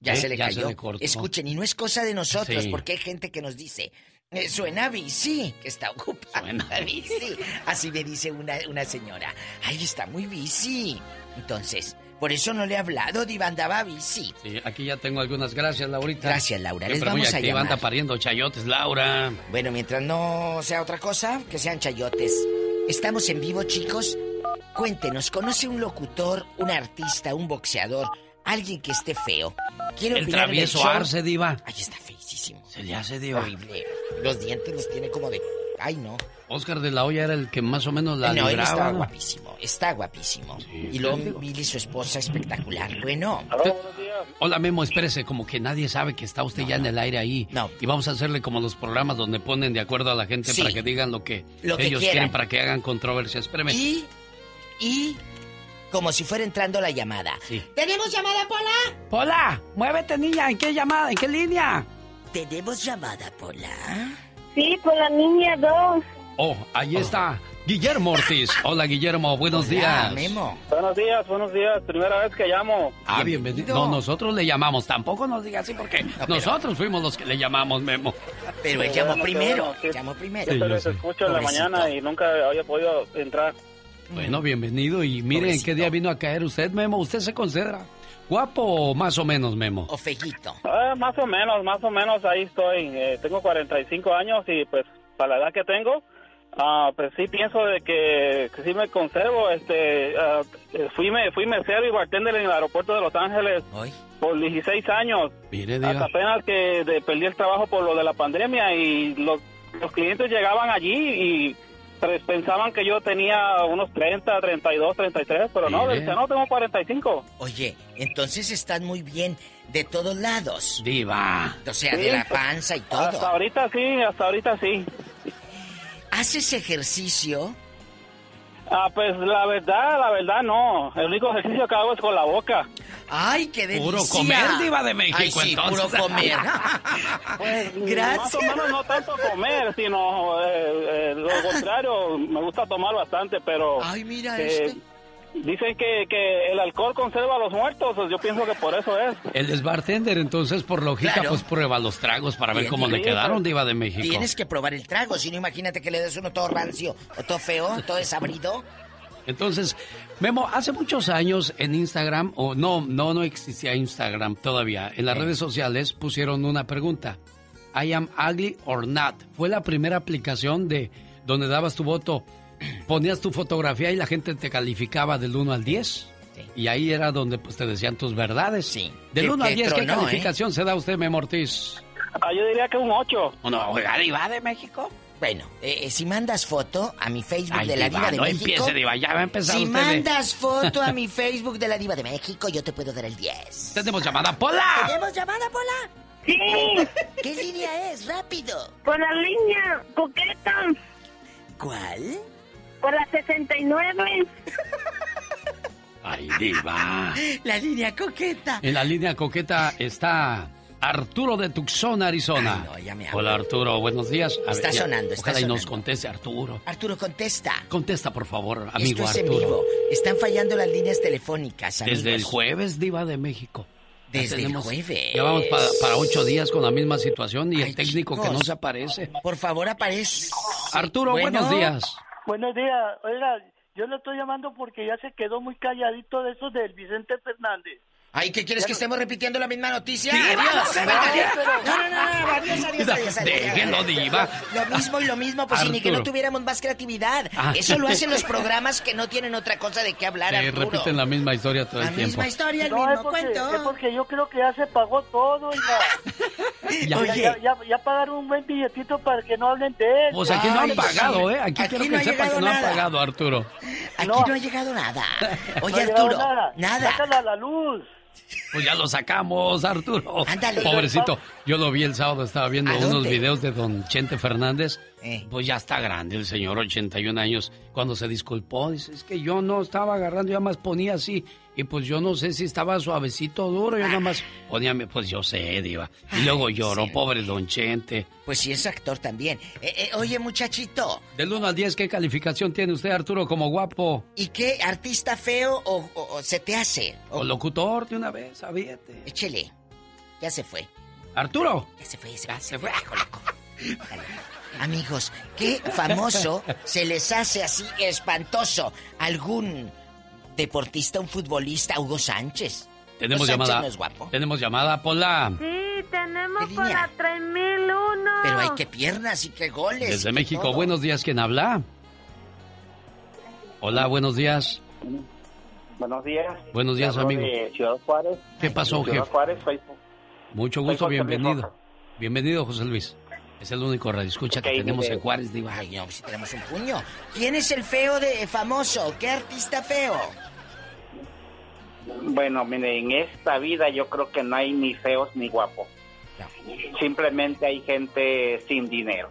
Ya
¿Eh?
se le
Ya
cayó.
se le cortó.
Escuchen, y no es cosa de nosotros,
Sí.
porque hay gente que nos dice, eh, suena bici, que está ocupada. Suena bici. Así me dice una, una señora. Ay, está muy bici. Entonces, por eso no le he hablado, Diva, andaba bici.
Sí, aquí ya tengo algunas gracias, Laurita.
Gracias, Laura. Les
muy
vamos a llamar.
anda pariendo chayotes, Laura.
Bueno, mientras no sea otra cosa, que sean chayotes. Estamos en vivo, chicos. Cuéntenos, ¿conoce un locutor, un artista, un boxeador, alguien que esté feo? Quiero
El travieso. Arce, Diva.
Ay, está feísimo.
Se le hace, Diva.
Horrible. Los dientes los tiene como de... Ay, no.
Oscar de la Hoya era el que más o menos la
no,
libraba.
guapísimo. Está guapísimo. y luego Billy, su esposa, espectacular. Bueno.
Hola Memo, espérese, como que nadie sabe que está usted ya en el aire ahí.
No.
Y vamos a hacerle como los programas donde ponen de acuerdo a la gente
Sí.
para que digan lo que,
Lo que
ellos
quieran.
quieren para que hagan controversia. Espéreme.
Y... Y... Como si fuera entrando la llamada.
Sí.
¿Tenemos llamada, Pola?
Pola, muévete niña, ¿en qué llamada? ¿En qué línea?
¿Tenemos llamada, Pola?
Sí, por la niña 2.
Oh, ahí está. Guillermo Ortiz. Hola Guillermo, buenos días.
Buenos días, buenos días. Primera vez que llamo.
Ah, bienvenido. No, nosotros le llamamos. Tampoco nos diga así porque nosotros fuimos los que le llamamos Memo.
Pero él llamó primero.
no, sí.
Llamó primero.
Yo
les
sé.
escucho en la
Pobrecito.
mañana y nunca había podido entrar.
Bueno, bienvenido. Y mire en qué día vino a caer usted, Memo. ¿Usted se considera guapo o más o menos, Memo?
O fellito.
Ah, más o menos, más o menos ahí estoy. Eh, tengo 45 años y pues para la edad que tengo, ah, pues sí pienso de que, que sí me conservo. Este, eh, fui, me, fui mesero y bartender en el aeropuerto de Los Ángeles por 16 años.
Mire,
Hasta apenas que de- perdí el trabajo por lo de la pandemia y los, los clientes llegaban allí y pensaban que yo tenía unos 30, 32, 33, pero no, decía, no, tengo 45.
Oye, entonces estás muy bien de todos lados.
Diva.
O sea,
Sí,
de la panza y todo.
Hasta ahorita sí, hasta ahorita sí.
¿Haces ejercicio?
Ah, pues la verdad, la verdad no. El único ejercicio que hago es con la boca.
¡Ay, qué delicia!
Puro comer, diva de México,
Ay, sí,
entonces.
puro comer.
Pues,
Gracias.
Más o menos no tanto comer, sino eh, eh, lo contrario, me gusta tomar bastante, pero...
Ay, mira
eh,
este.
Dicen que, que el alcohol conserva a los muertos, pues yo pienso que por eso es.
Él es bartender, entonces por lógica,
Claro.
pues prueba los tragos para ver cómo le quedaron, Diva de México.
Tienes que probar el trago, si no imagínate que le des uno todo rancio o todo feo, todo desabrido.
Entonces, Memo, hace muchos años en Instagram, o no, no, no existía Instagram todavía. En las redes sociales pusieron una pregunta. I am ugly or not. Fue la primera aplicación de donde dabas tu voto, ponías tu fotografía y la gente te calificaba del 1 al 10. Y ahí era donde pues te decían tus verdades. Sí. Del
Que-
1 al
que
10, ¿qué
¿eh?
calificación se da usted, Memo Ortiz?
Ah, yo diría que un 8.
No, oiga, Diva de México.
Bueno, eh, eh, si mandas foto a mi Facebook
Ay,
de la
Diva,
Diva de
no
México.
empiece, Diva, ya va a empezar
Si
usted de-
mandas foto a mi Facebook de la Diva de México, yo te puedo dar el 10.
Tenemos llamada, Pola.
¿Tenemos llamada, Pola?
Sí.
¿Qué línea es? Rápido.
Por la línea coqueta.
¿Cuál?
Por la 69.
Ay, Diva.
La línea coqueta.
En la línea coqueta está Arturo de Tucson, Arizona. Hola Arturo, buenos días. A
Está
ya,
sonando, está
Ojalá y nos
sonando.
conteste Arturo.
Arturo, contesta.
Contesta, por favor, amigo
Esto es en
Arturo.
vivo. Están fallando las líneas telefónicas, amigos.
Desde el jueves, Diva de México.
Desde el jueves.
Ya vamos para, para ocho días con la misma situación y el técnico que no se aparece.
Por favor, aparece.
Arturo,
Bueno.
buenos días.
Buenos días. Oiga, yo lo estoy llamando porque ya se quedó muy calladito de esos del Vicente Fernández.
Ay, ¿qué quieres que estemos repitiendo la misma noticia?
Sí,
adiós. No, no, no, no, no, adiós, adiós, adiós, adiós.
Déjenlo, diva.
Lo mismo y lo mismo, pues si ni que no tuviéramos más creatividad.
Ah.
Eso lo hacen los programas que no tienen otra cosa de qué hablar, Arturo.
repiten la misma historia todo el
La
tiempo.
misma historia, el
No,
mismo
es porque,
cuento.
es porque yo creo que ya se pagó todo.
Ya.
Ya, ya, ya, ya pagaron un buen billetito para que no hablen de él.
Pues aquí no han
Ay,
pagado. ¿eh? Aquí,
Aquí
quiero
no
que
ha
sepan que
llegado
no han
nada.
pagado, Arturo.
Aquí no. ha llegado nada. Oye, Arturo,
nada.
nada.
Sácala a la luz.
Pues ya lo sacamos, Arturo.
Ándale.
Pobrecito. Yo lo vi el sábado, estaba viendo
¿A
unos
dónde?
videos de don Chente Fernández.
Eh.
Pues ya está grande el señor, 81 años. Cuando se disculpó, dice, es que yo no estaba agarrando, yo más ponía así. Y pues yo no sé si estaba suavecito o duro, yo nada más ponía, pues yo sé, diva. Y luego lloró,
sí.
pobre don Chente.
Pues sí, es actor también. Eh, eh, oye, muchachito,
Del 1 al 10, ¿qué calificación tiene usted, Arturo, como guapo?
¿y qué artista feo o, o- o se te hace?
O locutor de una vez, sabíete.
Échele. Ya se fue.
Arturo.
Ya se fue, ya se, fue. hijo loco. Dale. Amigos, ¿qué famoso se les hace así espantoso? ¿Algún deportista, un futbolista, Hugo Sánchez?
Tenemos
Hugo Sánchez
llamada.
no es guapo.
Tenemos llamada, Pola.
Sí, tenemos
¿Qué
por
línea?
la 3001.
Pero hay que piernas y que goles.
Desde
que
México,
todo.
buenos días, ¿quién habla? Hola, buenos días.
Buenos días.
Buenos días, amigo.
de Ciudad Juárez.
¿Qué pasó,
Ciudad
jefe?
Juárez, soy...
Mucho gusto, bienvenido. Bienvenido, José Luis. Es el único radio escucha que tenemos en Juárez, Diva.
Ay, no, si tenemos un puño. ¿Quién es el feo de famoso? ¿Qué artista feo?
Bueno, mire, en esta vida yo creo que no hay ni feos ni guapos. Simplemente hay gente sin dinero.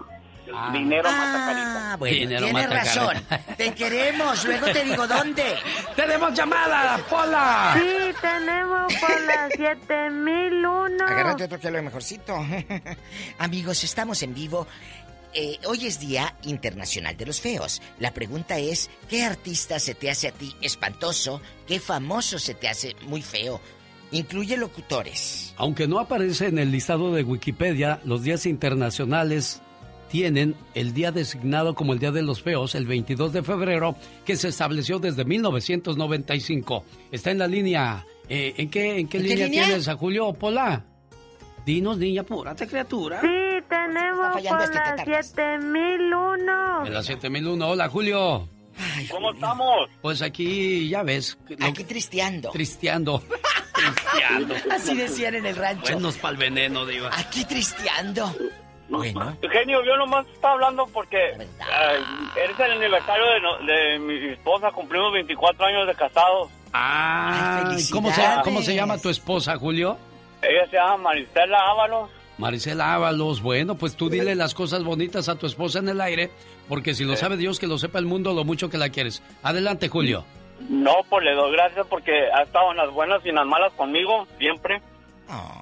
Dinero mata carita.
Ah, bueno,
Dinero
tienes
mata
razón. Te queremos. Luego te digo dónde.
¡Tenemos llamada, Pola!
Sí, tenemos por la 7001.
Agárrate otro que habla mejorcito. Amigos, estamos en vivo. Eh, hoy es Día Internacional de los Feos. La pregunta es, ¿qué artista se te hace a ti espantoso? ¿Qué famoso se te hace muy feo? Incluye locutores.
Aunque no aparece en el listado de Wikipedia, los días internacionales tienen el día designado como el Día de los Feos, el 22 de febrero, que se estableció desde 1995. Está en la línea. eh, ¿En qué, en qué
¿En qué
línea,
línea?
tienes a Julio Pola? Dinos, niña, apúrate, criatura.
Sí, tenemos
fallando
por
este
la
tetarras.
7001.
En la 7001. Hola, Julio.
¿Cómo estamos?
Pues aquí, ya ves. lo-
Aquí tristeando.
Tristeando. tristeando.
Así decían en el rancho.
Buenos pa'l veneno, Diva.
Aquí tristeando. Bueno.
Eugenio, yo nomás estaba hablando porque eh, eres el aniversario de, no- de mi esposa, cumplimos 24 años de casados.
Ah,
Ay,
¿cómo se. ¿cómo se llama tu esposa, Julio?
Ella se llama Maricela Ábalos.
Marisela Ábalos, bueno, pues tú dile las cosas bonitas a tu esposa en el aire, porque si lo sabe Dios, que lo sepa el mundo lo mucho que la quieres. Adelante, Julio.
No, pues le doy gracias porque ha estado en las buenas y en las malas conmigo, siempre. Ah,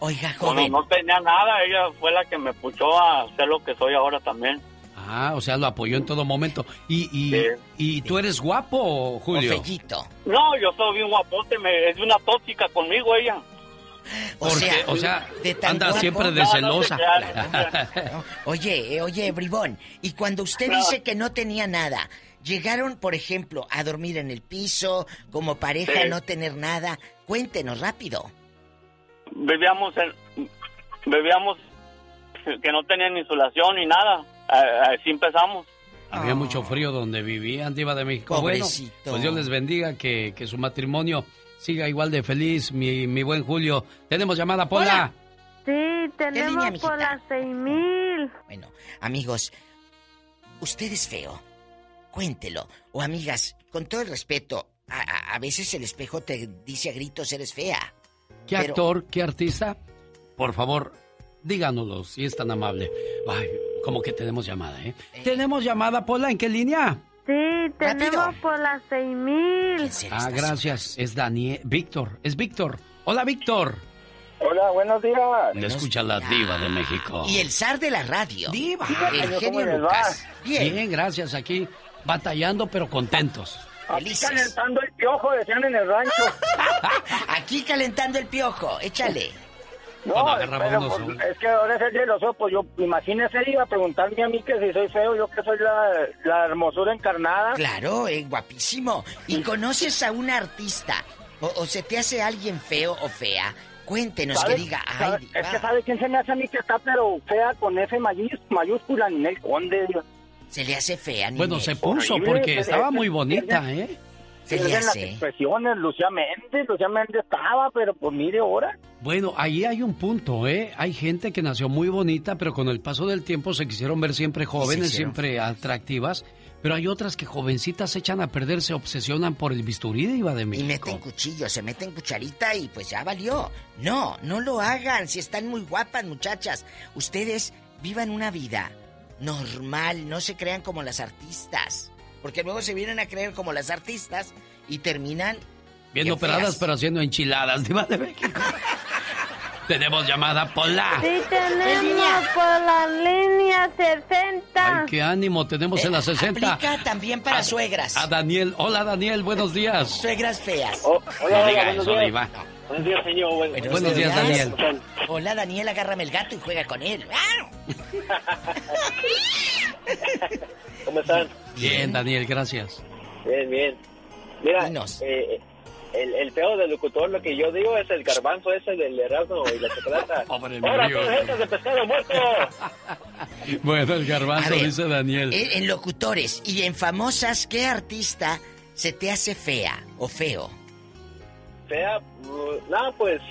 Oiga,
cuando
joven.
no tenía nada, ella fue la que me puchó a ser lo que soy ahora también.
Ah, o sea, lo apoyó en todo momento. ¿Y, y,
Sí.
y tú eres guapo, Julio?
Fellito.
No, yo soy bien guapote, me, es una tóxica conmigo ella.
O
Porque,
sea,
o sea, anda
guapo.
siempre de
No, no,
celosa.
No, Oye, oye, Bribón, y cuando usted
No.
dice que no tenía nada, llegaron, por ejemplo, a dormir en el piso, como pareja
Sí.
no tener nada. Cuéntenos rápido.
Vivíamos en, vivíamos que no tenía ni insulación ni nada. Ah, Así empezamos.
Había mucho frío donde vivían, Diva de México.
Pobrecito.
Bueno, pues Dios les bendiga, que, que su matrimonio siga igual de feliz, mi, mi buen Julio. Tenemos llamada, Pola.
Sí,
línea,
tenemos
mijita?
por la 6000.
Bueno, amigos, usted es feo. Cuéntelo. O amigas, con todo el respeto, a, a- a veces el espejo te dice a gritos eres fea.
¿Qué
Pero-
actor, qué artista? Por favor, díganoslo, si es tan amable. Ay, como que tenemos llamada, ¿eh? ¿Tenemos llamada, Pola? ¿En qué línea?
Sí, tenemos
Rápido.
por la 6000.
Ah, gracias. Es Daniel. Víctor. Es Víctor. Hola, Víctor.
Hola, buenos días.
Le escucha la diva de México.
Y el zar de la radio.
Diva.
El. Lucas. Bien.
Bien, gracias. Aquí batallando, pero contentos.
Felices.
calentando el piojo, decían en el rancho.
Aquí calentando el piojo. Échale.
No, pero, pues, es que ahora es el de los ojos. Pues yo, imagínese, iba a preguntarme a mí que si soy feo, yo que soy la, la hermosura encarnada.
Claro, eh, guapísimo. ¿Y conoces a una artista O, o se te hace alguien feo o fea, cuéntenos que diga, ay.
Es que sabe quién se me hace a mí que está pero fea con F mayús- mayúscula, Ninel Conde.
Se le hace fea,
Bueno,
Ninel.
se puso
Horrible,
porque estaba muy bonita, ¿eh?
Pierden las expresiones, Lucía Méndez, Lucía Méndez estaba, pero pues mire ahora.
Bueno, ahí hay un punto, ¿eh? Hay gente que nació muy bonita, pero con el paso del tiempo se quisieron ver siempre jóvenes, siempre atractivas. Pero hay otras que jovencitas se echan a perder, se obsesionan por el bisturí de Iba de
Y
México.
meten cuchillo, se meten cucharita y pues ya valió. No, no lo hagan si están muy guapas, muchachas. Ustedes vivan una vida normal, no se crean como las artistas. Porque luego se vienen a creer como las artistas y terminan
Bien operadas,
feas.
pero haciendo enchiladas, Diva de México. Tenemos llamada Pola.
Sí, tenemos por la línea 60.
Ay, qué ánimo tenemos en la 60.
Eh, Aplica también para suegras.
A Daniel. Hola, Daniel, buenos días.
Suegras feas.
Oh,
no diga eso, Diva.
Buenos días, señor. Buenos,
Buenos días, Daniel.
Hola, Daniel, agárrame el gato y juega con él.
¿Cómo están?
Bien, Daniel, gracias.
Bien, bien. Mira,
Dinos.
eh, el, el peor del locutor, lo que yo digo es el garbanzo ese del Erasmo y la chocolata. ¡Ahora,
mío.
todos estos de pescado muerto!
Bueno, el garbanzo,
ver,
dice Daniel.
En, en locutores y en famosas, ¿qué artista se te hace fea o feo?
Fea, mm, nada, pues...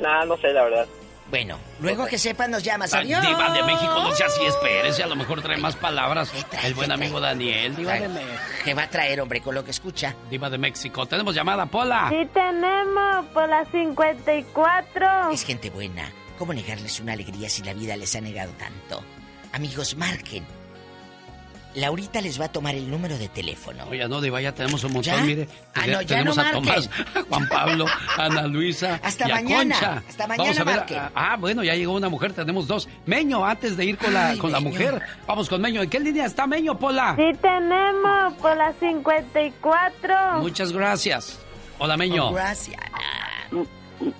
Nada, no sé, la verdad.
Bueno, luego que sepan nos llamas. Adiós.
Diva de México, no sea así, espérese, a lo mejor trae más palabras. El buen amigo Daniel, Diva de México.
¿Qué va a traer, hombre, con lo que escucha?
Diva de México. Tenemos llamada, Pola.
Sí, tenemos por la 54.
Es gente buena. ¿Cómo negarles una alegría si la vida les ha negado tanto? Amigos, marquen. Laurita les va a tomar el número de teléfono.
Oye, no, Diva, ya tenemos un montón,
¿Ya?
mire.
Ah, no, ya
tenemos
no
a Tomás, a Juan Pablo, a Ana Luisa
Hasta
y a
mañana,
Concha.
hasta
Vamos
mañana
a ver. ah, Ah, bueno, ya llegó una mujer, tenemos dos. Meño, antes de ir con la,
Ay,
con la mujer, vamos con Meño. ¿En qué línea está Meño, Pola?
Sí, tenemos por la 54.
Muchas gracias. Hola, Meño.
Oh, gracias.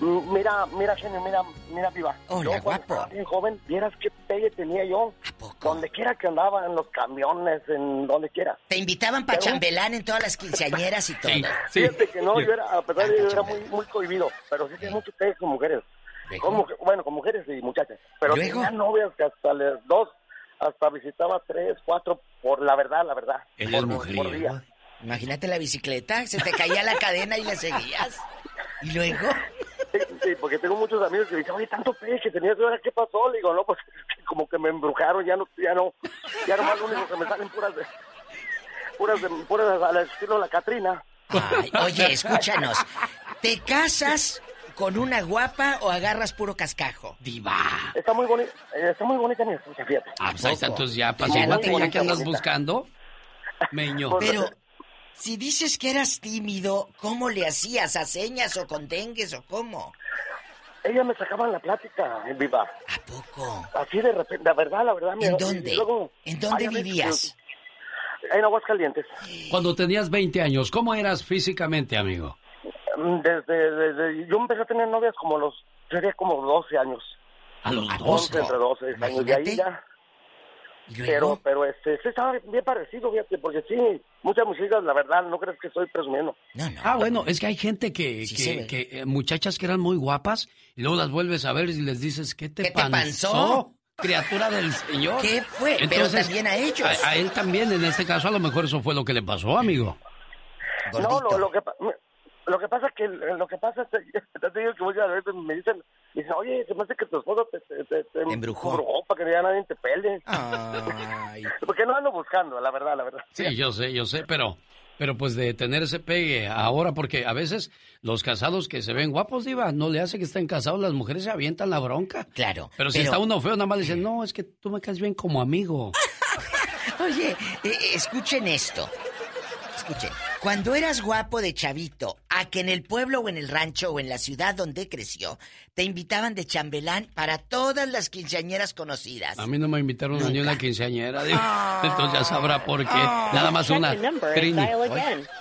Mira, mira, genio, mira, mira, viva.
Hola,
yo, cuando
guapo.
estaba bien joven, vieras qué pegue tenía yo.
¿A poco?
Donde quiera que andaba, en los camiones, en donde quiera.
Te invitaban para chambelán en todas las quinceañeras y todo.
Sí, sí.
Fíjate que no, yo era, a pesar de que yo era muy, muy cohibido, pero sí tenía mucho pegue con mujeres. Bueno, con mujeres y muchachas. Pero
Luego.
tenía novias que hasta les dos, hasta visitaba tres, cuatro, por la verdad, la verdad.
Él
por,
es
por
mujeriego.
día.
Imagínate la bicicleta, se te caía la cadena y le seguías. Y luego,
Sí, porque tengo muchos amigos que dicen, oye, tanto que tenías, ¿ahora qué pasó? Le digo, no, pues como que me embrujaron, ya no, ya no, ya nomás lo único que me salen puras de, puras de, puras al estilo de la Catrina.
ay, oye, escúchanos. ¿Te casas con una guapa o agarras puro cascajo?
Diva.
Está muy bonita, eh, está muy bonita mi esposa, fíjate.
Ah, pues ahí están tus ya,
Ya no te
ya que andas buscando. Meño.
Pues,
Pero, si dices que eras tímido, ¿cómo le hacías? ¿A señas o con dengues o cómo?
Ella me sacaba la plática, en viva.
¿A poco?
Así de repente, la verdad, la verdad.
¿En
mira,
dónde?
y luego-
¿En dónde vivías?
En Aguascalientes.
Cuando tenías 20 años, ¿cómo eras físicamente, amigo?
Mm, Desde, desde, yo empecé a tener novias como los, sería como 12 años.
A los
11,
12.
entre 12 años. De ahí ya.
¿Y
Pero, pero este, sí estaba bien parecido, fíjate, porque sí, muchas muchachas, la verdad, no crees que estoy presumiendo.
No, no.
Ah, bueno, es que hay gente que,
Sí
que- que, eh, muchachas que eran muy guapas y luego las vuelves a ver y les dices, ¿qué te
¿Qué te
panzó?
panzó?
Criatura del Señor.
¿Qué fue? Pero también a ellos.
A, a él también, en este caso, a lo mejor eso fue lo que le pasó, amigo.
No, lo, lo que lo que pasa que lo que pasa es que te digo que muchas veces me dicen, me dicen, oye, se me hace que tu esposo te, te, te, te
embrujó.
para que ya nadie te pele.
Ay.
Porque no ando buscando, la verdad, la verdad.
Sí, yo sé, yo sé, pero, pero pues de tener ese pegue ahora, porque a veces los casados que se ven guapos, diva, no le hace que estén casados, las mujeres se avientan la bronca.
Claro.
Pero si está uno feo, nada más le dicen, no, es que tú me caes bien como amigo.
Oye, eh, escuchen esto. Escuchen. Cuando eras guapo de chavito, a que en el pueblo o en el rancho o en la ciudad donde creció, te invitaban de chambelán para todas las quinceañeras conocidas.
A mí no me invitaron a ni una quinceañera, diva.
Ah.
Entonces ya sabrá por qué.
Ah.
Nada más una.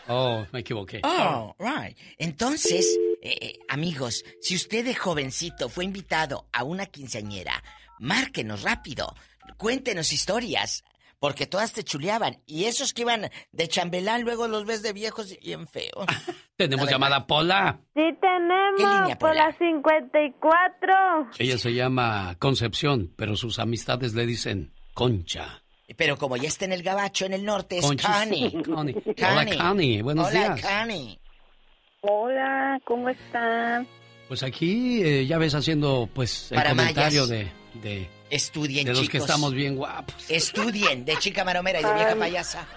Oh, me equivoqué.
Oh, right. Entonces, eh, eh, amigos, si usted de jovencito fue invitado a una quinceañera, márquenos rápido. Cuéntenos historias. Porque todas te chuleaban. Y esos que iban de chambelán, luego los ves de viejos y bien feos.
Tenemos llamada Pola.
Sí tenemos,
línea,
por la 54.
Ella se llama Concepción, pero sus amistades le dicen Concha.
Pero como ya está en el gabacho, en el norte, es
Conchis.
Connie.
Connie. Hola, Connie. Buenos
Hola,
días.
Connie.
Hola, ¿cómo están?
Pues aquí eh, ya ves haciendo pues el
Para
comentario
mayas.
de, de,
Estudien,
de los
chicos.
que estamos bien guapos.
Estudien, de chica maromera y de vieja
Ay.
payasa.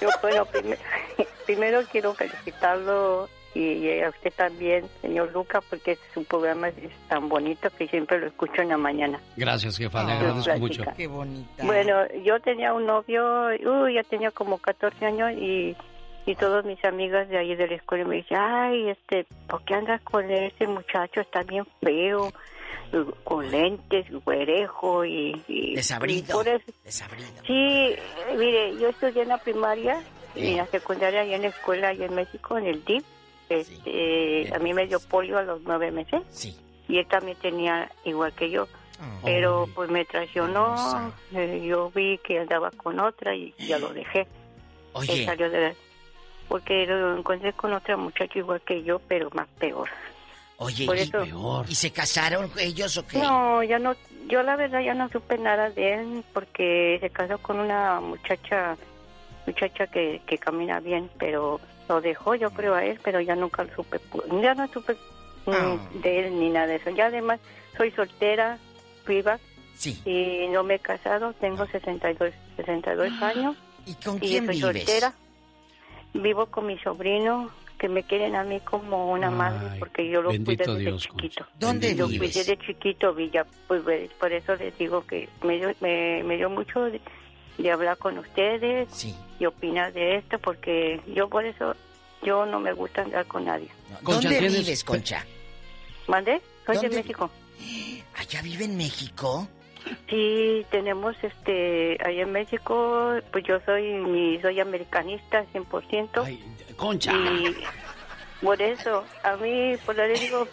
Yo, bueno, prim- primero quiero felicitarlo y a usted también, señor Luca, porque su programa es tan bonito que siempre lo escucho en la mañana.
Gracias, jefa, le agradezco
plática.
mucho.
Qué bonita.
Bueno, yo tenía un novio, uy, ya tenía como 14 años y, y todas mis amigas de ahí de la escuela me dicen, ay, este, ¿por qué andas con ese muchacho? Está bien feo, con lentes, güerejo y... y
Desabrido.
y por eso-
Desabrido.
Sí, mire, yo estudié en la primaria y en la secundaria y en la escuela allá en México, en el DIP. Este, a mí me dio polio a los nueve meses. Y él también tenía igual que yo. Pero pues me traicionó, eh, yo vi que andaba con otra y ya lo dejé.
Oye.
Él salió de la- Porque lo encontré con otra muchacha igual que yo, pero más peor.
Oye,
Por
y,
eso-
¿y se casaron ellos o qué?
No, ya no, yo la verdad ya no supe nada de él porque se casó con una muchacha, muchacha que, que camina bien, pero lo dejó yo creo a él, pero ya nunca lo supe, ya no supe mm,
Ah.
de él ni nada de eso. Ya además soy soltera, viva,
Sí.
y no me he casado, tengo 62, 62 años.
¿Y con
y
quién
soy
vives?
soltera. Vivo con mi sobrino, que me quieren a mí como una madre, porque yo lo cuidé desde
Dios,
chiquito.
¿Dónde
Yo
vives?
cuidé de chiquito, Villa, pues por eso les digo que me dio, me, me dio mucho de, de hablar con ustedes y opinar de esto, porque yo por eso, yo no me gusta andar con nadie.
¿Dónde
¿tienes-
vives, Concha?
¿Mande? Soy de
¿Dónde?
México.
¿Allá vive en México?
Sí, tenemos este, allá en México, pues yo soy, mi- soy americanista 100%.
Concha.
Y por eso, a mí, por eso le digo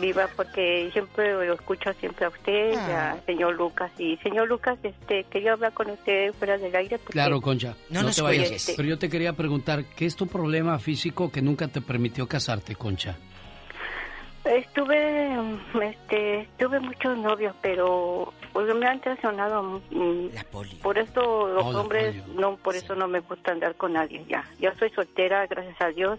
viva, porque siempre lo escucho siempre a usted,
Ah.
a señor Lucas. Y señor Lucas, este, quería hablar con usted fuera del aire. Porque,
Claro, Concha.
No nos
te vayas. Pero yo te quería preguntar, ¿qué es tu problema físico que nunca te permitió casarte, Concha?
Estuve, mm, este, tuve muchos novios, pero pues, me han traicionado. mm, Por eso los
Oh, la
hombres,
polio.
no, por eso no me gusta andar con nadie ya. Yo soy soltera, gracias a Dios,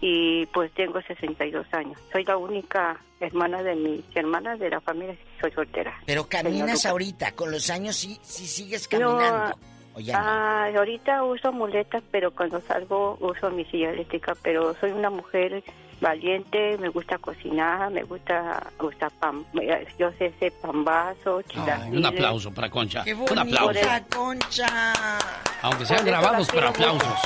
y pues tengo 62 años. Soy la única hermana de mis hermanas de la familia, soy soltera.
Pero caminas ahorita, con los años sí, sí sigues
No,
caminando. ¿O ya no?
ah, ahorita uso muletas, pero cuando salgo uso mi silla eléctrica, pero soy una mujer valiente, me gusta cocinar, me gusta, gusta pan, yo sé hacer pambazo, chilaquiles.
Un aplauso para Concha.
¡Qué
Un aplauso.
Concha!
Aunque sean grabados,
la
pero aplausos.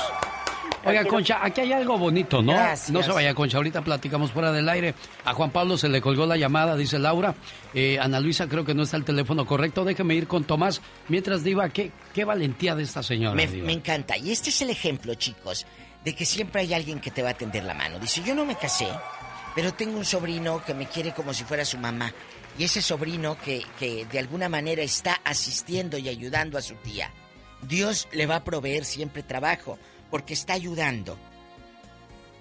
Oiga, Concha, aquí hay algo bonito, ¿no?
Gracias.
No se vaya, Concha. Ahorita platicamos fuera del aire. A Juan Pablo se le colgó la llamada, dice Laura. Eh, Ana Luisa, creo que no está el teléfono correcto. Déjeme ir con Tomás. Mientras, Diva, ¿qué, qué valentía de esta señora,
me encanta. Y este es el ejemplo, chicos, de que siempre hay alguien que te va a tender la mano. Dice, yo no me casé, pero tengo un sobrino que me quiere como si fuera su mamá. Y ese sobrino que, que de alguna manera está asistiendo y ayudando a su tía. Dios le va a proveer siempre trabajo, porque está ayudando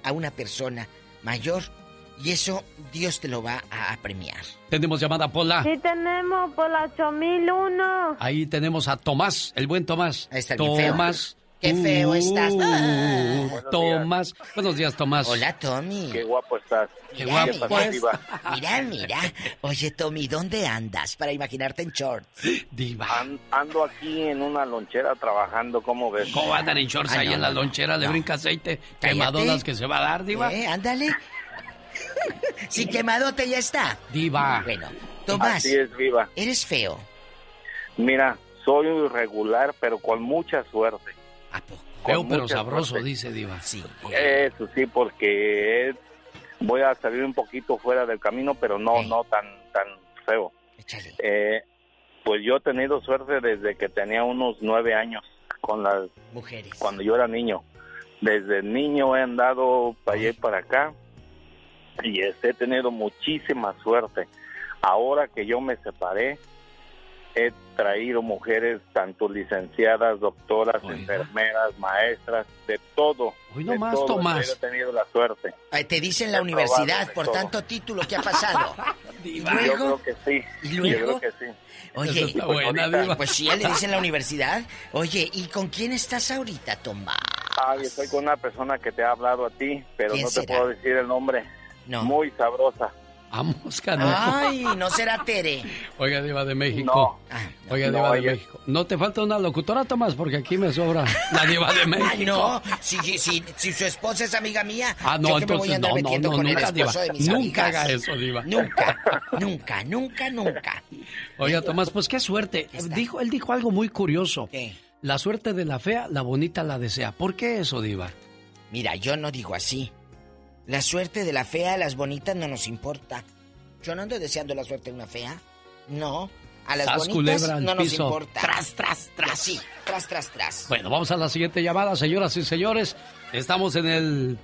a una persona mayor y eso Dios te lo va a, a premiar.
Tenemos llamada Pola.
Sí tenemos por la 8001.
Ahí tenemos a Tomás, el buen Tomás.
está bien feo.
Tomás.
Qué feo estás.
Uh,
Buenos
Tomás. Buenos días, Tomás.
Hola, Tommy.
Qué guapo estás.
Qué
Mira,
guapo
mira.
es.
Mira, mira. Oye, Tommy, ¿dónde andas para imaginarte en shorts?
Diva.
An- ando aquí en una lonchera trabajando, ¿cómo ves?
¿Cómo va a andar en shorts
Ah,
ahí
no,
en la
no,
lonchera? Le
no.
brinca aceite.
Cállate.
Quemadonas que se va a dar, Diva.
Eh, ándale. Si quemadote ya está.
Diva.
Bueno, Tomás,
Así es, viva.
eres feo.
Mira, soy irregular, pero con mucha suerte.
Feo
Con
pero
mucha
sabroso,
suerte.
dice Diva.
Sí.
Eso sí, porque voy a salir un poquito fuera del camino, pero no, no tan, tan feo. Eh, pues yo he tenido suerte desde que tenía unos nueve años con las
Mujeres.
cuando yo era niño. Desde niño he andado para allá y para acá y este, he tenido muchísima suerte. Ahora que yo me separé,
he traído mujeres, tanto licenciadas, doctoras, enfermeras, maestras, de todo.
Hoy
de
nomás,
todo.
Tomás.
Yo he tenido la suerte.
Ay, te dicen la
He
universidad por
todo.
tanto título que ha pasado. ¿Y
Yo
luego?
creo que sí.
¿Y
Yo
luego?
creo que sí.
Oye,
está buena, Diva.
pues ya le dicen la universidad. Oye, ¿y con quién estás ahorita, Tomás?
Ay, estoy con una persona que te ha hablado a ti, pero
¿Quién
no te
será?
puedo decir el nombre.
No.
Muy sabrosa.
Vamos, carajo.
Ay, no será Tere.
Oiga, Diva de México. Oiga,
no,
Diva de México. No te falta una locutora, Tomás, porque aquí me sobra la Diva de México.
Ay, no, si, si, si su esposa es amiga mía,
Ah, no,
yo que me voy
entonces
a andar metiendo con el
nunca,
esposo
Diva.
de mis
Nunca
amigas.
haga eso, Diva.
Nunca, nunca, nunca, nunca.
Oiga, Tomás, pues qué suerte. Dijo, él dijo algo muy curioso. La suerte de la fea, la bonita la desea. ¿Por qué eso, Diva?
Mira, yo no digo así. La suerte de la fea a las bonitas no nos importa. Yo no ando deseando la suerte de una fea. No. A las
Sas,
bonitas no nos
piso.
importa.
Tras, tras, tras.
Sí, tras, tras, tras.
Bueno, vamos a la siguiente llamada, señoras y señores. Estamos en el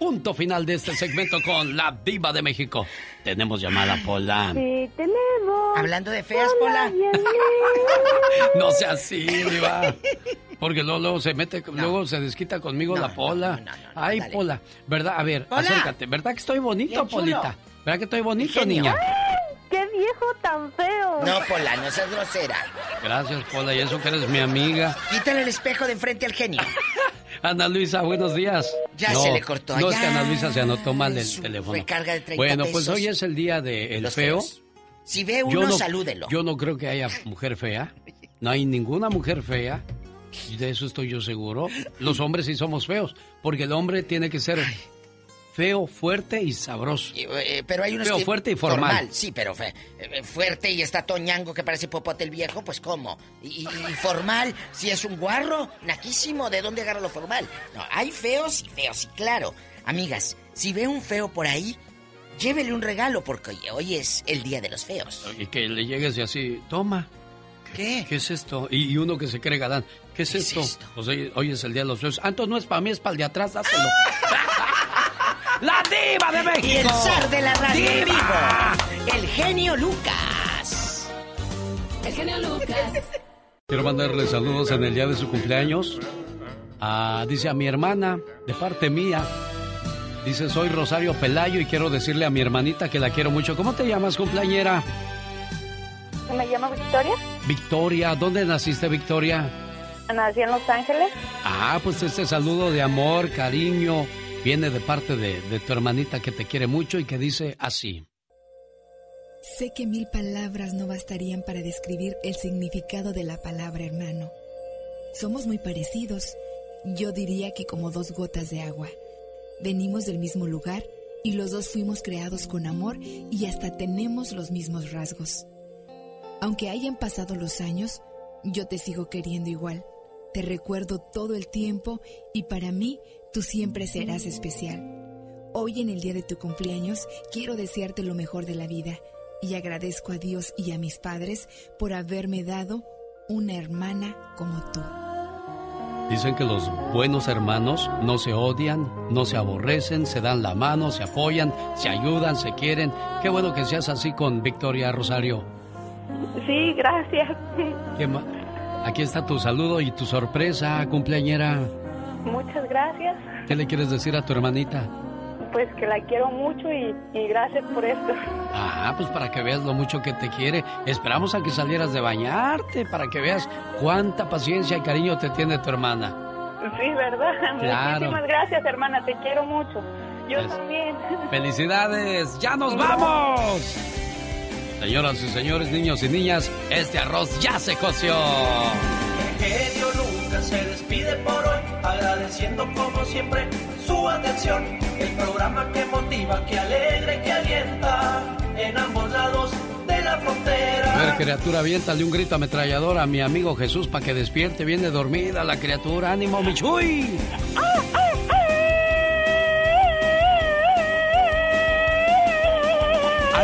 punto final de este segmento con la Diva de México. Tenemos llamada, Pola.
Sí, tenemos.
Hablando de feas, Pola.
No sea así, Diva. Porque luego, luego se mete, luego se desquita conmigo la Pola. Ay, Pola. ¿Verdad? A ver,
Pola.
acércate. ¿Verdad que estoy bonito. Polita? ¿Verdad que estoy bonito,
Genio.
niña?
¡Qué viejo tan feo!
No, Pola, no seas grosera.
Gracias, Pola. Y eso que eres mi amiga.
Quítale el espejo de enfrente al genio.
Ana Luisa, buenos días.
Ya
No,
se le cortó
No, es que Ana Luisa se anotó mal el
Su
teléfono.
recarga de 30
bueno, pues
pesos.
hoy es el día del
Los
feo.
feos. Si ve
Yo
uno,
no-
salúdelo.
Yo no creo que haya mujer fea. No hay ninguna mujer fea. De eso estoy yo seguro. Los hombres sí somos feos. Porque el hombre tiene que ser feo, fuerte y sabroso.
Eh, pero hay unos
Feo,
que-
fuerte y formal.
Sí, pero fe- eh, fuerte y está toñango que parece popote el viejo, pues ¿cómo? Y, formal, si es un guarro, naquísimo, ¿de dónde agarra lo formal? No, hay feos y feos, y claro. Amigas, si ve un feo por ahí, llévele un regalo porque hoy es el día de los feos.
Y que le llegues y así, toma.
¿Qué?
¿Qué es esto? Y, y uno que se cree galán. ¿Qué es esto? Pues hoy, hoy es el día de los. Ah, entonces no es para mí, es para el de atrás, dáselo. ¡La diva de México!
Y el zar de la radio en
¡Diva!
vivo, el genio Lucas.
El genio Lucas.
Quiero mandarle saludos en el día de su cumpleaños. A, dice a mi hermana, de parte mía. Dice, soy Rosario Pelayo y quiero decirle a mi hermanita que la quiero mucho. ¿Cómo te llamas, cumpleañera?
¿Me llamo Victoria?
Victoria. ¿Dónde naciste, Victoria?
Nací en Los Ángeles.
Ah, pues este saludo de amor, cariño, viene de parte de, de tu hermanita que te quiere mucho y que dice así.
Sé que mil palabras no bastarían para describir el significado de la palabra hermano. Somos muy parecidos, yo diría que como dos gotas de agua. Venimos del mismo lugar y los dos fuimos creados con amor y hasta tenemos los mismos rasgos. Aunque hayan pasado los años, yo te sigo queriendo igual. Te recuerdo todo el tiempo y para mí tú siempre serás especial. Hoy en el día de tu cumpleaños quiero desearte lo mejor de la vida y agradezco a Dios y a mis padres por haberme dado una hermana como tú.
Dicen que los buenos hermanos no se odian, no se aborrecen, se dan la mano, se apoyan, se ayudan, se quieren. Qué bueno que seas así con Victoria Rosario.
Sí, gracias.
¿Qué ma- Aquí está tu saludo y tu sorpresa, cumpleañera.
Muchas gracias.
¿Qué le quieres decir a tu hermanita?
Pues que la quiero mucho y, y gracias por esto.
Ah, pues para que veas lo mucho que te quiere. Esperamos a que salieras de bañarte para que veas cuánta paciencia y cariño te tiene tu hermana.
Sí, ¿verdad?
Claro.
Muchísimas gracias, hermana. Te quiero mucho. Yo también.
¡Felicidades! ¡Ya nos vamos! Señoras y señores, niños y niñas, este arroz ya se coció.
El genio Lucas se despide por hoy, agradeciendo como siempre su atención. El programa que motiva, que alegra y que alienta en ambos lados de la
A
frontera.
ver, criatura, aviéntale un grito ametrallador a mi amigo Jesús para que despierte. Viene dormida la criatura. ¡Ánimo, Michuy!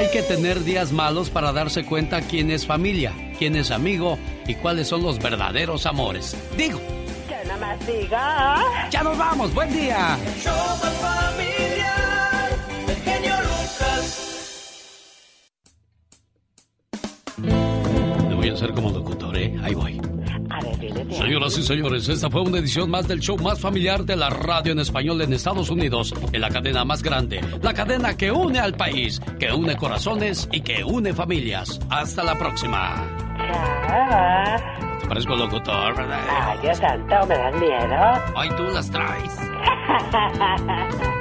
Hay que tener días malos para darse cuenta quién es familia, quién es amigo y cuáles son los verdaderos amores. Digo,
Que nada más diga.
ya nos vamos. Buen día.
Familiar, el genio Lucas.
Le voy quiero ser como locutor, ¿eh? Ahí voy. Señoras y señores, esta fue una edición más del show más familiar de la radio en español en Estados Unidos, en la cadena más grande, la cadena que une al país, que une corazones y que une familias. Hasta la próxima.
Chao.
Te parezco locutor, ¿verdad?
Ay, Dios santo, me dan miedo.
Ay, tú las traes.